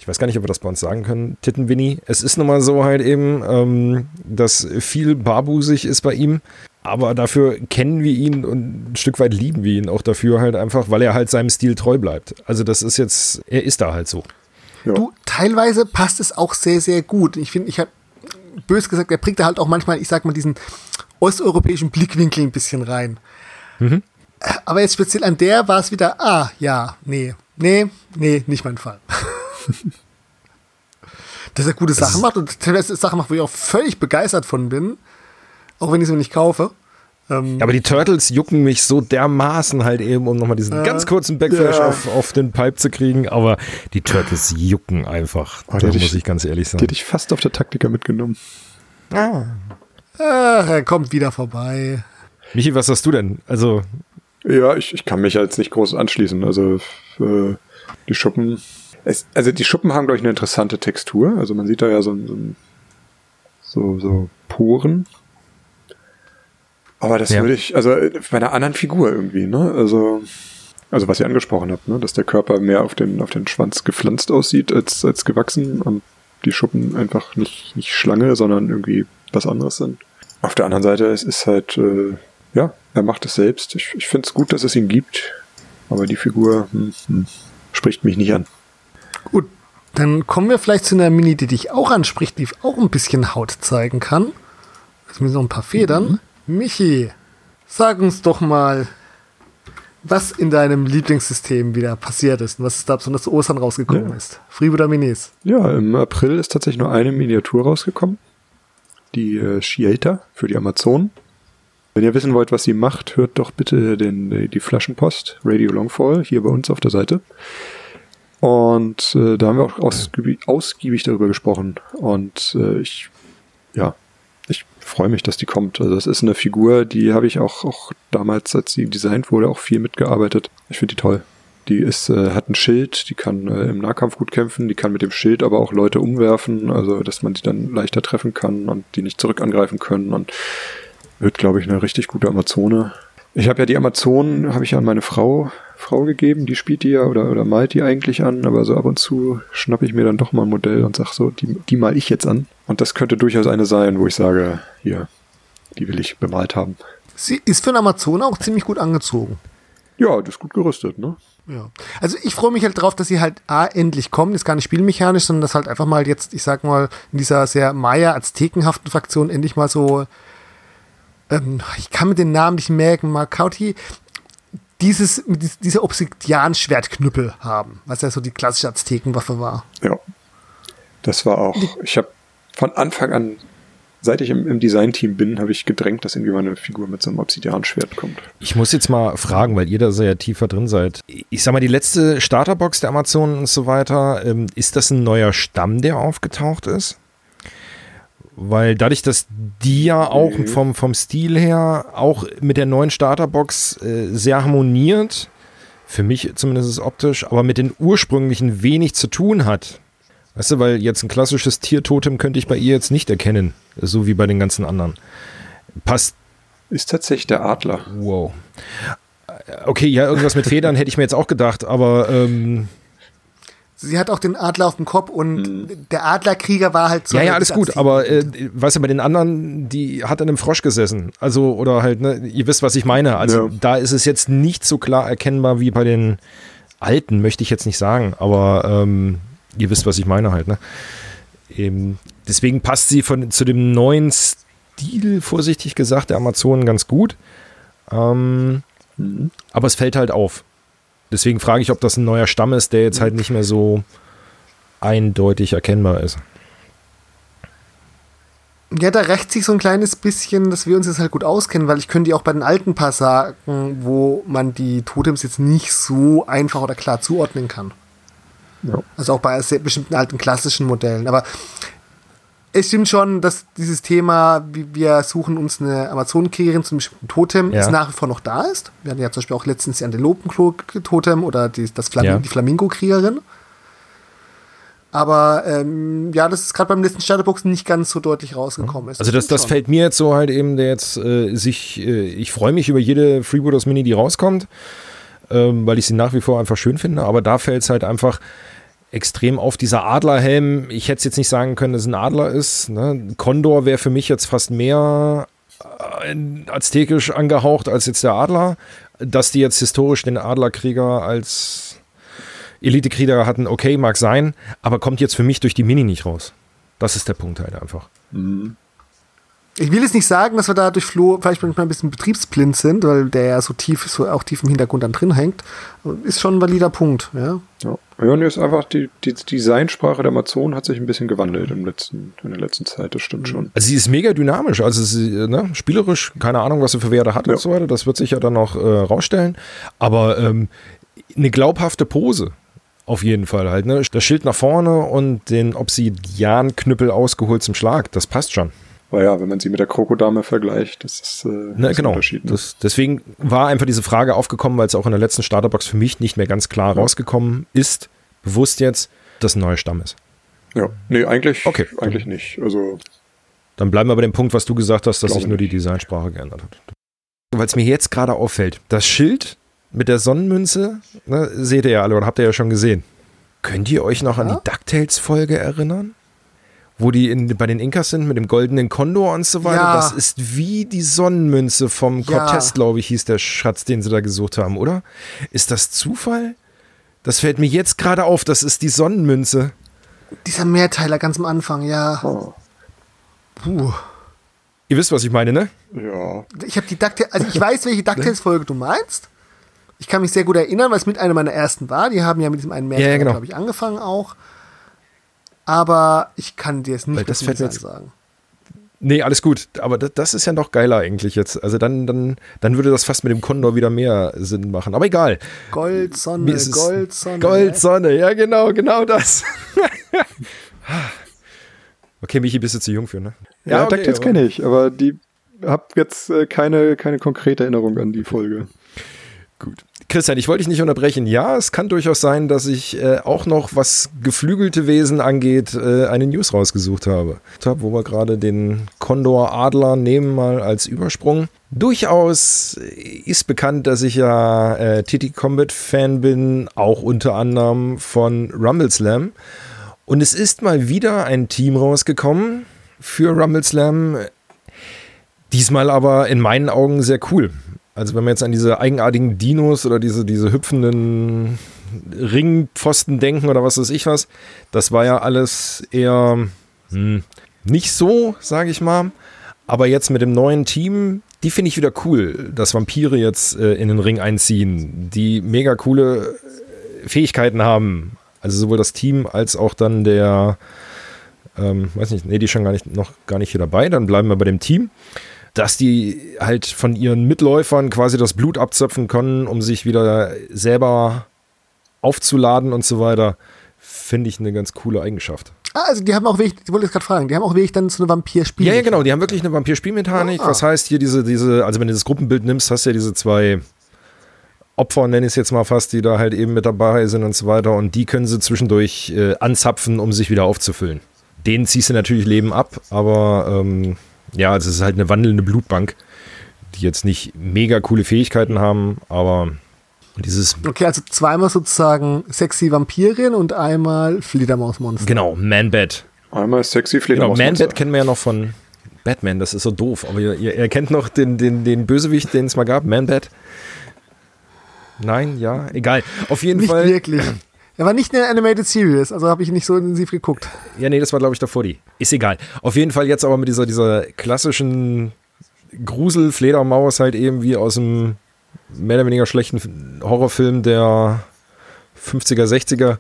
ich weiß gar nicht, ob wir das bei uns sagen können, Titten Winnie. Es ist nun mal so halt eben, ähm, dass viel barbusig ist bei ihm. Aber dafür kennen wir ihn und ein Stück weit lieben wir ihn auch dafür halt einfach, weil er halt seinem Stil treu bleibt. Also das ist jetzt, er ist da halt so. Ja. Du, teilweise passt es auch sehr, sehr gut. Ich finde, ich habe bös gesagt, er bringt da halt auch manchmal, ich sag mal, diesen osteuropäischen Blickwinkel ein bisschen rein. Mhm. Äh, Aber jetzt speziell an der war es wieder, ah, ja, nee, nee, nee, nicht mein Fall. Dass er gute Sachen macht und teilweise Sachen macht, wo ich auch völlig begeistert von bin, auch wenn ich sie mir nicht kaufe. Ähm, Ja, aber die Turtles jucken mich so dermaßen halt eben, um nochmal diesen ganz kurzen Backflash Ja. auf, auf den Pipe zu kriegen. Aber die Turtles jucken einfach. Oh, da die hätte muss ich- ich ganz ehrlich Die sagen. hätte ich fast auf der Taktiker mitgenommen. ach, er kommt wieder vorbei. Michi, was sagst du denn? Also, Ja, ich, ich kann mich jetzt nicht groß anschließen. Also äh, die Schuppen. Es, also die Schuppen haben, glaube ich, eine interessante Textur. Also man sieht da ja so, ein- so, so Poren. Aber das Ja. würde ich, also äh, bei einer anderen Figur irgendwie, ne? Also, also was ihr angesprochen habt, ne? Dass der Körper mehr auf den, auf den Schwanz gepflanzt aussieht als, als gewachsen und die Schuppen einfach nicht, nicht Schlange, sondern irgendwie was anderes sind. Auf der anderen Seite, es ist halt, äh, ja, er macht es selbst. Ich, ich finde es gut, dass es ihn gibt, aber die Figur hm, hm, spricht mich nicht an. Dann kommen wir vielleicht zu einer Mini, die dich auch anspricht, die auch ein bisschen Haut zeigen kann. Zumindest noch ein paar Federn. Michi, sag uns doch mal, was in deinem Lieblingssystem wieder passiert ist und was da besonders zu Ostern rausgekommen Ja. ist. Freebooter Minis. Ja, im April ist tatsächlich nur eine Miniatur rausgekommen. Die äh, Shielta für die Amazonen. Wenn ihr wissen wollt, was sie macht, hört doch bitte den, die Flaschenpost, Radio Longfall, hier bei uns auf der Seite. Und äh, da haben wir auch ausgiebig, ausgiebig darüber gesprochen. Und äh, ich, ja, ich freue mich, dass die kommt. Also das ist eine Figur, die habe ich auch, auch damals, als sie designt wurde, auch viel mitgearbeitet. Ich finde die toll. Die ist, äh, hat ein Schild, die kann äh, im Nahkampf gut kämpfen, die kann mit dem Schild aber auch Leute umwerfen, also dass man die dann leichter treffen kann und die nicht zurück angreifen können und wird, glaube ich, eine richtig gute Amazone. Ich habe ja die Amazonen, habe ich ja an meine Frau, Frau gegeben, die spielt die ja oder, oder malt die eigentlich an, aber so ab und zu schnappe ich mir dann doch mal ein Modell und sag so, die, die mal ich jetzt an. Und das könnte durchaus eine sein, wo ich sage, hier, die will ich bemalt haben. Sie ist für einen Amazoner auch ziemlich gut angezogen. Ja, das ist gut gerüstet, ne? Ja. Also ich freue mich halt drauf, dass sie halt A, endlich kommt, ist gar nicht spielmechanisch, sondern dass halt einfach mal jetzt, ich sag mal, in dieser sehr Maya-Aztekenhaften Fraktion endlich mal so, ähm, ich kann mir den Namen nicht merken, Markauti, dieses, mit dies- dieser Obsidian-Schwertknüppel haben, was ja so die klassische Aztekenwaffe war. Ja. Das war auch, ich habe von Anfang an, seit ich im, im Design-Team bin, habe ich gedrängt, dass irgendwie meine Figur mit so einem Obsidian-Schwert kommt. ich muss jetzt mal fragen, weil ihr da sehr tiefer drin seid. Ich sag mal, die letzte Starterbox der Amazonen und so weiter, ähm, ist das ein neuer Stamm, der aufgetaucht ist? Weil dadurch, dass die ja auch Nee. vom, vom Stil her auch mit der neuen Starterbox äh, sehr harmoniert, Für mich zumindest optisch, aber mit den ursprünglichen wenig zu tun hat. Weißt du, weil jetzt ein klassisches Tiertotem könnte ich bei ihr jetzt nicht erkennen, so wie bei den ganzen anderen. Passt. Ist tatsächlich der Adler. Wow. Okay, ja, irgendwas mit Federn hätte ich mir jetzt auch gedacht, aber ähm, Sie hat auch den Adler auf dem Kopf und mhm. der Adlerkrieger war halt so. Ja, ja, alles gut, aber äh, weißt du, bei den anderen, die hat an einem Frosch gesessen. Also, oder halt, ne, ihr wisst, was ich meine. Also, ja. da ist es jetzt nicht so klar erkennbar wie bei den alten, möchte ich jetzt nicht sagen, aber ähm, ihr wisst, was ich meine halt, ne? Eben, deswegen passt sie von, zu dem neuen Stil, vorsichtig gesagt, der Amazonen ganz gut. Ähm, mhm. Aber es fällt halt auf. Deswegen frage ich, ob das ein neuer Stamm ist, der jetzt halt nicht mehr so eindeutig erkennbar ist. Ja, da rächt sich so ein kleines bisschen, dass wir uns jetzt halt gut auskennen, weil ich könnte dir auch bei den alten paar sagen, wo man die Totems jetzt nicht so einfach oder klar zuordnen kann. Ja. Also auch bei sehr bestimmten alten klassischen Modellen. Aber es stimmt schon, dass dieses Thema, wir suchen uns eine Amazonenkriegerin zum bestimmten Totem, ja. ist nach wie vor noch da ist. Wir hatten ja zum Beispiel auch letztens die Antilopen-Totem oder die, das Flam ja. die Flamingo-Kriegerin. Aber ähm, ja, das ist gerade beim letzten Starterbox nicht ganz so deutlich rausgekommen. Ist. Also das, das fällt mir jetzt so halt eben, der jetzt äh, sich, äh, ich freue mich über jede Freebooters Mini, die rauskommt, ähm, weil ich sie nach wie vor einfach schön finde, aber da fällt es halt einfach, extrem auf. Dieser Adlerhelm, ich hätte jetzt nicht sagen können, dass es ein Adler ist. Ne? Kondor wäre für mich jetzt fast mehr äh, aztekisch angehaucht als jetzt der Adler. Dass die jetzt historisch den Adlerkrieger als Elitekrieger hatten, okay, mag sein, aber kommt jetzt für mich durch die Mini nicht raus. Das ist der Punkt halt einfach. Mhm. Ich will jetzt nicht sagen, dass wir da durch Flo vielleicht manchmal ein bisschen betriebsblind sind, weil der ja so tief, so auch tief im Hintergrund dann drin hängt. Ist schon ein valider Punkt, ja. Ja, ja ist einfach, die, die Designsprache der Amazon hat sich ein bisschen gewandelt im letzten, in der letzten Zeit, das stimmt schon. Also sie ist mega dynamisch, also sie, ne, spielerisch, keine Ahnung, was sie für Werte hat ja. und so weiter, das wird sich ja dann noch äh, rausstellen. Aber ähm, eine glaubhafte Pose. Auf jeden Fall halt, ne? Das Schild nach vorne und den Obsidianknüppel ausgeholt zum Schlag, das passt schon. Aber ja, wenn man sie mit der Krokodame vergleicht, das ist, äh, Na, das genau. ein Unterschied. Ne? Das, deswegen war einfach diese Frage aufgekommen, weil es auch in der letzten Starterbox für mich nicht mehr ganz klar ja. rausgekommen ist, bewusst jetzt, dass ein neuer Stamm ist. Ja, nee, eigentlich, okay. eigentlich nicht. Also dann bleiben wir bei dem Punkt, was du gesagt hast, dass sich nur die Designsprache geändert hat. Weil es mir jetzt gerade auffällt, das Schild mit der Sonnenmünze, ne, seht ihr ja alle oder habt ihr ja schon gesehen. Könnt ihr euch noch ja? an die DuckTales-Folge erinnern? Wo die in, bei den Inkas sind mit dem goldenen Kondor und so weiter. Ja. Das ist wie die Sonnenmünze vom Cortez, ja. glaube ich, hieß der Schatz, den sie da gesucht haben, oder? Ist das Zufall? Das fällt mir jetzt gerade auf, das ist die Sonnenmünze. Dieser Mehrteiler ganz am Anfang, ja. Oh. Puh. Ihr wisst, was ich meine, ne? Ja. Ich habe die DuckTales, also ich weiß, welche DuckTales-Folge du meinst. Ich kann mich sehr gut erinnern, weil es mit einer meiner ersten war. Die haben ja mit diesem einen Mehrteiler, ja, genau. glaube ich, angefangen auch aber ich kann dir es nicht das jetzt sagen. Nee, alles gut. Aber das, das, ist ja noch geiler eigentlich jetzt. Also dann, dann, dann würde das fast mit dem Kondor wieder mehr Sinn machen. Aber egal. Goldsonne, Goldsonne. Goldsonne, ja genau, genau das. okay, Michi, bist du zu jung für, ne? Ja, ja okay, das kenne ich, aber die hab jetzt äh, keine, keine konkrete Erinnerung an die Folge. Gut. Christian, ich wollte dich nicht unterbrechen. Ja, es kann durchaus sein, dass ich äh, auch noch, was geflügelte Wesen angeht, äh, eine News rausgesucht habe. Wo wir gerade den Condor Adler nehmen, mal als Übersprung. Durchaus ist bekannt, dass ich ja äh, TT Combat Fan bin, auch unter anderem von Rumble Slam. Und es ist mal wieder ein Team rausgekommen für Rumble Slam. Diesmal aber in meinen Augen sehr cool. Also wenn man jetzt an diese eigenartigen Dinos oder diese, diese hüpfenden Ringpfosten denken oder was weiß ich was, das war ja alles eher hm, nicht so, sage ich mal. Aber jetzt mit dem neuen Team, die finde ich wieder cool, dass Vampire jetzt äh, in den Ring einziehen, die mega coole Fähigkeiten haben. Also sowohl das Team als auch dann der, ähm, weiß nicht, nee, die ist schon gar nicht, noch gar nicht hier dabei. Dann bleiben wir bei dem Team dass die halt von ihren Mitläufern quasi das Blut abzöpfen können, um sich wieder selber aufzuladen und so weiter, finde ich eine ganz coole Eigenschaft. Ah, also die haben auch wirklich, ich wollte jetzt gerade fragen, die haben auch wirklich dann so eine Vampir-Spiel. Ja, ja, genau, die haben wirklich eine Vampir-Spielmechanik. Ah. Was heißt hier diese, diese, also wenn du das Gruppenbild nimmst, hast du ja diese zwei Opfer, nenne ich es jetzt mal fast, die da halt eben mit dabei sind und so weiter. Und die können sie zwischendurch äh, anzapfen, um sich wieder aufzufüllen. Denen ziehst du natürlich Leben ab, aber ähm, ja, es ist halt eine wandelnde Blutbank, die jetzt nicht mega coole Fähigkeiten haben, aber dieses. Okay, also zweimal sozusagen sexy Vampirin und einmal Fledermausmonster. Genau, Man-Bat. Einmal sexy Genau, Fledermausmonster. Man-Bat kennen wir ja noch von Batman, das ist so doof, aber ihr, ihr erkennt noch den, den, den Bösewicht, den es mal gab, Man-Bat. Nein, ja, egal. Auf jeden Nicht Fall. wirklich. Er war nicht in der Animated Series, also habe ich nicht so intensiv geguckt. Ja, nee, das war, glaube ich, davor die. Ist egal. Auf jeden Fall jetzt aber mit dieser, dieser klassischen Grusel-Fledermaus halt eben wie aus einem mehr oder weniger schlechten Horrorfilm der 50er, 60er.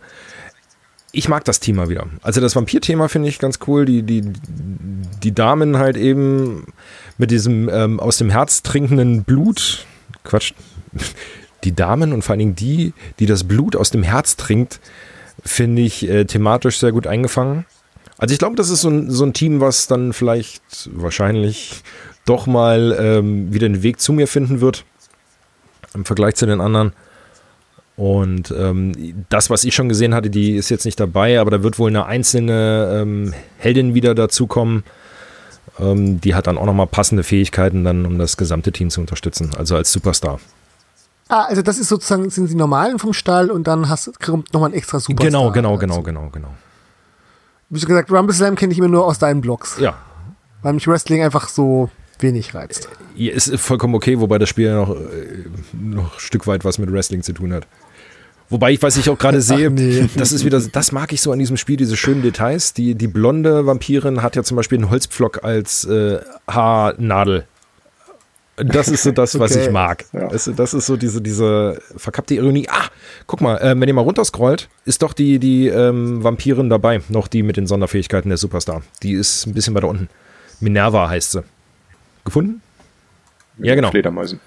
Ich mag das Thema wieder. Also das Vampir-Thema finde ich ganz cool. Die, die, die Damen halt eben mit diesem ähm, aus dem Herz trinkenden Blut. Quatsch. Die Damen und vor allen Dingen die, die das Blut aus dem Herz trinkt, finde ich äh, thematisch sehr gut eingefangen. Also ich glaube, das ist so ein, so ein Team, was dann vielleicht wahrscheinlich doch mal ähm, wieder den Weg zu mir finden wird im Vergleich zu den anderen. Und ähm, das, was ich schon gesehen hatte, die ist jetzt nicht dabei, aber da wird wohl eine einzelne ähm, Heldin wieder dazukommen. Ähm, die hat dann auch nochmal passende Fähigkeiten, dann, um das gesamte Team zu unterstützen, also als Superstar. Ah, also das ist sozusagen, sind die normalen vom Stall und dann hast, kommt nochmal ein extra Superstar. Genau, genau, dazu. genau, genau, genau. Wie schon gesagt, Rumble Slam kenne ich immer nur aus deinen Blogs, Ja, weil mich Wrestling einfach so wenig reizt. Ja, ist vollkommen okay, wobei das Spiel ja noch, äh, noch ein Stück weit was mit Wrestling zu tun hat. Wobei ich, was ich auch gerade sehe, nee. das ist wieder, das mag ich so an diesem Spiel, diese schönen Details. Die, die blonde Vampirin hat ja zum Beispiel einen Holzpflock als äh, Haarnadel. Das ist so das, was Okay. ich mag. Ja. Das, das ist so diese, diese verkappte Ironie. Ah, guck mal, äh, wenn ihr mal runterscrollt, ist doch die, die ähm, Vampirin dabei, noch die mit den Sonderfähigkeiten der Superstar. Die ist ein bisschen weiter unten. Minerva heißt sie. Gefunden? Ja, genau. Fledermäusen.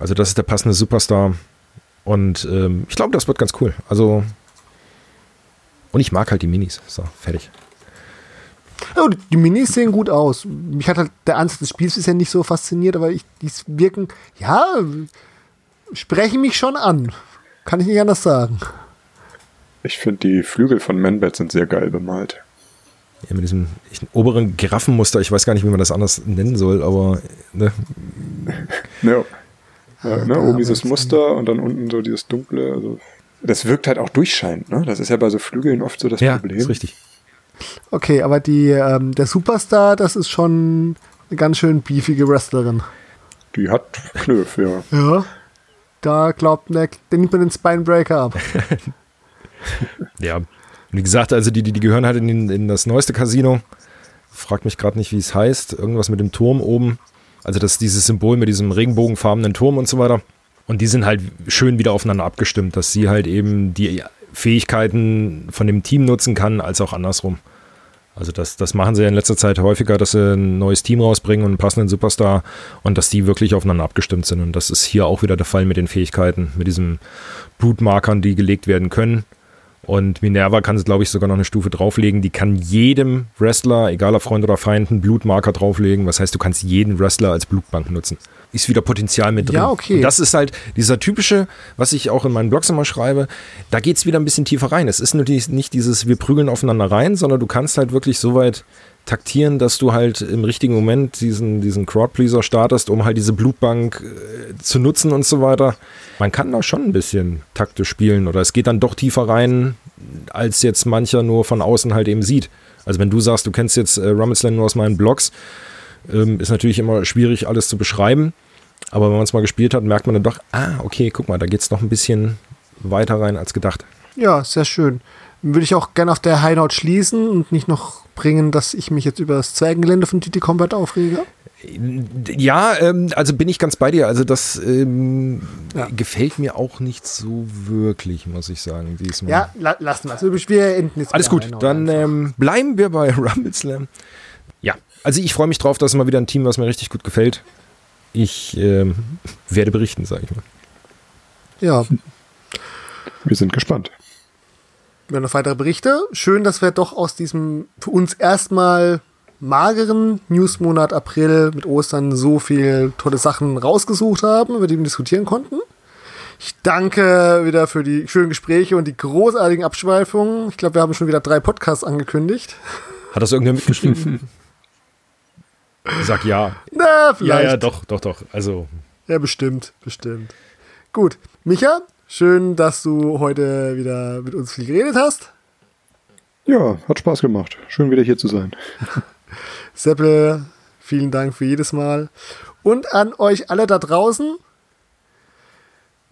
Also das ist der passende Superstar. Und ähm, ich glaube, das wird ganz cool. Also und ich mag halt die Minis. So, fertig. Oh, die Minis sehen gut aus. Mich hat halt der Ansatz des Spiels bisher nicht so fasziniert, aber ich, die wirken, ja, sprechen mich schon an. Kann ich nicht anders sagen. Ich finde die Flügel von Manbat sind sehr geil bemalt. Ja, mit diesem ich, oberen Giraffenmuster. Ich weiß gar nicht, wie man das anders nennen soll, aber ne, Ja. Ja, ne, oben dieses Muster und dann unten so dieses dunkle. Also das wirkt halt auch durchscheinend. Ne? Das ist ja bei so Flügeln oft so das ja, Problem. ist richtig. Okay, aber die, ähm, der Superstar, das ist schon eine ganz schön beefige Wrestlerin. Die hat Knöpf, ja. Ja. Da glaubt der, der nimmt man den Spinebreaker ab. Ja. Und wie gesagt, also die, die, die gehören halt in, den- in das neueste Casino. Frag mich gerade nicht, wie es heißt. Irgendwas mit dem Turm oben. Also das ist dieses Symbol mit diesem regenbogenfarbenen Turm und so weiter. Und die sind halt schön wieder aufeinander abgestimmt, dass sie halt eben die Fähigkeiten von dem Team nutzen kann, als auch andersrum. Also das, das machen sie ja in letzter Zeit häufiger, dass sie ein neues Team rausbringen und einen passenden Superstar und dass die wirklich aufeinander abgestimmt sind. Und das ist hier auch wieder der Fall mit den Fähigkeiten, mit diesen Blutmarkern, die gelegt werden können. Und Minerva kann, glaube ich, sogar noch eine Stufe drauflegen. Die kann jedem Wrestler, egal ob Freund oder Feind, einen Blutmarker drauflegen. Was heißt, du kannst jeden Wrestler als Blutbank nutzen. Ist wieder Potenzial mit drin. Ja, okay. Und das ist halt dieser typische, was ich auch in meinen Blogs immer schreibe, da geht es wieder ein bisschen tiefer rein. Es ist natürlich nicht dieses, wir prügeln aufeinander rein, sondern du kannst halt wirklich so weit taktieren, dass du halt im richtigen Moment diesen, diesen Crowdpleaser startest, um halt diese Blutbank äh, zu nutzen und so weiter. Man kann da schon ein bisschen taktisch spielen oder es geht dann doch tiefer rein, als jetzt mancher nur von außen halt eben sieht. Also wenn du sagst, du kennst jetzt äh, Rummelsland nur aus meinen Blogs, ähm, ist natürlich immer schwierig, alles zu beschreiben. Aber wenn man es mal gespielt hat, merkt man dann doch, ah, okay, guck mal, da geht es noch ein bisschen weiter rein als gedacht. Ja, sehr schön. Würde ich auch gerne auf der High Note schließen und nicht noch bringen, dass ich mich jetzt über das Zwergengelände von TT Combat aufrege. Ja, ähm, also bin ich ganz bei dir. Also das ähm, Ja. gefällt mir auch nicht so wirklich, muss ich sagen, diesmal. Ja, la lassen wir es. Also Wir enden jetzt Alles gut, dann ähm, bleiben wir bei Rumble Slam. Ja, also ich freue mich drauf, dass mal wieder ein Team, was mir richtig gut gefällt. Ich ähm, werde berichten, sage ich mal. ja, Wir sind gespannt. Wir haben noch weitere Berichte. Schön, dass wir doch aus diesem für uns erstmal mageren Newsmonat April mit Ostern so viel tolle Sachen rausgesucht haben, über die wir diskutieren konnten. Ich danke wieder für die schönen Gespräche und die großartigen Abschweifungen. Ich glaube, wir haben schon wieder drei Podcasts angekündigt. Hat das irgendwer mitgeschrieben? Sag ja. Na, vielleicht. Ja, ja, doch, doch, doch. Also. Ja, bestimmt, bestimmt. Gut. Micha, schön, dass du heute wieder mit uns viel geredet hast. Ja, hat Spaß gemacht. Schön wieder hier zu sein. Seppel, vielen Dank für jedes Mal. Und an euch alle da draußen,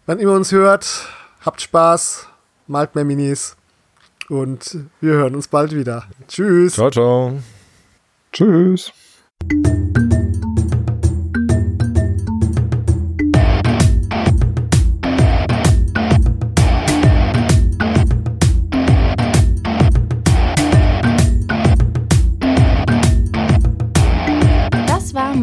wann immer uns hört, habt Spaß, malt mehr Minis und wir hören uns bald wieder. Tschüss. Ciao, ciao. Tschüss.